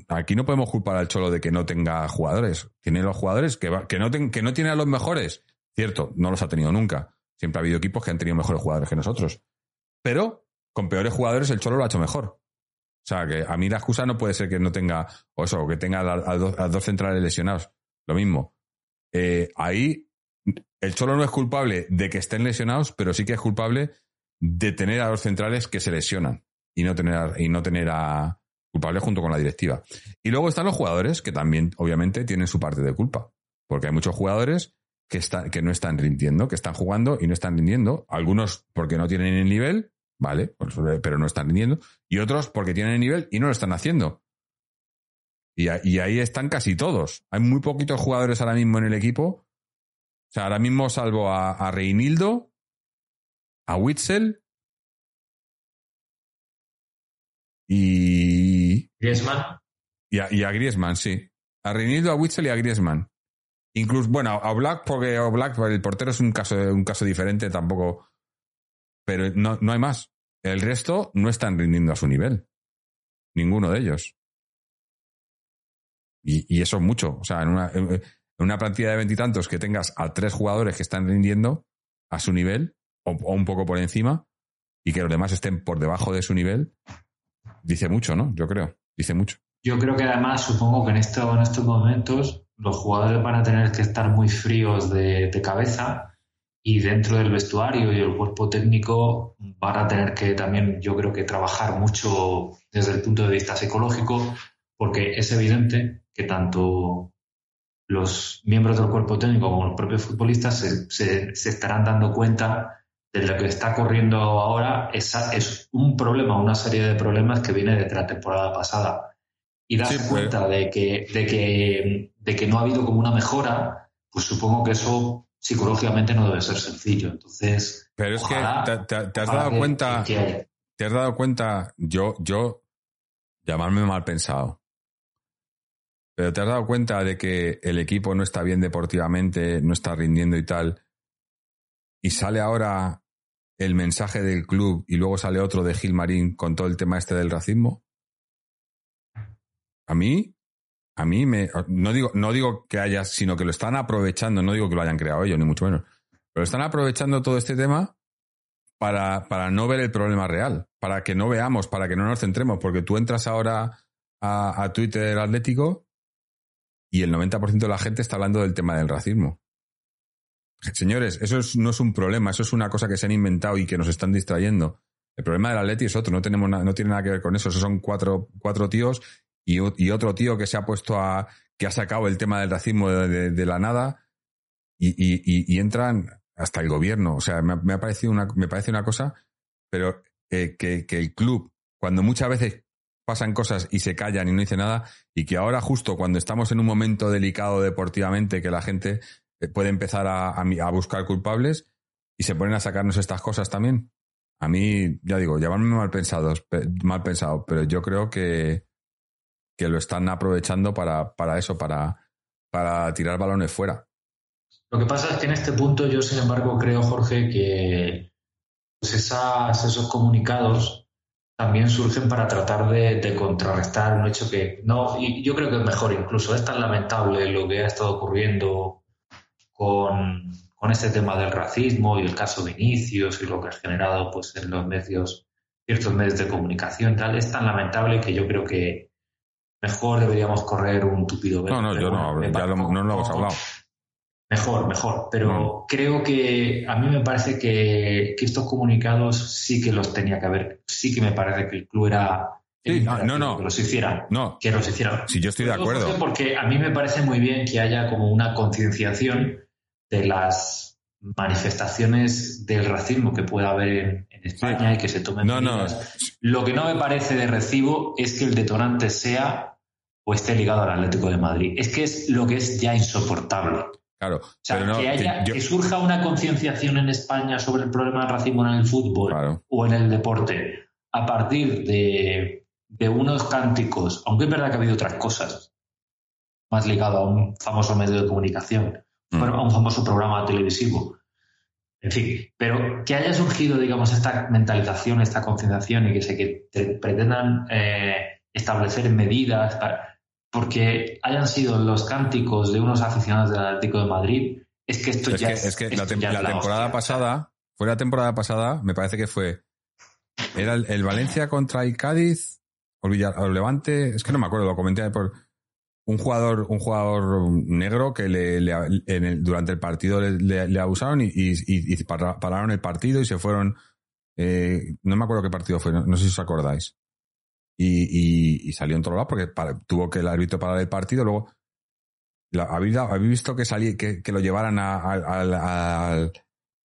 aquí no podemos culpar al Cholo de que no tenga jugadores. Tiene los jugadores que, que, no, que no tiene a los mejores. Cierto, no los ha tenido nunca. Siempre ha habido equipos que han tenido mejores jugadores que nosotros. Pero con peores jugadores el Cholo lo ha hecho mejor. O sea, que a mí la excusa no puede ser que no tenga, o eso, que tenga a, dos, centrales lesionados. Lo mismo. Eh, ahí el Cholo no es culpable de que estén lesionados, pero sí que es culpable de tener a dos centrales que se lesionan y no tener y no tener a culpable junto con la directiva. Y luego están los jugadores que también, obviamente, tienen su parte de culpa. Porque hay muchos jugadores que, está, que no están rindiendo, que están jugando y no están rindiendo. Algunos porque no tienen el nivel, ¿vale? Pero no están rindiendo. Y otros porque tienen el nivel y no lo están haciendo. Y, y ahí están casi todos. Hay muy poquitos jugadores ahora mismo en el equipo. O sea, ahora mismo salvo a, a Reinildo, a Witzel y. Griezmann. Y a, y a Griezmann, sí. A Reinildo, a Witzel y a Griezmann. Incluso, bueno, a Black, porque a Black, el portero es un caso, un caso diferente, tampoco. Pero no, no hay más. El resto no están rindiendo a su nivel. Ninguno de ellos. Y, y eso es mucho. O sea, en una, en una plantilla de veintitantos que tengas a tres jugadores que están rindiendo a su nivel, o, un poco por encima, y que los demás estén por debajo de su nivel, dice mucho, ¿no? Yo creo. Dice mucho. Yo creo que además supongo que en, esto, en estos momentos los jugadores van a tener que estar muy fríos de, cabeza y dentro del vestuario y el cuerpo técnico van a tener que también, yo creo que trabajar mucho desde el punto de vista psicológico, porque es evidente que tanto los miembros del cuerpo técnico como los propios futbolistas se, se, se estarán dando cuenta de lo que está corriendo ahora es, es, un problema, una serie de problemas que viene de la temporada pasada. Y darse sí, cuenta pues... de, que, de, que, de que no ha habido como una mejora, pues supongo que eso psicológicamente no debe ser sencillo. Entonces, pero es ojalá, que te, te, te has dado que, cuenta, que te has dado cuenta, yo, yo, llamarme mal pensado, pero te has dado cuenta de que el equipo no está bien deportivamente, no está rindiendo y tal, y sale ahora el mensaje del club y luego sale otro de Gilmarín con todo el tema este del racismo. A mí, a mí me, no digo, no digo que haya, sino que lo están aprovechando, no digo que lo hayan creado ellos, ni mucho menos, pero están aprovechando todo este tema para, para no ver el problema real, para que no veamos, para que no nos centremos, porque tú entras ahora a, a Twitter Atlético y el 90% de la gente está hablando del tema del racismo. Señores, eso es- no es un problema, eso es una cosa que se han inventado y que nos están distrayendo. El problema del Atleti es otro, no, tenemos no tiene nada que ver con eso. Esos son cuatro, cuatro tíos y, y otro tío que se ha puesto a. que ha sacado el tema del racismo de, la nada y, entran hasta el gobierno. O sea, me, ha- parecido una, me parece una cosa, pero eh, que, el club, cuando muchas veces pasan cosas y se callan y no dice nada, y que ahora justo cuando estamos en un momento delicado deportivamente, que la gente eh, puede empezar a, buscar culpables y se ponen a sacarnos estas cosas también. A mí, ya digo, llamarme mal pensados, pe- mal pensado, pero yo creo que, que lo están aprovechando para, para eso, para, para tirar balones fuera. Lo que pasa es que en este punto yo, sin embargo, creo, Jorge, que pues esas, esos comunicados también surgen para tratar de, de contrarrestar un hecho que no, y yo creo que es mejor incluso, es tan lamentable lo que ha estado ocurriendo con, con este tema del racismo y el caso Vinicius y lo que ha generado pues en los medios, ciertos medios de comunicación, tal, es tan lamentable que yo creo que mejor deberíamos correr un tupido velo. No, no, yo no, ya lo- no lo hemos hablado. Mejor, mejor. Pero No. creo que a mí me parece que, que estos comunicados sí que los tenía que haber. Sí que me parece que el club era. Sí, ah, no, no. Que los hicieran. No, Que los hicieran. si yo estoy de acuerdo. Porque a mí me parece muy bien que haya como una concienciación de las manifestaciones del racismo que pueda haber en, en España y que se tomen No, no. Lo que no me parece de recibo es que el detonante sea o esté ligado al Atlético de Madrid. Es que es lo que es ya insoportable. claro. O sea, no, que, haya- que yo- que surja una concienciación en España sobre el problema del racismo en el fútbol claro. o en el deporte a partir de, de unos cánticos, aunque es verdad que ha habido otras cosas, más ligado a un famoso medio de comunicación, Mm. a un famoso programa televisivo. En fin, pero que haya surgido, digamos, esta mentalización, esta concienciación y que se que te- pretendan eh, establecer medidas para- porque hayan sido los cánticos de unos aficionados del Atlético de Madrid, es que esto Es ya que, es, es que la, tem- ya la la temporada hostia. pasada, fue la temporada pasada, me parece que fue. Era el, el Valencia contra el Cádiz, o el, Villar- o el Levante, es que no me acuerdo, lo comenté por un jugador, un jugador negro que le, le- en el- durante el partido le, abusaron y, y- y- y para- pararon el partido y se fueron. eh, no me acuerdo qué partido fue, no, sé si os acordáis. Y, y- salió en todos lados porque tuvo que el árbitro parar el partido. Luego, la- ¿habéis, habéis visto que, salí, que, lo llevaran a- al,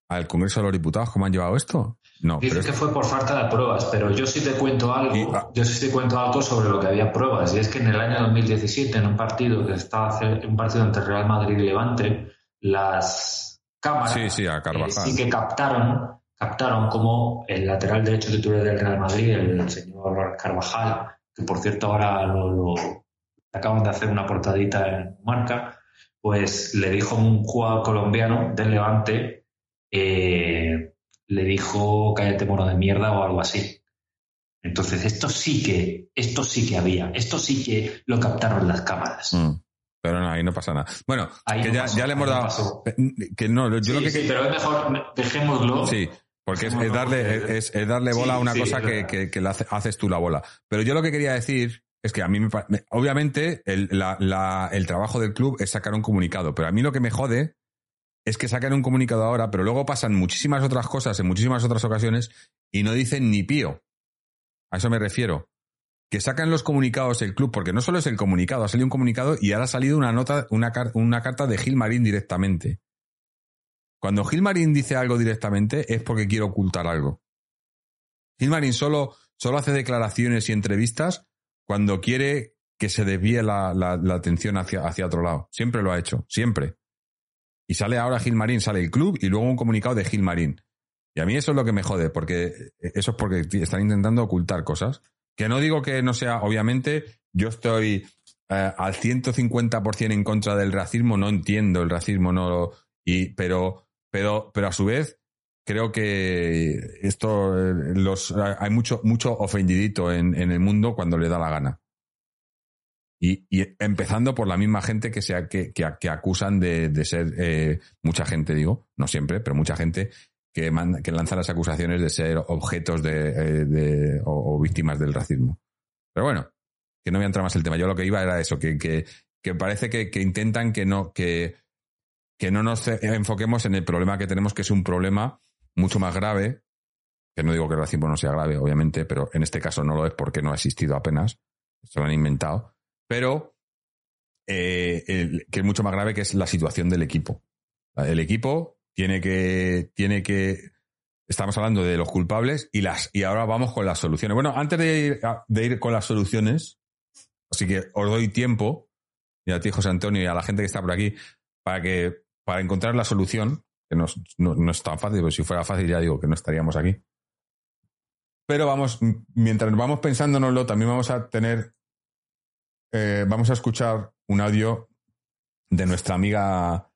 al Congreso de los Diputados? ¿Cómo han llevado esto? No, pero Dice es- que fue por falta de pruebas, pero yo sí te cuento algo, Y- ah. yo sí te cuento algo sobre lo que había pruebas, y es que en el año 2017, en un partido que estaba un partido entre Real Madrid y Levante, las cámaras sí, sí, a eh, sí que captaron, captaron como el lateral derecho titular del Real Madrid, el señor Carvajal, que por cierto ahora lo, lo- acaban de hacer una portadita en marca, pues le dijo un jugador colombiano del Levante, eh, le dijo cállate mono de mierda o algo así. Entonces, esto sí que, esto sí que había, esto sí que lo captaron las cámaras. Mm. Pero no, ahí no pasa nada. Bueno, Ahí que no ya, pasó, ya le hemos no dado. pasó. Que no, yo sí, lo que. sí, pero es mejor, dejémoslo. Sí, porque es, darle, es, es darle bola Sí, a una sí, cosa que, que, que le hace- haces tú la bola. Pero yo lo que quería decir es que a mí me, obviamente el, la- la- el trabajo del club es sacar un comunicado, pero a mí lo que me jode es que sacan un comunicado ahora, pero luego pasan muchísimas otras cosas en muchísimas otras ocasiones y no dicen ni pío. A eso me refiero. Que sacan los comunicados el club, porque no solo es el comunicado, ha salido un comunicado y ahora ha salido una nota, una, una carta de Gil Marín directamente. Cuando Gil Marín dice algo directamente es porque quiere ocultar algo. Gil Marín solo, solo hace declaraciones y entrevistas cuando quiere que se desvíe la, la- la atención hacia, hacia otro lado. Siempre lo ha hecho, siempre. Y sale ahora Gil Marín, sale el club y luego un comunicado de Gil Marín. Y a mí eso es lo que me jode, porque eso es porque están intentando ocultar cosas. Que no digo que no sea, obviamente, yo estoy eh, al 150% en contra del racismo, no entiendo el racismo, no y, pero, pero, pero a su vez, creo que esto, eh, los, hay mucho, mucho ofendidito en, en el mundo cuando le da la gana. Y, y empezando por la misma gente que, sea, que, que, que acusan de, de ser, eh, mucha gente, digo, no siempre, pero mucha gente que, que lanza las acusaciones de ser objetos de, eh, o, víctimas del racismo. Pero bueno, que no voy a entrar más el tema. Yo lo que iba era eso, que, que, parece que, intentan que no, que, que no nos enfoquemos en el problema que tenemos, que es un problema mucho más grave, que no digo que el racismo no sea grave, obviamente, pero en este caso no lo es porque no ha existido apenas, se lo han inventado, pero eh, que es mucho más grave que es la situación del equipo. El equipo tiene que, tiene que, estamos hablando de los culpables y las, y ahora vamos con las soluciones. Bueno, antes de ir, ir con las soluciones, así que os doy tiempo, y a ti, José Antonio, y a la gente que está por aquí, para que, para encontrar la solución, que no, no, es tan fácil, pero si fuera fácil ya digo que no estaríamos aquí. Pero vamos, mientras vamos pensándonoslo, también vamos a tener, eh, vamos a escuchar un audio de nuestra amiga,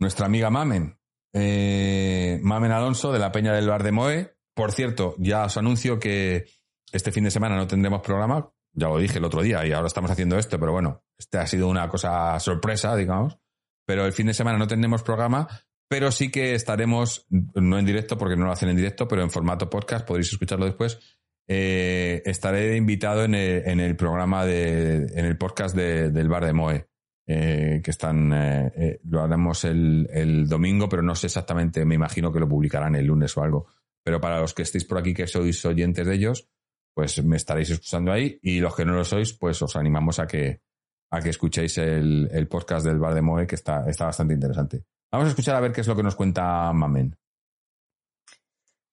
nuestra amiga Mamen, eh, Mamen Alonso de la Peña del Bar de Moe. Por cierto, ya os anuncio que este fin de semana no tendremos programa. Ya lo dije el otro día y ahora estamos haciendo esto, pero bueno, este ha sido una cosa sorpresa, digamos. Pero el fin de semana no tendremos programa, pero sí que estaremos, no en directo porque no lo hacen en directo, pero en formato podcast, podréis escucharlo después. Eh, estaré invitado en el, programa de, en el podcast del Bar de Moe. Eh, que están, eh, eh, lo haremos el, el, domingo, pero no sé exactamente, me imagino que lo publicarán el lunes o algo. Pero para los que estéis por aquí, que sois oyentes de ellos, pues me estaréis escuchando ahí y los que no lo sois, pues os animamos a que, a que escuchéis el, el podcast del Bar de Moe, que está, está bastante interesante. Vamos a escuchar a ver qué es lo que nos cuenta Mamen.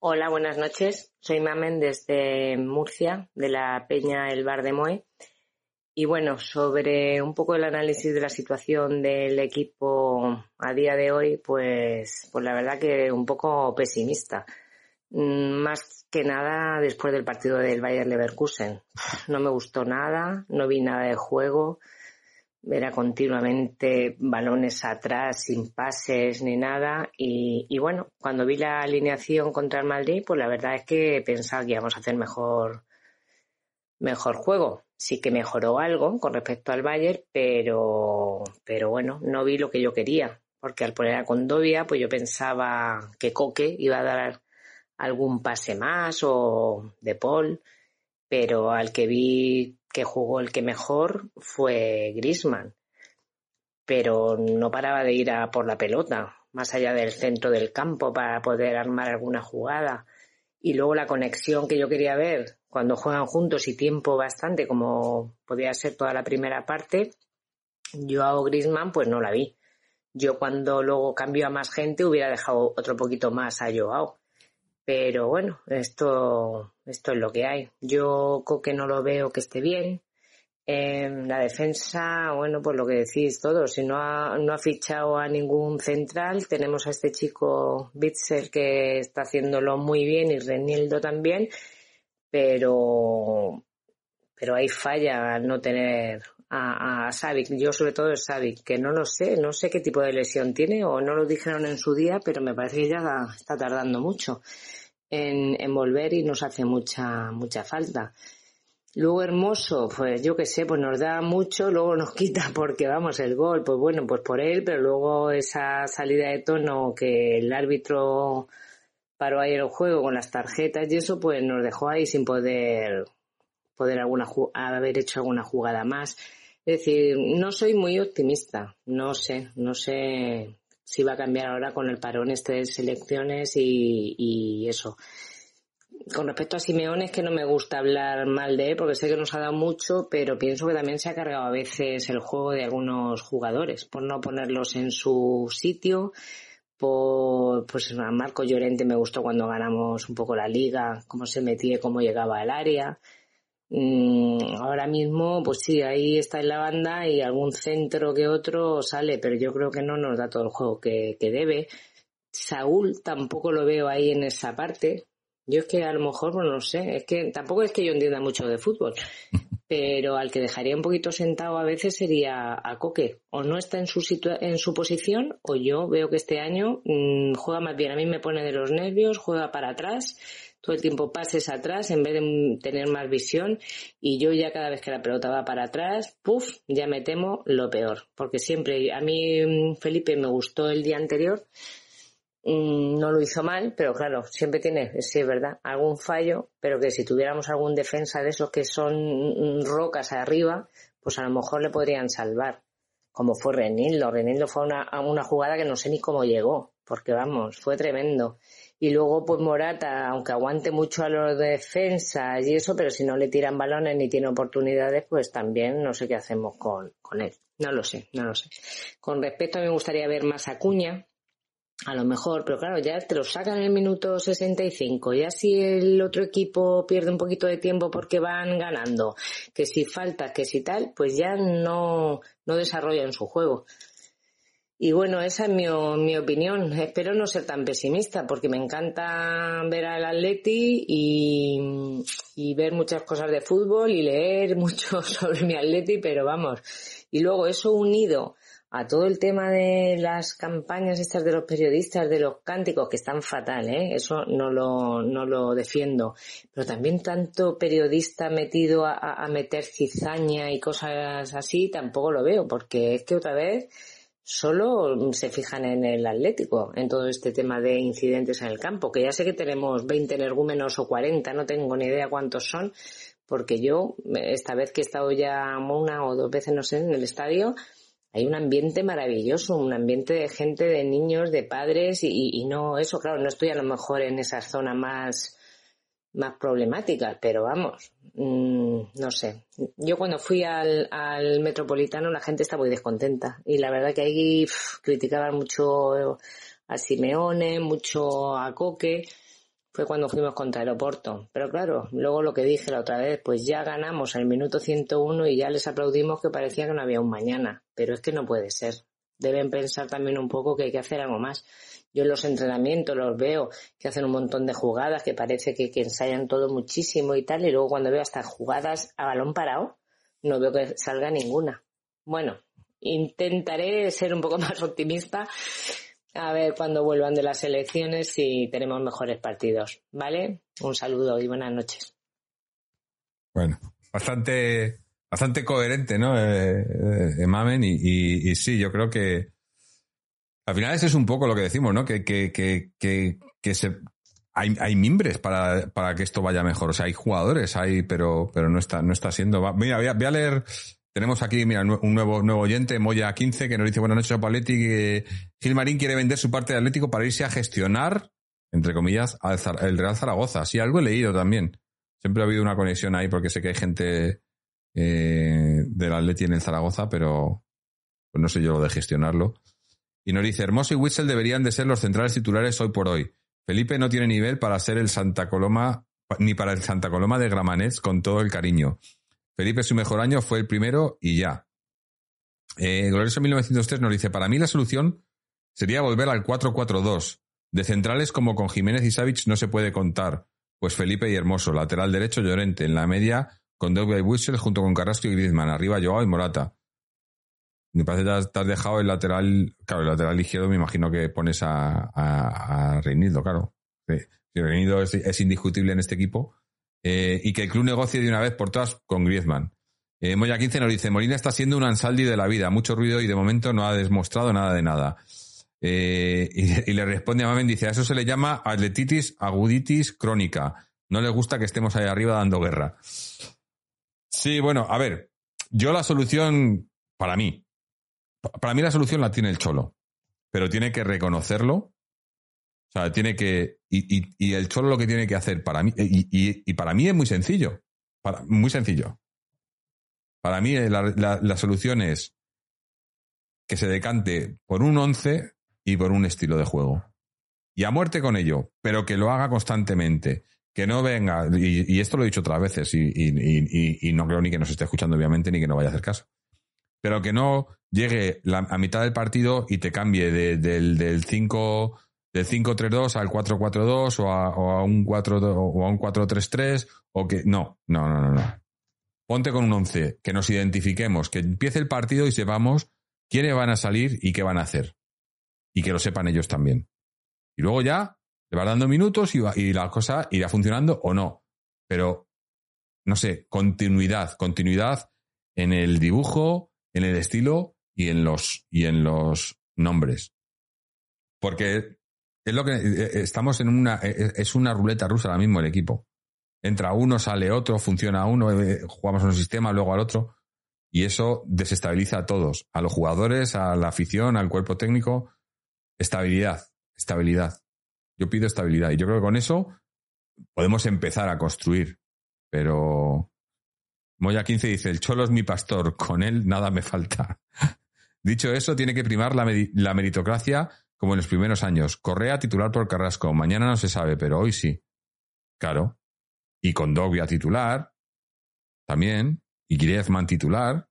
Hola, buenas noches. Soy Mamen desde Murcia, de la Peña El Bar de Moe. Y bueno, sobre un poco el análisis de la situación del equipo a día de hoy, pues, pues la verdad que un poco pesimista. Mm, más que nada después del partido del Bayern Leverkusen. No me gustó nada, no vi nada de juego. Era continuamente balones atrás, sin pases ni nada. Y, bueno, cuando vi la alineación contra el Madrid, pues la verdad es que pensaba que íbamos a hacer mejor, mejor juego sí que mejoró algo con respecto al Bayern, pero, pero bueno, no vi lo que yo quería, porque al poner a Condovia, pues yo pensaba que Coque iba a dar algún pase más o de Paul, pero al que vi que jugó el que mejor fue Grisman, pero no paraba de ir a por la pelota, más allá del centro del campo para poder armar alguna jugada. Y luego la conexión que yo quería ver cuando juegan juntos y tiempo bastante, como podía ser toda la primera parte, yo a Grisman pues no la vi. Yo cuando luego cambio a más gente hubiera dejado otro poquito más a Joao. Pero bueno, esto, esto es lo que hay. Yo Coque no lo veo que esté bien. En la defensa, bueno, pues lo que decís todos, si no ha, no ha fichado a ningún central, tenemos a este chico Bitzel que está haciéndolo muy bien y Renildo también, pero, pero hay falla al no tener a, a Yo sobre todo es Savic, que no lo sé, no sé qué tipo de lesión tiene o no lo dijeron en su día, pero me parece que ya está tardando mucho en, volver y nos hace mucha, mucha falta. Luego Hermoso, pues yo qué sé, pues nos da mucho, luego nos quita porque vamos, el gol, pues bueno, pues por él, pero luego esa salida de tono que el árbitro paró ayer el juego con las tarjetas y eso, pues nos dejó ahí sin poder, poder alguna, haber hecho alguna jugada más. Es decir, no soy muy optimista, no sé, no sé si va a cambiar ahora con el parón este de selecciones y, eso. Con respecto a Simeone es que no me gusta hablar mal de él porque sé que nos ha dado mucho, pero pienso que también se ha cargado a veces el juego de algunos jugadores por no ponerlos en su sitio por, pues a Marco Llorente me gustó cuando ganamos un poco la liga, cómo se metía, cómo llegaba al área. Mm, ahora mismo, pues sí, ahí está en la banda y algún centro que otro sale, pero yo creo que no nos da todo el juego que, que debe. Saúl tampoco lo veo ahí en esa parte. Yo es que a lo mejor, pues no sé, es que tampoco es que yo entienda mucho de fútbol, pero al que dejaría un poquito sentado a veces sería a Coque. O no está en su, en su posición, o yo veo que este año mm, juega más bien. A mí me pone de los nervios, juega para atrás, todo el tiempo pases atrás en vez de tener más visión. Y yo ya cada vez que la pelota va para atrás, puff, ya me temo lo peor. Porque siempre, a mí mm, Felipe me gustó el día anterior, mm, no lo hizo mal, pero claro, siempre tiene, sí es verdad, algún fallo, pero que si tuviéramos algún defensa de esos que son mm, rocas arriba, pues a lo mejor le podrían salvar. Como fue Renildo. Renildo fue una, una jugada que no sé ni cómo llegó, porque vamos, fue tremendo. Y luego, pues Morata, aunque aguante mucho a los defensas y eso, pero si no le tiran balones ni tiene oportunidades, pues también no sé qué hacemos con, con él. No lo sé, no lo sé. Con respecto a mí me gustaría ver más a Cuña, a lo mejor, pero claro, ya te lo sacan en el minuto 65, ya si el otro equipo pierde un poquito de tiempo porque van ganando, que si falta, que si tal, pues ya no, no desarrollan su juego. Y bueno, esa es mi, mi, opinión. Espero no ser tan pesimista porque me encanta ver al Atleti y, y ver muchas cosas de fútbol y leer mucho sobre mi Atleti, pero vamos. Y luego eso unido a todo el tema de las campañas estas de los periodistas, de los cánticos, que están fatal, ¿eh? eso no lo, no lo defiendo, pero también tanto periodista metido a, a meter cizaña y cosas así, tampoco lo veo, porque es que otra vez solo se fijan en el Atlético, en todo este tema de incidentes en el campo, que ya sé que tenemos 20 energúmenos o 40, no tengo ni idea cuántos son, porque yo, esta vez que he estado ya una o dos veces, no sé, en el estadio, hay un ambiente maravilloso, un ambiente de gente, de niños, de padres y, no eso, claro, no estoy a lo mejor en esa zona más, más problemáticas, pero vamos, mmm, no sé. Yo cuando fui al, al, Metropolitano la gente está muy descontenta y la verdad que ahí criticaban mucho a Simeone, mucho a Coque fue cuando fuimos contra el Oporto. Pero claro, luego lo que dije la otra vez, pues ya ganamos el minuto 101 y ya les aplaudimos que parecía que no había un mañana. Pero es que no puede ser. Deben pensar también un poco que hay que hacer algo más. Yo en los entrenamientos los veo que hacen un montón de jugadas, que parece que, ensayan todo muchísimo y tal, y luego cuando veo hasta jugadas a balón parado, no veo que salga ninguna. Bueno, intentaré ser un poco más optimista a ver cuando vuelvan de las elecciones si tenemos mejores partidos. ¿Vale? Un saludo y buenas noches. Bueno, bastante, bastante coherente, ¿no? Eh, eh, Mamen, y, sí, yo creo que al final ese es un poco lo que decimos, ¿no? Que, que, que, que, que se, hay, hay mimbres para, para que esto vaya mejor. O sea, hay jugadores, hay, pero, pero no está, no está siendo. Mira, voy a, leer tenemos aquí, mira, un nuevo, nuevo oyente, Moya15, que nos dice buenas noches a Paletti, Gilmarín quiere vender su parte de Atlético para irse a gestionar, entre comillas, al el Real Zaragoza. Sí, algo he leído también. Siempre ha habido una conexión ahí porque sé que hay gente eh, del Atleti en el Zaragoza, pero pues no sé yo lo de gestionarlo. Y nos dice, Hermoso y Witzel deberían de ser los centrales titulares hoy por hoy. Felipe no tiene nivel para ser el Santa Coloma, ni para el Santa Coloma de Gramanés con todo el cariño. Felipe su mejor año fue el primero y ya. Eh, Glorioso 1903 nos dice, para mí la solución sería volver al 4-4-2. De centrales como con Jiménez y Savic no se puede contar, pues Felipe y Hermoso, lateral derecho Llorente, en la media con Douglas y Whistle junto con Carrasco y Griezmann, arriba Joao y Morata. Me parece que te has dejado el lateral, claro, el lateral izquierdo me imagino que pones a, a, claro. Sí. Reinildo es, indiscutible en este equipo, eh, y que el club negocie de una vez por todas con Griezmann. Eh, Moya 15 nos dice, Molina está siendo un ansaldi de la vida, mucho ruido y de momento no ha demostrado nada de nada. Eh, y, y, le responde a Mamen, dice, a eso se le llama atletitis aguditis crónica. No le gusta que estemos ahí arriba dando guerra. Sí, bueno, a ver, yo la solución, para mí, para mí la solución la tiene el Cholo, pero tiene que reconocerlo o sea, tiene que. Y, y, y, el Cholo lo que tiene que hacer para mí. Y, y para mí es muy sencillo. Para, muy sencillo. Para mí la, la, la, solución es que se decante por un 11 y por un estilo de juego. Y a muerte con ello, pero que lo haga constantemente. Que no venga, y, y esto lo he dicho otras veces, y, y, no creo ni que nos esté escuchando, obviamente, ni que no vaya a hacer caso. Pero que no llegue la, a mitad del partido y te cambie de, del 5 del 5-3-2 al 4-4-2 o a, o a un 4 o a un 4-3-3 o que no, no, no, no, no. Ponte con un 11, que nos identifiquemos, que empiece el partido y sepamos quiénes van a salir y qué van a hacer. Y que lo sepan ellos también. Y luego ya le vas dando minutos y, va, y la cosa irá funcionando o no. Pero, no sé, continuidad, continuidad en el dibujo, en el estilo y en los, y en los nombres. Porque Es lo que eh, eh, estamos en una eh, es una ruleta rusa ahora mismo el equipo. Entra uno, sale otro, funciona uno, jugamos un sistema, luego al otro. Y eso desestabiliza a todos, a los jugadores, a la afición, al cuerpo técnico. Estabilidad, estabilidad. Yo pido estabilidad. Y yo creo que con eso podemos empezar a construir. Pero Moya 15 dice, el cholo es mi pastor, con él nada me falta. Dicho eso, tiene que primar la, la meritocracia como en los primeros años. Correa titular por Carrasco. Mañana no se sabe, pero hoy sí. Claro. Y con Dogbia titular. También. Y Griezmann titular.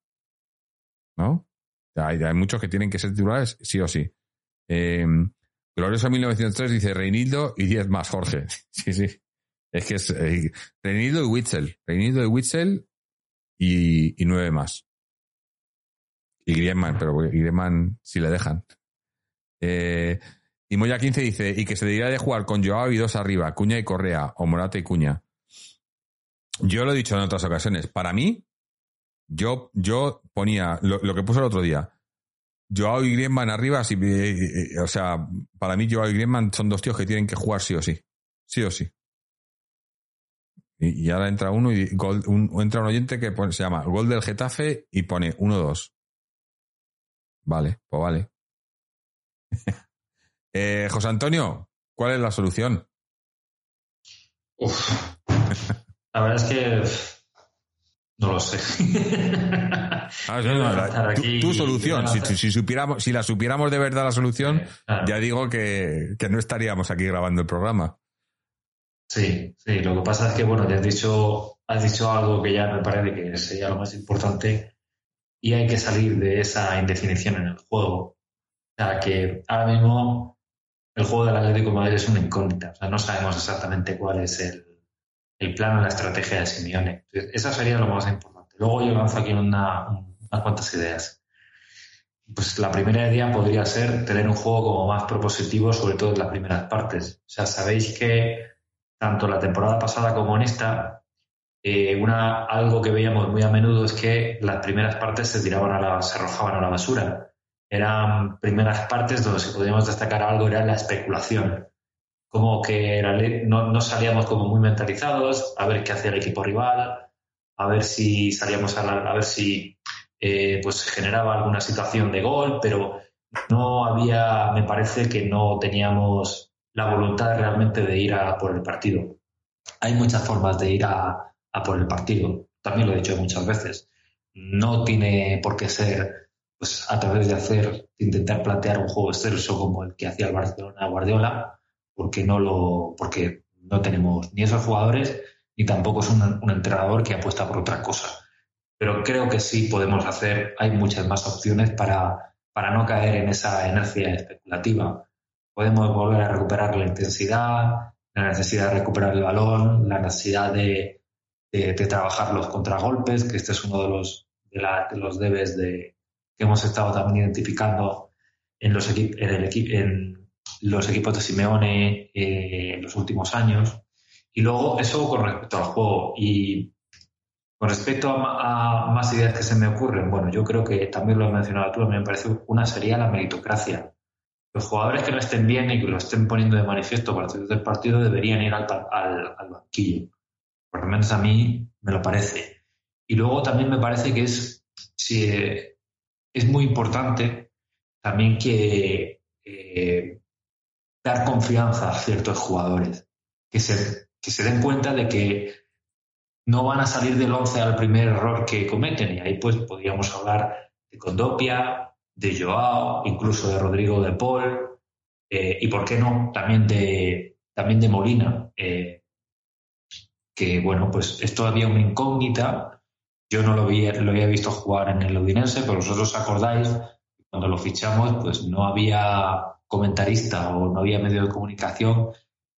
¿No? Hay, hay, muchos que tienen que ser titulares, sí o sí. Eh, Glorioso 1903 dice Reinildo y 10 más, Jorge. sí, sí. Es que es eh, Reinildo y Witzel. Reinildo y Witzel y, 9 más. Y Griezmann, pero Griezmann si le dejan. Eh, y Moya 15 dice, y que se debería de jugar con Joao y dos arriba, Cuña y Correa, o Morata y Cuña. Yo lo he dicho en otras ocasiones. Para mí, yo, yo ponía lo, que puse el otro día. Joao y Griezmann arriba, si, eh, eh, o sea, para mí Joao y Griezmann son dos tíos que tienen que jugar sí o sí. Sí o sí. Y, ahora entra uno y entra un oyente que se llama Gol del Getafe y pone 1-2. Vale, pues vale. eh, José Antonio, ¿cuál es la solución? La verdad es que no lo sé. Ah, tu, solución, si, supiéramos, si la supiéramos de verdad la solución, ya digo que, que, no estaríamos aquí grabando el programa. Sí, sí, lo que pasa es que, bueno, te has dicho, has dicho algo que ya me parece que sería lo más importante y hay que salir de esa indefinición en el juego. O sea, que ahora mismo el juego del Atlético de Madrid es una incógnita. O sea, no sabemos exactamente cuál es el, el plano, la estrategia de Simeone. Eso sería lo más importante. Luego yo lanzo aquí una, unas cuantas ideas. Pues la primera idea podría ser tener un juego como más propositivo, sobre todo en las primeras partes. O sea, sabéis que tanto la temporada pasada como en esta, eh, una, algo que veíamos muy a menudo es que las primeras partes se tiraban a la, se arrojaban a la basura eran primeras partes donde si podíamos destacar algo era la especulación. Como que no, salíamos como muy mentalizados a ver qué hacía el equipo rival, a ver si salíamos a, a ver si eh, pues generaba alguna situación de gol, pero no había, me parece que no teníamos la voluntad realmente de ir a por el partido. Hay muchas formas de ir a, a por el partido, también lo he dicho muchas veces. No tiene por qué ser pues a través de hacer, intentar plantear un juego excelso como el que hacía el Barcelona Guardiola, porque no lo, porque no tenemos ni esos jugadores ni tampoco es un, entrenador que apuesta por otra cosa. Pero creo que sí podemos hacer, hay muchas más opciones para, para no caer en esa inercia especulativa. Podemos volver a recuperar la intensidad, la necesidad de recuperar el balón, la necesidad de, de, trabajar los contragolpes, que este es uno de los, de los debes de, que hemos estado también identificando en los, en el en los equipos de Simeone eh, en los últimos años. Y luego eso con respecto al juego. Y con respecto a, más ideas que se me ocurren, bueno, yo creo que también lo he mencionado tú, a mí me parece una sería la meritocracia. Los jugadores que no estén bien y que lo estén poniendo de manifiesto para del partido deberían ir al, banquillo. Por lo menos a mí me lo parece. Y luego también me parece que es, si, es muy importante también que eh, dar confianza a ciertos jugadores, que se, que se den cuenta de que no van a salir del 11 al primer error que cometen. Y ahí pues podríamos hablar de Condopia, de Joao, incluso de Rodrigo de Paul, eh, y por qué no, también de, también de Molina, eh, que bueno, pues es todavía una incógnita, yo no lo había, lo había visto jugar en el Udinense, pero vosotros acordáis, cuando lo fichamos, pues no había comentarista o no había medio de comunicación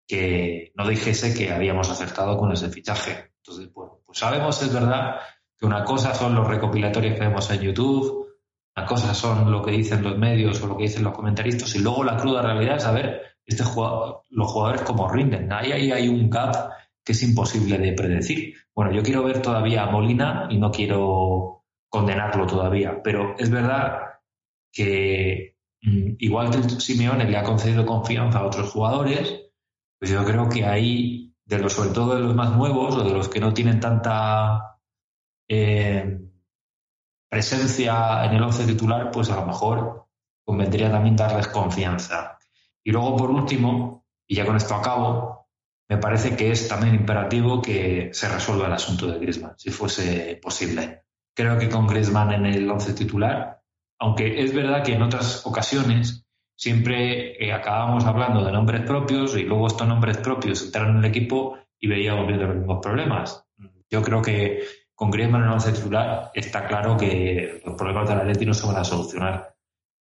que no dijese que habíamos acertado con ese fichaje. Entonces, bueno, pues sabemos, es verdad, que una cosa son los recopilatorios que vemos en YouTube, una cosa son lo que dicen los medios o lo que dicen los comentaristas, y luego la cruda realidad es saber este jugador, los jugadores cómo rinden. Ahí, ahí hay un gap que es imposible de predecir. Bueno, yo quiero ver todavía a Molina y no quiero condenarlo todavía, pero es verdad que mm, igual que Simeone le ha concedido confianza a otros jugadores, pues yo creo que ahí, de los, sobre todo de los más nuevos o de los que no tienen tanta eh, presencia en el once titular, pues a lo mejor convendría también darles confianza. Y luego, por último, y ya con esto acabo, me parece que es también imperativo que se resuelva el asunto de Griezmann, si fuese posible. Creo que con Griezmann en el once titular, aunque es verdad que en otras ocasiones siempre eh, acabamos hablando de nombres propios y luego estos nombres propios entraron en el equipo y veíamos los mismos problemas. Yo creo que con Griezmann en el once titular está claro que los problemas del Atleti no se van a solucionar.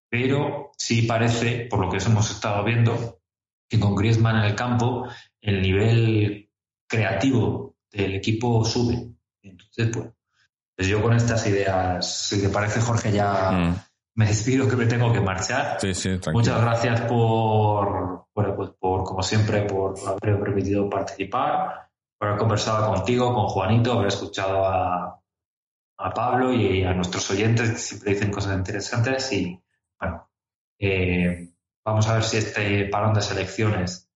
Pero sí parece, por lo que hemos estado viendo, que con Griezmann en el campo el nivel creativo del equipo sube. Entonces, pues, pues yo con estas ideas, si te parece, Jorge, ya mm. me despido que me tengo que marchar. Sí, sí, Muchas gracias por, bueno, pues por, como siempre, por haberme permitido participar, haber conversado contigo, con Juanito, haber escuchado a, Pablo y a nuestros oyentes que siempre dicen cosas interesantes y, bueno, eh, vamos a ver si este parón de selecciones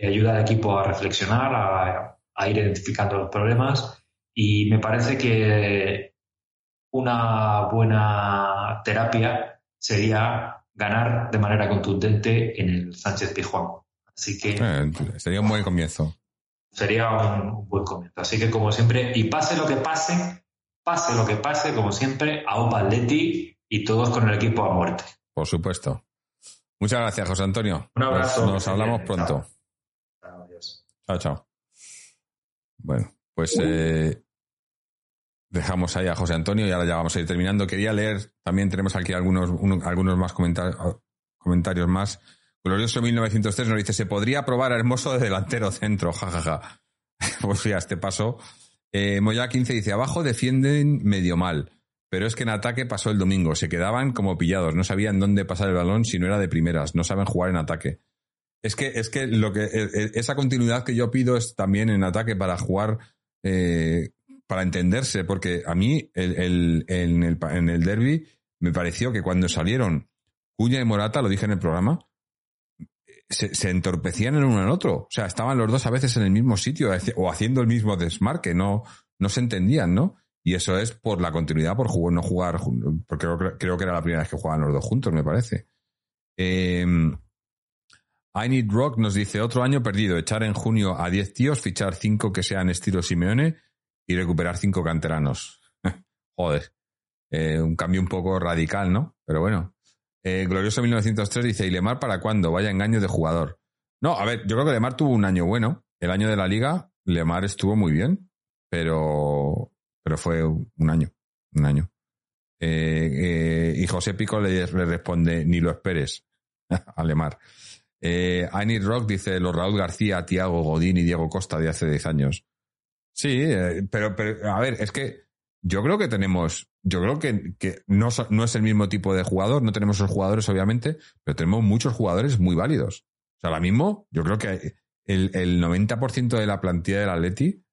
ayuda al equipo a reflexionar, a, ir identificando los problemas y me parece que una buena terapia sería ganar de manera contundente en el Sánchez Pijuán. Así que eh, sería un buen comienzo. Sería un, buen comienzo. Así que como siempre, y pase lo que pase, pase lo que pase, como siempre, a Opa Leti y todos con el equipo a muerte. Por supuesto. Muchas gracias, José Antonio. Un abrazo. Nos, hablamos pronto. Chao, chao. Bueno, pues eh, dejamos ahí a José Antonio y ahora ya vamos a ir terminando. Quería leer, también tenemos aquí algunos, algunos más comentarios, comentarios más. Glorioso 1903 nos dice, se podría probar a Hermoso de delantero centro, jajaja. Ja, ja. pues ya este paso. Eh, Moya 15 dice, abajo defienden medio mal, pero es que en ataque pasó el domingo, se quedaban como pillados, no sabían dónde pasar el balón si no era de primeras, no saben jugar en ataque. Es que, es que lo que e, e, esa continuidad que yo pido es también en ataque para jugar, eh, para entenderse, porque a mí el, en, el, en el derby me pareció que cuando salieron Cuña y Morata, lo dije en el programa, se, entorpecían el uno en el otro. O sea, estaban los dos a veces en el mismo sitio o haciendo el mismo desmarque, no, no se entendían, ¿no? Y eso es por la continuidad, por no jugar, porque creo, que era la primera vez que jugaban los dos juntos, me parece. Eh, I Need Rock nos dice otro año perdido, echar en junio a 10 tíos, fichar 5 que sean estilo Simeone y recuperar 5 canteranos. Joder, eh, un cambio un poco radical, ¿no? Pero bueno. Eh, Glorioso 1903 dice, ¿y Lemar para cuándo? Vaya engaño de jugador. No, a ver, yo creo que Lemar tuvo un año bueno. El año de la liga, Lemar estuvo muy bien, pero, pero fue un año, un año. Eh, y José Pico le, responde, ni lo esperes a Lemar. Eh, I Rock dice los Raúl García, Tiago Godín y Diego Costa de hace 10 años. Sí, eh, pero, pero, a ver, es que yo creo que tenemos, yo creo que, que no, no, es el mismo tipo de jugador, no tenemos esos jugadores obviamente, pero tenemos muchos jugadores muy válidos. O sea, ahora mismo yo creo que el, el 90% de la plantilla del Atleti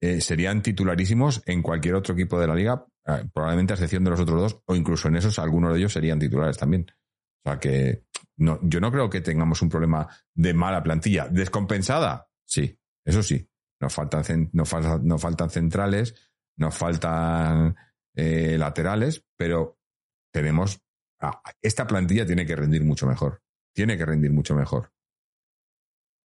eh, serían titularísimos en cualquier otro equipo de la liga, eh, probablemente a excepción de los otros dos, o incluso en esos algunos de ellos serían titulares también. O sea que no, yo no creo que tengamos un problema de mala plantilla. ¿Descompensada? Sí, eso sí. Nos faltan, nos faltan, faltan centrales, nos faltan eh, laterales, pero tenemos. esta plantilla tiene que rendir mucho mejor. Tiene que rendir mucho mejor.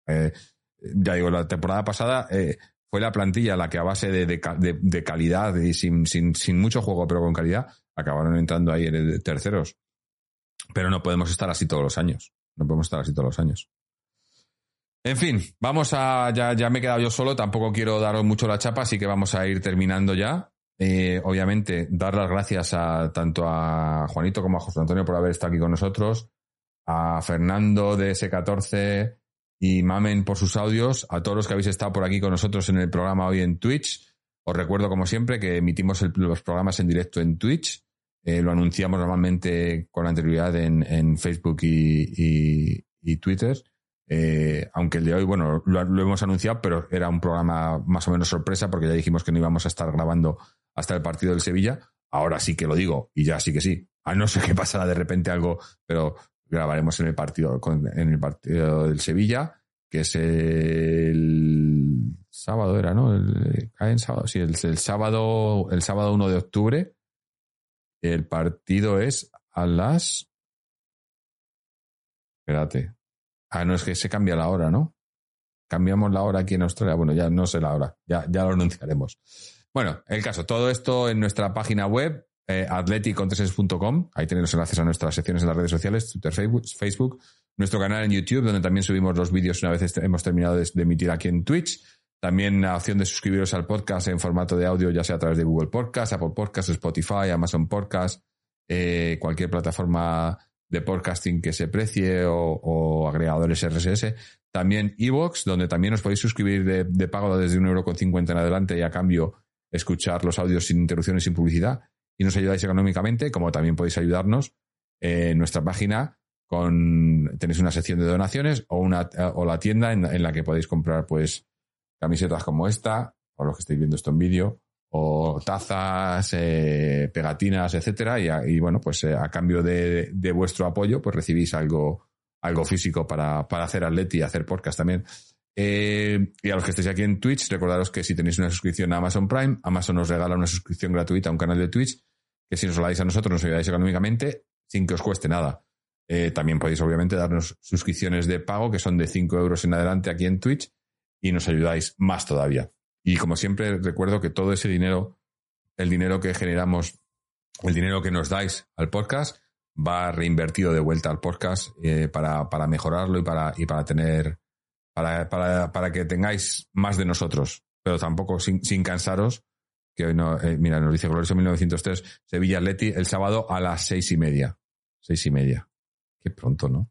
Eh, ya digo, la temporada pasada eh, fue la plantilla la que a base de, de, calidad y sin, sin, sin, mucho juego, pero con calidad, acabaron entrando ahí en terceros. Pero no podemos estar así todos los años. No podemos estar así todos los años. En fin, vamos a. Ya, ya me he quedado yo solo, tampoco quiero daros mucho la chapa, así que vamos a ir terminando ya. Eh, obviamente, dar las gracias a tanto a Juanito como a José Antonio por haber estado aquí con nosotros, a Fernando de S14 y Mamen por sus audios, a todos los que habéis estado por aquí con nosotros en el programa hoy en Twitch. Os recuerdo, como siempre, que emitimos los programas en directo en Twitch eh, lo anunciamos normalmente con anterioridad en, Facebook y, Twitter. Eh, aunque el de hoy, bueno, lo, hemos anunciado, pero era un programa más o menos sorpresa porque ya dijimos que no íbamos a estar grabando hasta el partido del Sevilla. Ahora sí que lo digo y ya sí que sí. A no ser que pasara de repente algo, pero grabaremos en el partido, en el partido del Sevilla, que es el sábado era, ¿no? El, cae en sábado, sí, el, sábado, el sábado 1 de octubre. El partido es a las. Espérate. Ah, no, es que se cambia la hora, ¿no? Cambiamos la hora aquí en Australia. Bueno, ya no sé la hora, ya, ya lo anunciaremos. Bueno, el caso, todo esto en nuestra página web, eh, atleticontreses.com. Ahí tenéis los enlaces a nuestras secciones en las redes sociales, Twitter, Facebook, nuestro canal en YouTube, donde también subimos los vídeos una vez hemos terminado de, emitir aquí en Twitch. También la opción de suscribiros al podcast en formato de audio, ya sea a través de Google Podcast, Apple Podcast, Spotify, Amazon Podcast, eh, cualquier plataforma de podcasting que se precie o, agregadores RSS. También Evox, donde también os podéis suscribir de, pago desde un euro con cincuenta en adelante y a cambio escuchar los audios sin interrupciones, sin publicidad y nos ayudáis económicamente, como también podéis ayudarnos en nuestra página con tenéis una sección de donaciones o una o la tienda en, la que podéis comprar pues camisetas como esta, o los que estáis viendo esto en vídeo, o tazas, eh, pegatinas, etcétera, y, bueno, pues eh, a cambio de, vuestro apoyo, pues recibís algo, algo físico para, para hacer atleti y hacer podcast también. Eh, y a los que estéis aquí en Twitch, recordaros que si tenéis una suscripción a Amazon Prime, Amazon os regala una suscripción gratuita a un canal de Twitch, que si nos lo dais a nosotros nos ayudáis económicamente sin que os cueste nada. Eh, también podéis obviamente darnos suscripciones de pago que son de 5 euros en adelante aquí en Twitch y nos ayudáis más todavía. Y como siempre recuerdo que todo ese dinero, el dinero que generamos, el dinero que nos dais al podcast, va reinvertido de vuelta al podcast eh, para, para, mejorarlo y para, y para tener, para, para, para, que tengáis más de nosotros, pero tampoco sin, sin cansaros. Que hoy no, eh, mira, nos dice Glorioso 1903, Sevilla Atleti el sábado a las seis y media. Seis y media. Qué pronto, ¿no?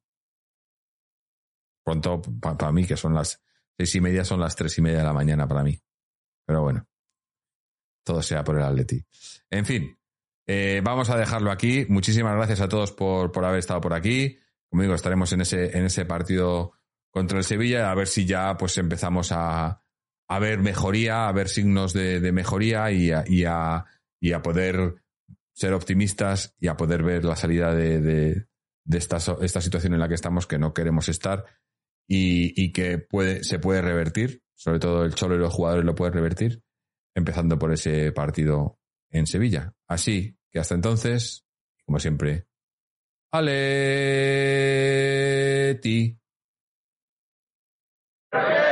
Pronto para mí, que son las seis y media, son las tres y media de la mañana para mí. Pero bueno, todo sea por el Atleti. En fin, eh, vamos a dejarlo aquí. Muchísimas gracias a todos por, por haber estado por aquí. Como digo, estaremos en ese, en ese partido contra el Sevilla, a ver si ya pues empezamos a, a ver mejoría, a ver signos de, de mejoría y a, y, a, y a, poder ser optimistas y a poder ver la salida de, de, de esta, esta situación en la que estamos, que no queremos estar y, y que puede, se puede revertir sobre todo el Cholo y los jugadores lo pueden revertir, empezando por ese partido en Sevilla. Así que hasta entonces, como siempre, Aleti. Amen.